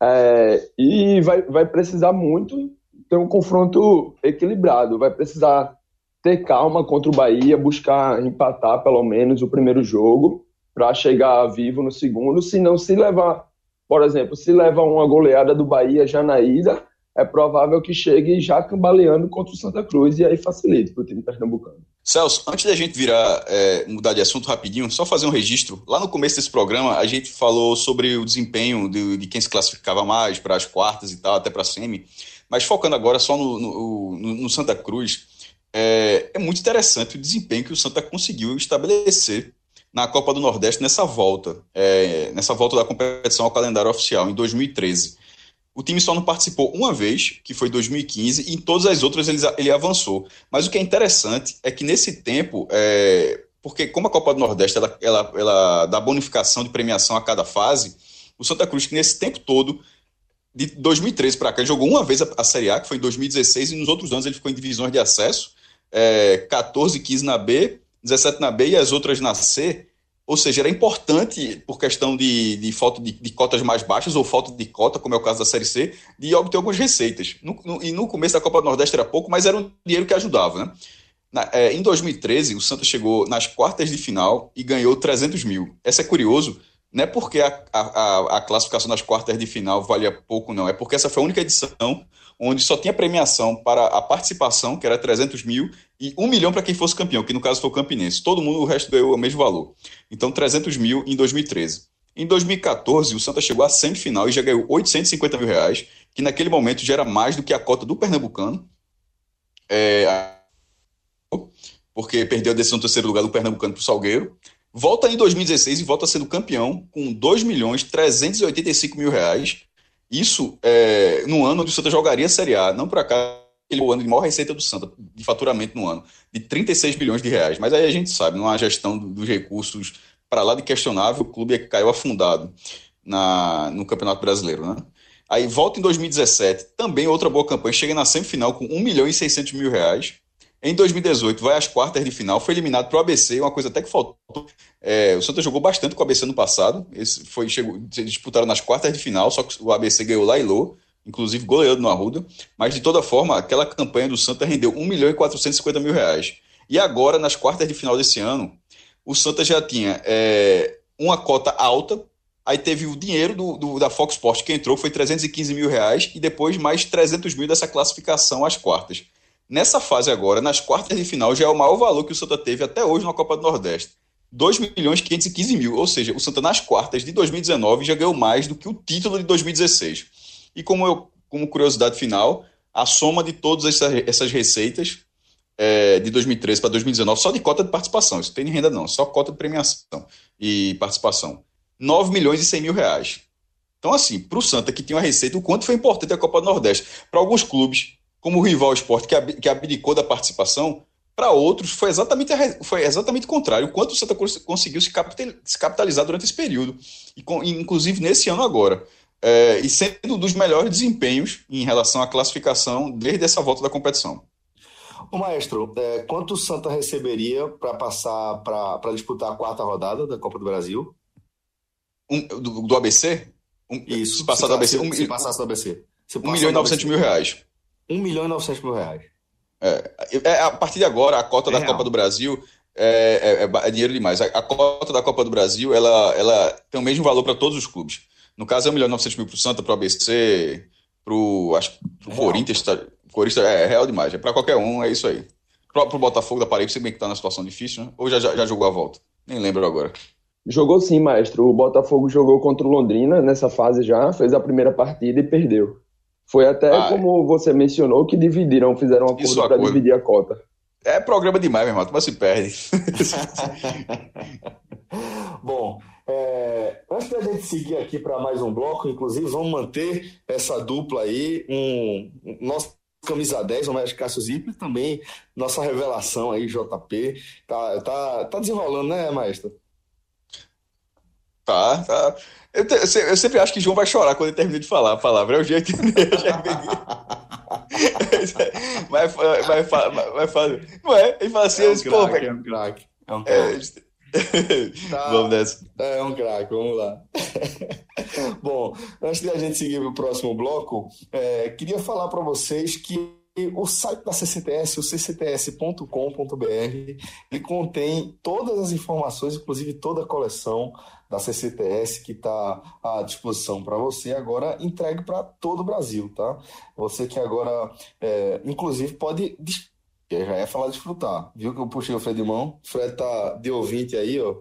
é, e vai, vai precisar muito ter um confronto equilibrado, vai precisar ter calma contra o Bahia, buscar empatar pelo menos o primeiro jogo para chegar vivo no segundo, se não se levar, por exemplo, se levar uma goleada do Bahia já na ida, é provável que chegue já cambaleando contra o Santa Cruz e aí facilite para o time pernambucano. Celso, antes da gente virar, é, mudar de assunto rapidinho, só fazer um registro. Lá no começo desse programa, a gente falou sobre o desempenho de, de quem se classificava mais para as quartas e tal, até para a semi. Mas focando agora só no, no, no Santa Cruz, é, é, muito interessante o desempenho que o Santa conseguiu estabelecer na Copa do Nordeste nessa volta, é, nessa volta da competição ao calendário oficial, em 2013. O time só não participou uma vez, que foi em 2015, e em todas as outras ele, ele avançou. Mas o que é interessante é que nesse tempo, é, porque como a Copa do Nordeste ela, ela, ela dá bonificação de premiação a cada fase, o Santa Cruz, que nesse tempo todo, de 2013 para cá, ele jogou uma vez a, a, Série A, que foi em 2016, e nos outros anos ele ficou em divisões de acesso, é, 14, 15 na B, 17 na B e as outras na C. Ou seja, era importante, por questão de, de falta de, de, cotas mais baixas ou falta de cota, como é o caso da Série C, de obter algumas receitas. No, no, e no começo da Copa do Nordeste era pouco, mas era um dinheiro que ajudava. Né? Na, é, em 2013, o Santos chegou nas quartas de final e ganhou 300 mil. Essa é curioso, não é porque a, a, a classificação das quartas de final valia pouco, não. É porque essa foi a única edição onde só tinha premiação para a participação, que era 300 mil, e 1 milhão para quem fosse campeão, que no caso foi o Campinense. Todo mundo, o resto ganhou o mesmo valor. Então, 300 mil em 2013. Em 2014, o Santa chegou à semifinal e já ganhou 850 mil reais, que naquele momento já era mais do que a cota do Pernambucano. É, porque perdeu a decisão do terceiro lugar do Pernambucano para o Salgueiro. Volta em 2016 e volta sendo campeão com 2 milhões 385 mil reais. Isso é, no ano onde o Santa jogaria a Série A, não acaso ele o ano de maior receita do Santa, de faturamento no ano, de 36 bilhões de reais. Mas aí a gente sabe, numa gestão dos recursos para lá de questionável, o clube é caiu afundado na, no Campeonato Brasileiro, né? Aí volta em 2017, também outra boa campanha, chega na semifinal com 1 milhão e 600 mil reais. Em 2018, vai às quartas de final, foi eliminado para o ABC, uma coisa até que faltou. É, o Santa jogou bastante com o ABC no passado, esse foi, chegou, disputaram nas quartas de final, só que o ABC ganhou lá e inclusive goleando no Arruda. Mas de toda forma, aquela campanha do Santa rendeu 1 milhão e 450 mil reais. E agora, nas quartas de final desse ano, o Santa já tinha é, uma cota alta, aí teve o dinheiro do, do, da Fox Sports que entrou, foi 315 mil reais, e depois mais 300 mil dessa classificação às quartas. Nessa fase agora, nas quartas de final, já é o maior valor que o Santa teve até hoje na Copa do Nordeste. 2 milhões 515 mil, ou seja, o Santa nas quartas de 2019 já ganhou mais do que o título de 2016. E como, eu, como curiosidade final, a soma de todas essas, essas receitas é, de 2013 para 2019, só de cota de participação, isso tem renda não, só cota de premiação e participação, 9 milhões e 100 mil reais. Então, assim, para o Santa, que tinha uma receita, o quanto foi importante a Copa do Nordeste. Para alguns clubes, como o rival esporte, que abdicou da participação, para outros foi exatamente, foi exatamente o contrário. O quanto o Santa Cruz conseguiu se capitalizar durante esse período, e inclusive nesse ano agora. É, e sendo um dos melhores desempenhos em relação à classificação desde essa volta da competição. O maestro, é, quanto o Santa receberia para passar para disputar a quarta rodada da Copa do Brasil? Um, do, do, ABC? Um, Isso. Se passar se do ABC. Um, se passasse do ABC. 1 milhão e 900 mil reais. 1 milhão e 900 mil reais. É, é, a partir de agora, a cota é da real. Copa do Brasil é, é, é, dinheiro demais. A, a, cota da Copa do Brasil ela, ela tem o mesmo valor para todos os clubes. No caso, é 1 milhão e 900 mil para o Santa, para o ABC, para o Corinthians. Tá, Corinthians é, real demais. É para qualquer um, é isso aí. Para o Botafogo da Paraíba, se bem que está na situação difícil, né? Ou já, já, já jogou a volta? Nem lembro agora. Jogou sim, maestro. O Botafogo jogou contra o Londrina nessa fase já, fez a primeira partida e perdeu. Foi até ah, como você mencionou que dividiram, fizeram um acordo para dividir a cota. É programa demais, meu irmão, tu se perde. Bom, é, antes da gente seguir aqui para mais um bloco, inclusive, vamos manter essa dupla aí. Um, nosso camisa 10, o Mestre Cássio Zipper, também nossa revelação aí, JP. Tá, tá, tá desenrolando, né, maestro? Tá, tá. Eu, te, eu, sempre acho que João vai chorar quando ele termina de falar a palavra. É o jeito dele. vai, vai, falar. Não é? Ele fala assim, é um crack, pô, é um craque. É um craque. É, tá, vamos nessa. É um craque, vamos lá. Bom, antes de a gente seguir para o próximo bloco, é, queria falar para vocês que o site da CCTS, o ccts.com.br, ele contém todas as informações, inclusive toda a coleção da CCTS que está à disposição para você agora entregue para todo o Brasil, tá? Você que agora, é, inclusive, pode eu já ia falar desfrutar. Viu que eu puxei o Fred de mão? O Fred tá de ouvinte aí, ó.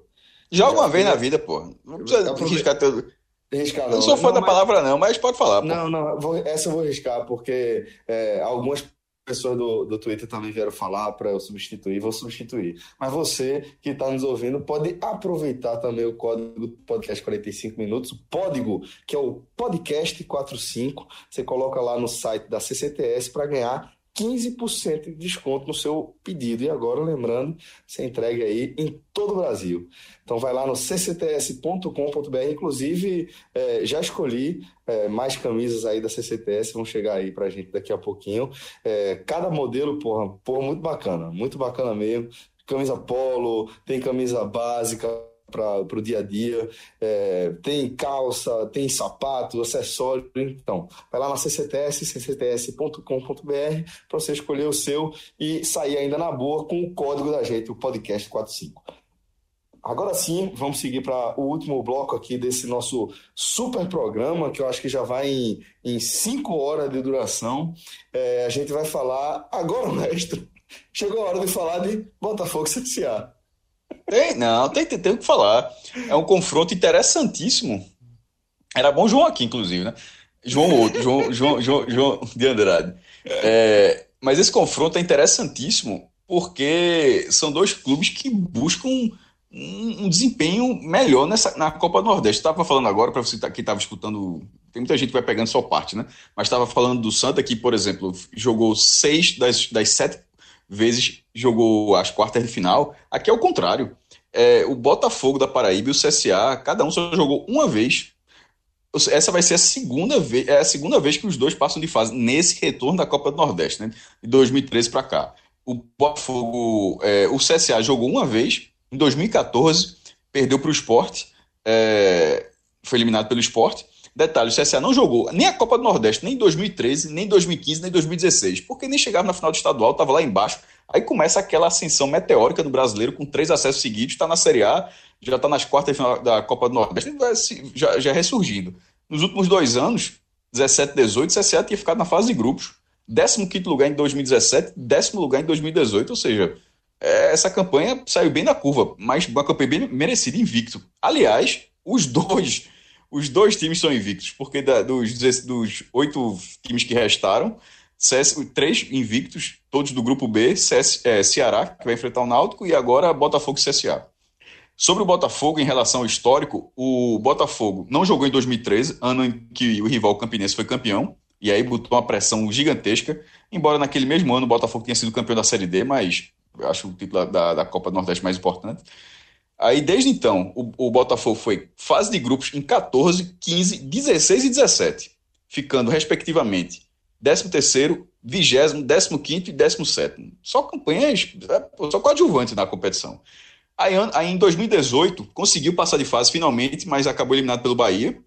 Já uma vez na vida, pô. Não precisa arriscar todo. Riscar, não. não sou fã não, da mas... palavra, não, mas pode falar. Pô. Não, não, vou, essa eu vou riscar, porque é, algumas pessoas do, do Twitter também vieram falar para eu substituir, vou substituir. Mas você que está nos ouvindo pode aproveitar também o código podcast 45 minutos, o código, que é o podcast 45. Você coloca lá no site da CCTS para ganhar 15% de desconto no seu pedido. E agora, lembrando, você entrega aí em todo o Brasil. Então vai lá no ccts.com.br, inclusive é, já escolhi é, mais camisas aí da CCTS, vão chegar aí pra gente daqui a pouquinho. É, cada modelo, porra, porra, muito bacana, muito bacana mesmo. Camisa polo, tem camisa básica, para o dia a dia. É, tem calça, tem sapato, acessório. Então, vai lá na CCTS, ccts.com.br, para você escolher o seu e sair ainda na boa com o código da gente, o podcast 45. Agora sim, vamos seguir para o último bloco aqui desse nosso super programa, que eu acho que já vai em, em cinco horas de duração. É, a gente vai falar agora, mestre. Chegou a hora de falar de Botafogo CSA. Tem, não, tem, tem, tem o que falar. É um confronto interessantíssimo. Era bom João aqui, inclusive, né? João outro, João, João, João, João de Andrade. É, mas esse confronto é interessantíssimo porque são dois clubes que buscam um, um desempenho melhor nessa, na Copa do Nordeste. Estava falando agora, para você tá, que estava escutando, tem muita gente que vai pegando só parte, né? Mas estava falando do Santa, que, por exemplo, jogou seis das, das sete vezes jogou as quartas de final. Aqui é o contrário. É, o Botafogo da Paraíba e o CSA, cada um só jogou uma vez. Essa vai ser a segunda vez, é a segunda vez que os dois passam de fase nesse retorno da Copa do Nordeste, né? De 2013 para cá. O Botafogo, é, o CSA jogou uma vez em 2014, perdeu para o esporte, é, foi eliminado pelo esporte. Detalhe, o CSA não jogou nem a Copa do Nordeste, nem em 2013, nem em 2015, nem em 2016, porque nem chegava na final do estadual, estava lá embaixo. Aí começa aquela ascensão meteórica do brasileiro, com três acessos seguidos, está na Série A, já está nas quartas da Copa do Nordeste, já, já ressurgindo. Nos últimos dois anos, 17 18, o CSA tinha ficado na fase de grupos. 15 lugar em 2017, décimo lugar em 2018, ou seja, é, essa campanha saiu bem da curva, mas uma campanha bem merecida, invicto. Aliás, os dois os dois times são invictos, porque da, dos, dos oito times que restaram, CS, três invictos, todos do grupo B, CS, é, Ceará, que vai enfrentar o Náutico, e agora Botafogo e CSA. Sobre o Botafogo, em relação ao histórico, o Botafogo não jogou em 2013, ano em que o rival Campinense foi campeão, e aí botou uma pressão gigantesca, embora naquele mesmo ano o Botafogo tenha sido campeão da Série D, mas acho o título da, da Copa do Nordeste mais importante. Aí, desde então, o, o, Botafogo foi fase de grupos em 14, 15, 16 e 17, ficando, respectivamente, 13º, 20 15 e 17 Só campanhas, é, só coadjuvantes na competição. Aí, aí, em 2018, conseguiu passar de fase finalmente, mas acabou eliminado pelo Bahia.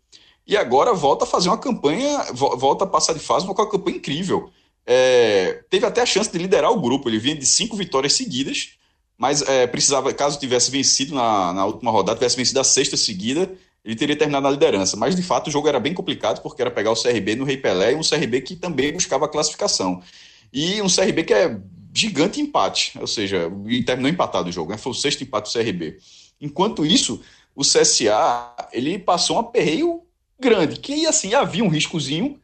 E agora volta a fazer uma campanha, volta a passar de fase, uma campanha incrível. É, teve até a chance de liderar o grupo. Ele vinha de cinco vitórias seguidas mas é, precisava, caso tivesse vencido na, na última rodada, tivesse vencido a sexta seguida, ele teria terminado na liderança. Mas de fato o jogo era bem complicado, porque era pegar o CRB no Rei Pelé e um CRB que também buscava a classificação. E um CRB que é gigante empate, ou seja, e terminou empatado o jogo, né? foi o sexto empate do CRB. Enquanto isso, o CSA ele passou um aperreio grande, que assim havia um riscozinho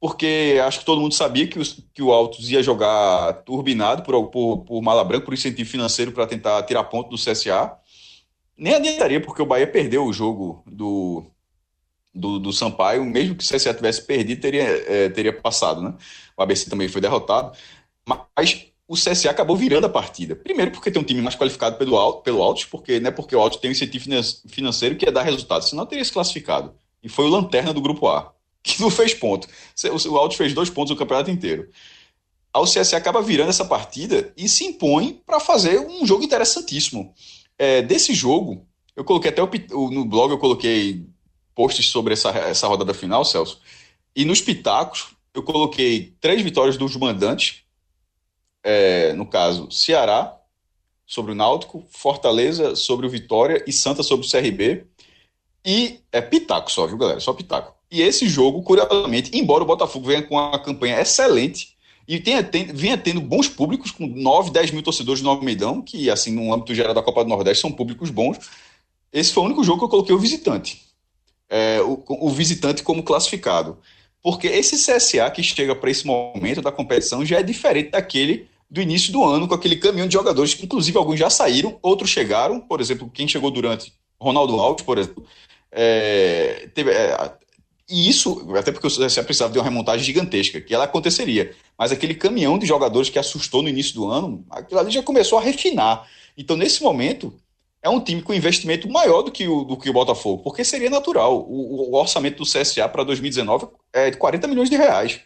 porque acho que todo mundo sabia que, os, que o Altos ia jogar turbinado por, por, por Mala Branca, por incentivo financeiro para tentar tirar ponto do CSA. Nem adiantaria, porque o Bahia perdeu o jogo do, do, do Sampaio, mesmo que o CSA tivesse perdido, teria, é, teria passado, né? O ABC também foi derrotado. Mas o CSA acabou virando a partida. Primeiro porque tem um time mais qualificado pelo, pelo Altos, porque não é porque o Altos tem um incentivo financeiro que ia dar resultado, senão teria se classificado. E foi o lanterna do grupo A que não fez ponto. O Altos fez dois pontos no campeonato inteiro. A CSA acaba virando essa partida e se impõe para fazer um jogo interessantíssimo. É, desse jogo, eu coloquei até o, no blog, eu coloquei posts sobre essa, essa rodada final, Celso. E nos pitacos, eu coloquei três vitórias dos mandantes, é, no caso, Ceará sobre o Náutico, Fortaleza sobre o Vitória e Santa sobre o CRB. E é pitaco só, viu, galera? Só pitaco. E esse jogo, curiosamente, embora o Botafogo venha com uma campanha excelente e tenha, vinha tendo bons públicos, com 9, 10 mil torcedores no Almeidão, que, assim, no âmbito geral da Copa do Nordeste, são públicos bons, esse foi o único jogo que eu coloquei o visitante. É, o, o visitante como classificado. Porque esse CSA que chega para esse momento da competição já é diferente daquele do início do ano, com aquele caminhão de jogadores, que inclusive alguns já saíram, outros chegaram, por exemplo, quem chegou durante Ronaldo Alves, por exemplo, é, teve, é, e isso, até porque o CSA precisava de uma remontagem gigantesca, que ela aconteceria. Mas aquele caminhão de jogadores que assustou no início do ano, aquilo ali já começou a refinar. Então, nesse momento, é um time com investimento maior do que o, do que o Botafogo, porque seria natural. O, o orçamento do CSA para 2019 é de 40 milhões de reais.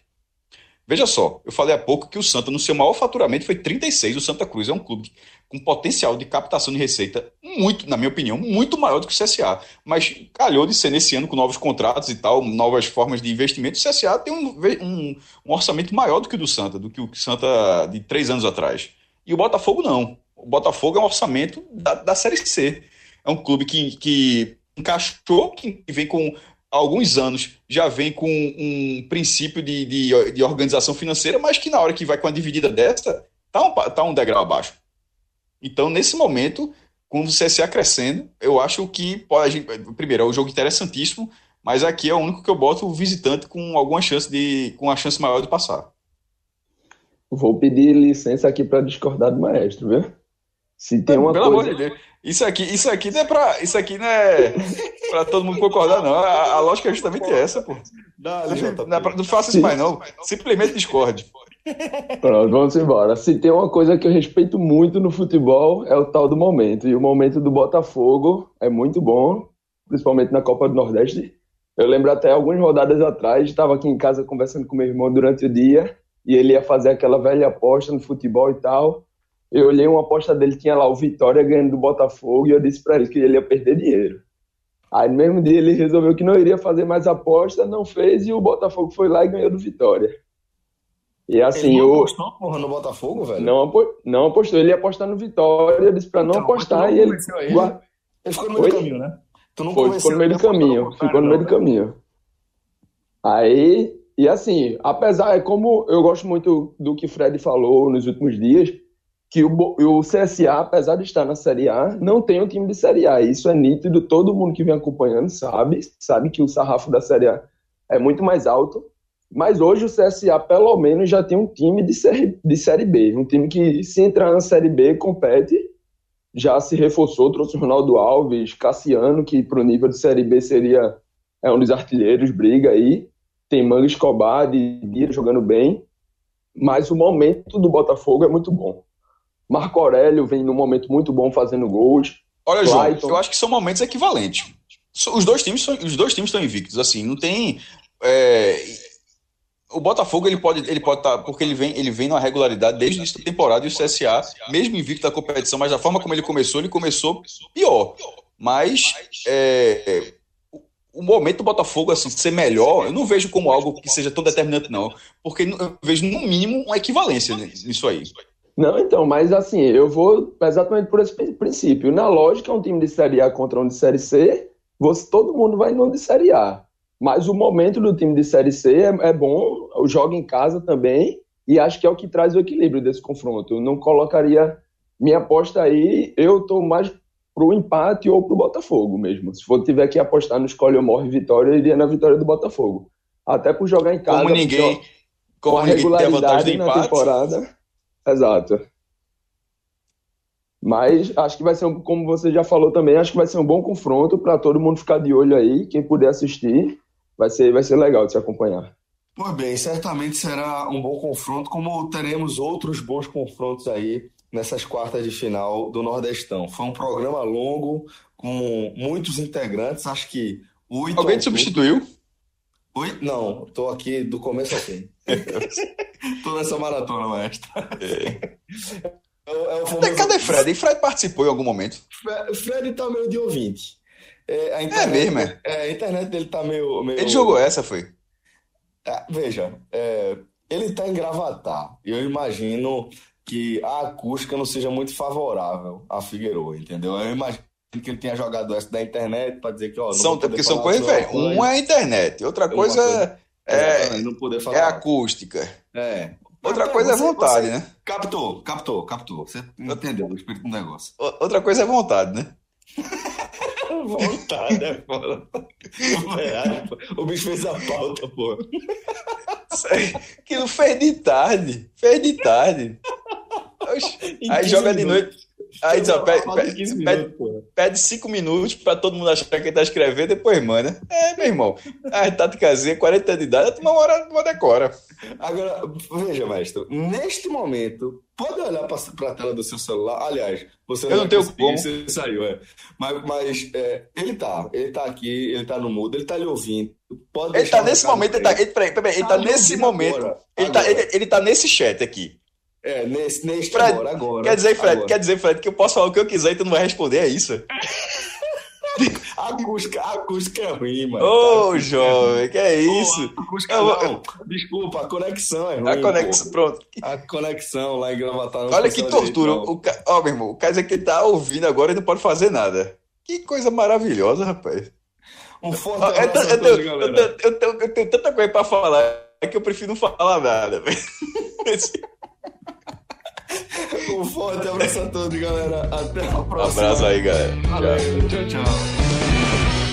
Veja só, eu falei há pouco que o Santa, no seu maior faturamento, foi 36. O Santa Cruz é um clube com potencial de captação de receita muito, na minha opinião, muito maior do que o CSA. Mas calhou de ser nesse ano com novos contratos e tal, novas formas de investimento. O CSA tem um, um, um orçamento maior do que o do Santa, do que o Santa de três anos atrás. E o Botafogo não. O Botafogo é um orçamento da, da Série C. é um clube que, que encaixou, que vem com alguns anos, já vem com um princípio de, de, de organização financeira, mas que na hora que vai com a dividida dessa, tá um, tá um degrau abaixo. Então, nesse momento, com o CSA crescendo, eu acho que pode. Primeiro, é um jogo interessantíssimo, mas aqui é o único que eu boto o visitante com alguma chance de. com a chance maior de passar. Vou pedir licença aqui para discordar do maestro, viu? Se tem uma Pelo coisa. amor de Deus. Isso aqui, isso aqui não é pra. Isso aqui não é pra todo mundo concordar, não. A, a lógica é justamente essa, pô. Dá, JP. Não, é pra- não faça isso mais, não. Simplesmente discorde. Pronto, vamos embora. Se tem uma coisa que eu respeito muito no futebol, é o tal do momento. E o momento do Botafogo é muito bom, principalmente na Copa do Nordeste. Eu lembro até algumas rodadas atrás, estava aqui em casa conversando com meu irmão durante o dia, e ele ia fazer aquela velha aposta no futebol e tal. Eu olhei uma aposta dele, tinha lá o Vitória ganhando do Botafogo, e eu disse para ele que ele ia perder dinheiro. Aí no mesmo dia ele resolveu que não iria fazer mais aposta, não fez, e o Botafogo foi lá e ganhou do Vitória. E assim, Ele não eu, apostou, porra, no Botafogo, velho? não, apo- não apostou, ele ia apostar no Vitória, eu disse pra não Então, apostar e ele ele? Ele ficou no meio do caminho, né? Tu não foi, ficou no meio ele do caminho, ficou no meio do caminho. Aí, e assim, apesar, é como eu gosto muito do que Fred falou nos últimos dias, que o, o CSA, apesar de estar na Série A, não tem um time de Série A. Isso é nítido, todo mundo que vem acompanhando sabe, sabe que o sarrafo da Série A é muito mais alto. Mas hoje o CSA, pelo menos, já tem um time de série, de série B. Um time que, se entrar na Série B, compete. Já se reforçou, trouxe o Ronaldo Alves, Cassiano, que para o nível de Série B seria é um dos artilheiros, briga aí. Tem Manga Escobar, de Bira jogando bem. Mas o momento do Botafogo é muito bom. Marco Aurélio vem num momento muito bom fazendo gols. Olha, João, eu acho que são momentos equivalentes. Os dois times, são- os dois times estão invictos, assim, não tem. é, o Botafogo ele pode ele pode estar porque ele vem ele vem numa regularidade desde da temporada e o CSA mesmo invicto da competição, mas da forma como ele começou ele começou pior. Mas é, o- o momento do Botafogo assim ser melhor eu não vejo como algo que seja tão determinante não, porque eu vejo no mínimo uma equivalência nisso aí. Não, então, mas assim, eu vou exatamente por esse prin- princípio. Na lógica, um time de Série A contra um de Série C, você, todo mundo vai no de Série A. Mas o momento do time de Série C é, é bom, joga em casa também, e acho que é o que traz o equilíbrio desse confronto. Eu não colocaria minha aposta aí, eu tô mais pro empate ou pro Botafogo mesmo. Se for tiver que apostar no escolhe ou morre vitória, eu iria na vitória do Botafogo. Até por jogar em casa, Como ninguém com como a ninguém tem a vantagem do regularidade na empate. temporada. Exato. Mas acho que vai ser, um, como você já falou também, acho que vai ser um bom confronto para todo mundo ficar de olho aí. Quem puder assistir, vai ser, vai ser legal de se acompanhar. Pois bem, certamente será um bom confronto, como teremos outros bons confrontos aí nessas quartas de final do Nordestão. Foi um programa longo, com muitos integrantes, acho que oito Alguém te substituiu? Oi? Não, tô aqui do começo ao fim. tô nessa maratona, maestro. É, o- é o Cadê, famoso- cadê Fred? E Fred participou em algum momento. Fre- Fred tá meio de ouvinte. É, a É internet, mesmo, é? é, a internet dele tá meio, meio... Ele jogou essa, foi. Ah, veja, é, ele está em Gravatar. E eu imagino que a acústica não seja muito favorável a Figueiredo, entendeu? Eu imagino que ele tenha jogado essa da internet para dizer que, ó, São, porque são coisas apoio. Um é a internet, outra coisa coisa. é, não poder é falar. acústica. É. Outra coisa é você- vontade, você né? Captou, captou, captou. Você entendeu o espírito do negócio. Outra coisa é vontade, né? Vontade, é foda. Verdade, pô. O bicho fez a pauta, pô. Aquilo fez de tarde. Fez de tarde. Aí 15 joga de noite. Aí só a pede, pede, 15 pede, minutos, pede cinco minutos pra todo mundo achar que ele tá escrevendo, depois manda. É, meu irmão. A táticazinha, 40 anos de idade, uma hora uma decora. Agora, veja, mestre, neste momento, pode olhar para a tela do seu celular. Aliás, você Eu não vai tenho como. Você saiu, é. Mas, mas é, ele tá, ele tá aqui, ele tá no mudo, ele tá lhe ouvindo. Pode Ele tá nesse momento, ele tá, ele, peraí, peraí, ele Tá tá nesse momento. agora, Ele tá, agora. ele, ele tá nesse chat aqui. É, nesse, neste Fred, agora, agora. Quer dizer, Fred, agora. quer dizer, Fred, que eu posso falar o que eu quiser e tu não vai responder, é isso? A acústica, a acústica é ruim, mano. Ô, jovem, que é isso? Pô, a acústica Eu não. Desculpa, a conexão é ruim. A conexão, pronto. pô. A conexão lá em Gravatar não Olha que tortura. O, ca- ó, meu irmão, o cara dizer que ele tá ouvindo agora e não pode fazer nada. Que coisa maravilhosa, rapaz. Um forte Eu, abraço a eu, todos, eu, eu, eu tenho- eu tenho tanta coisa pra falar que eu prefiro não falar nada, velho. Um forte abraço a todos, galera. Até a próxima. Um abraço aí, galera. Valeu. tchau. tchau.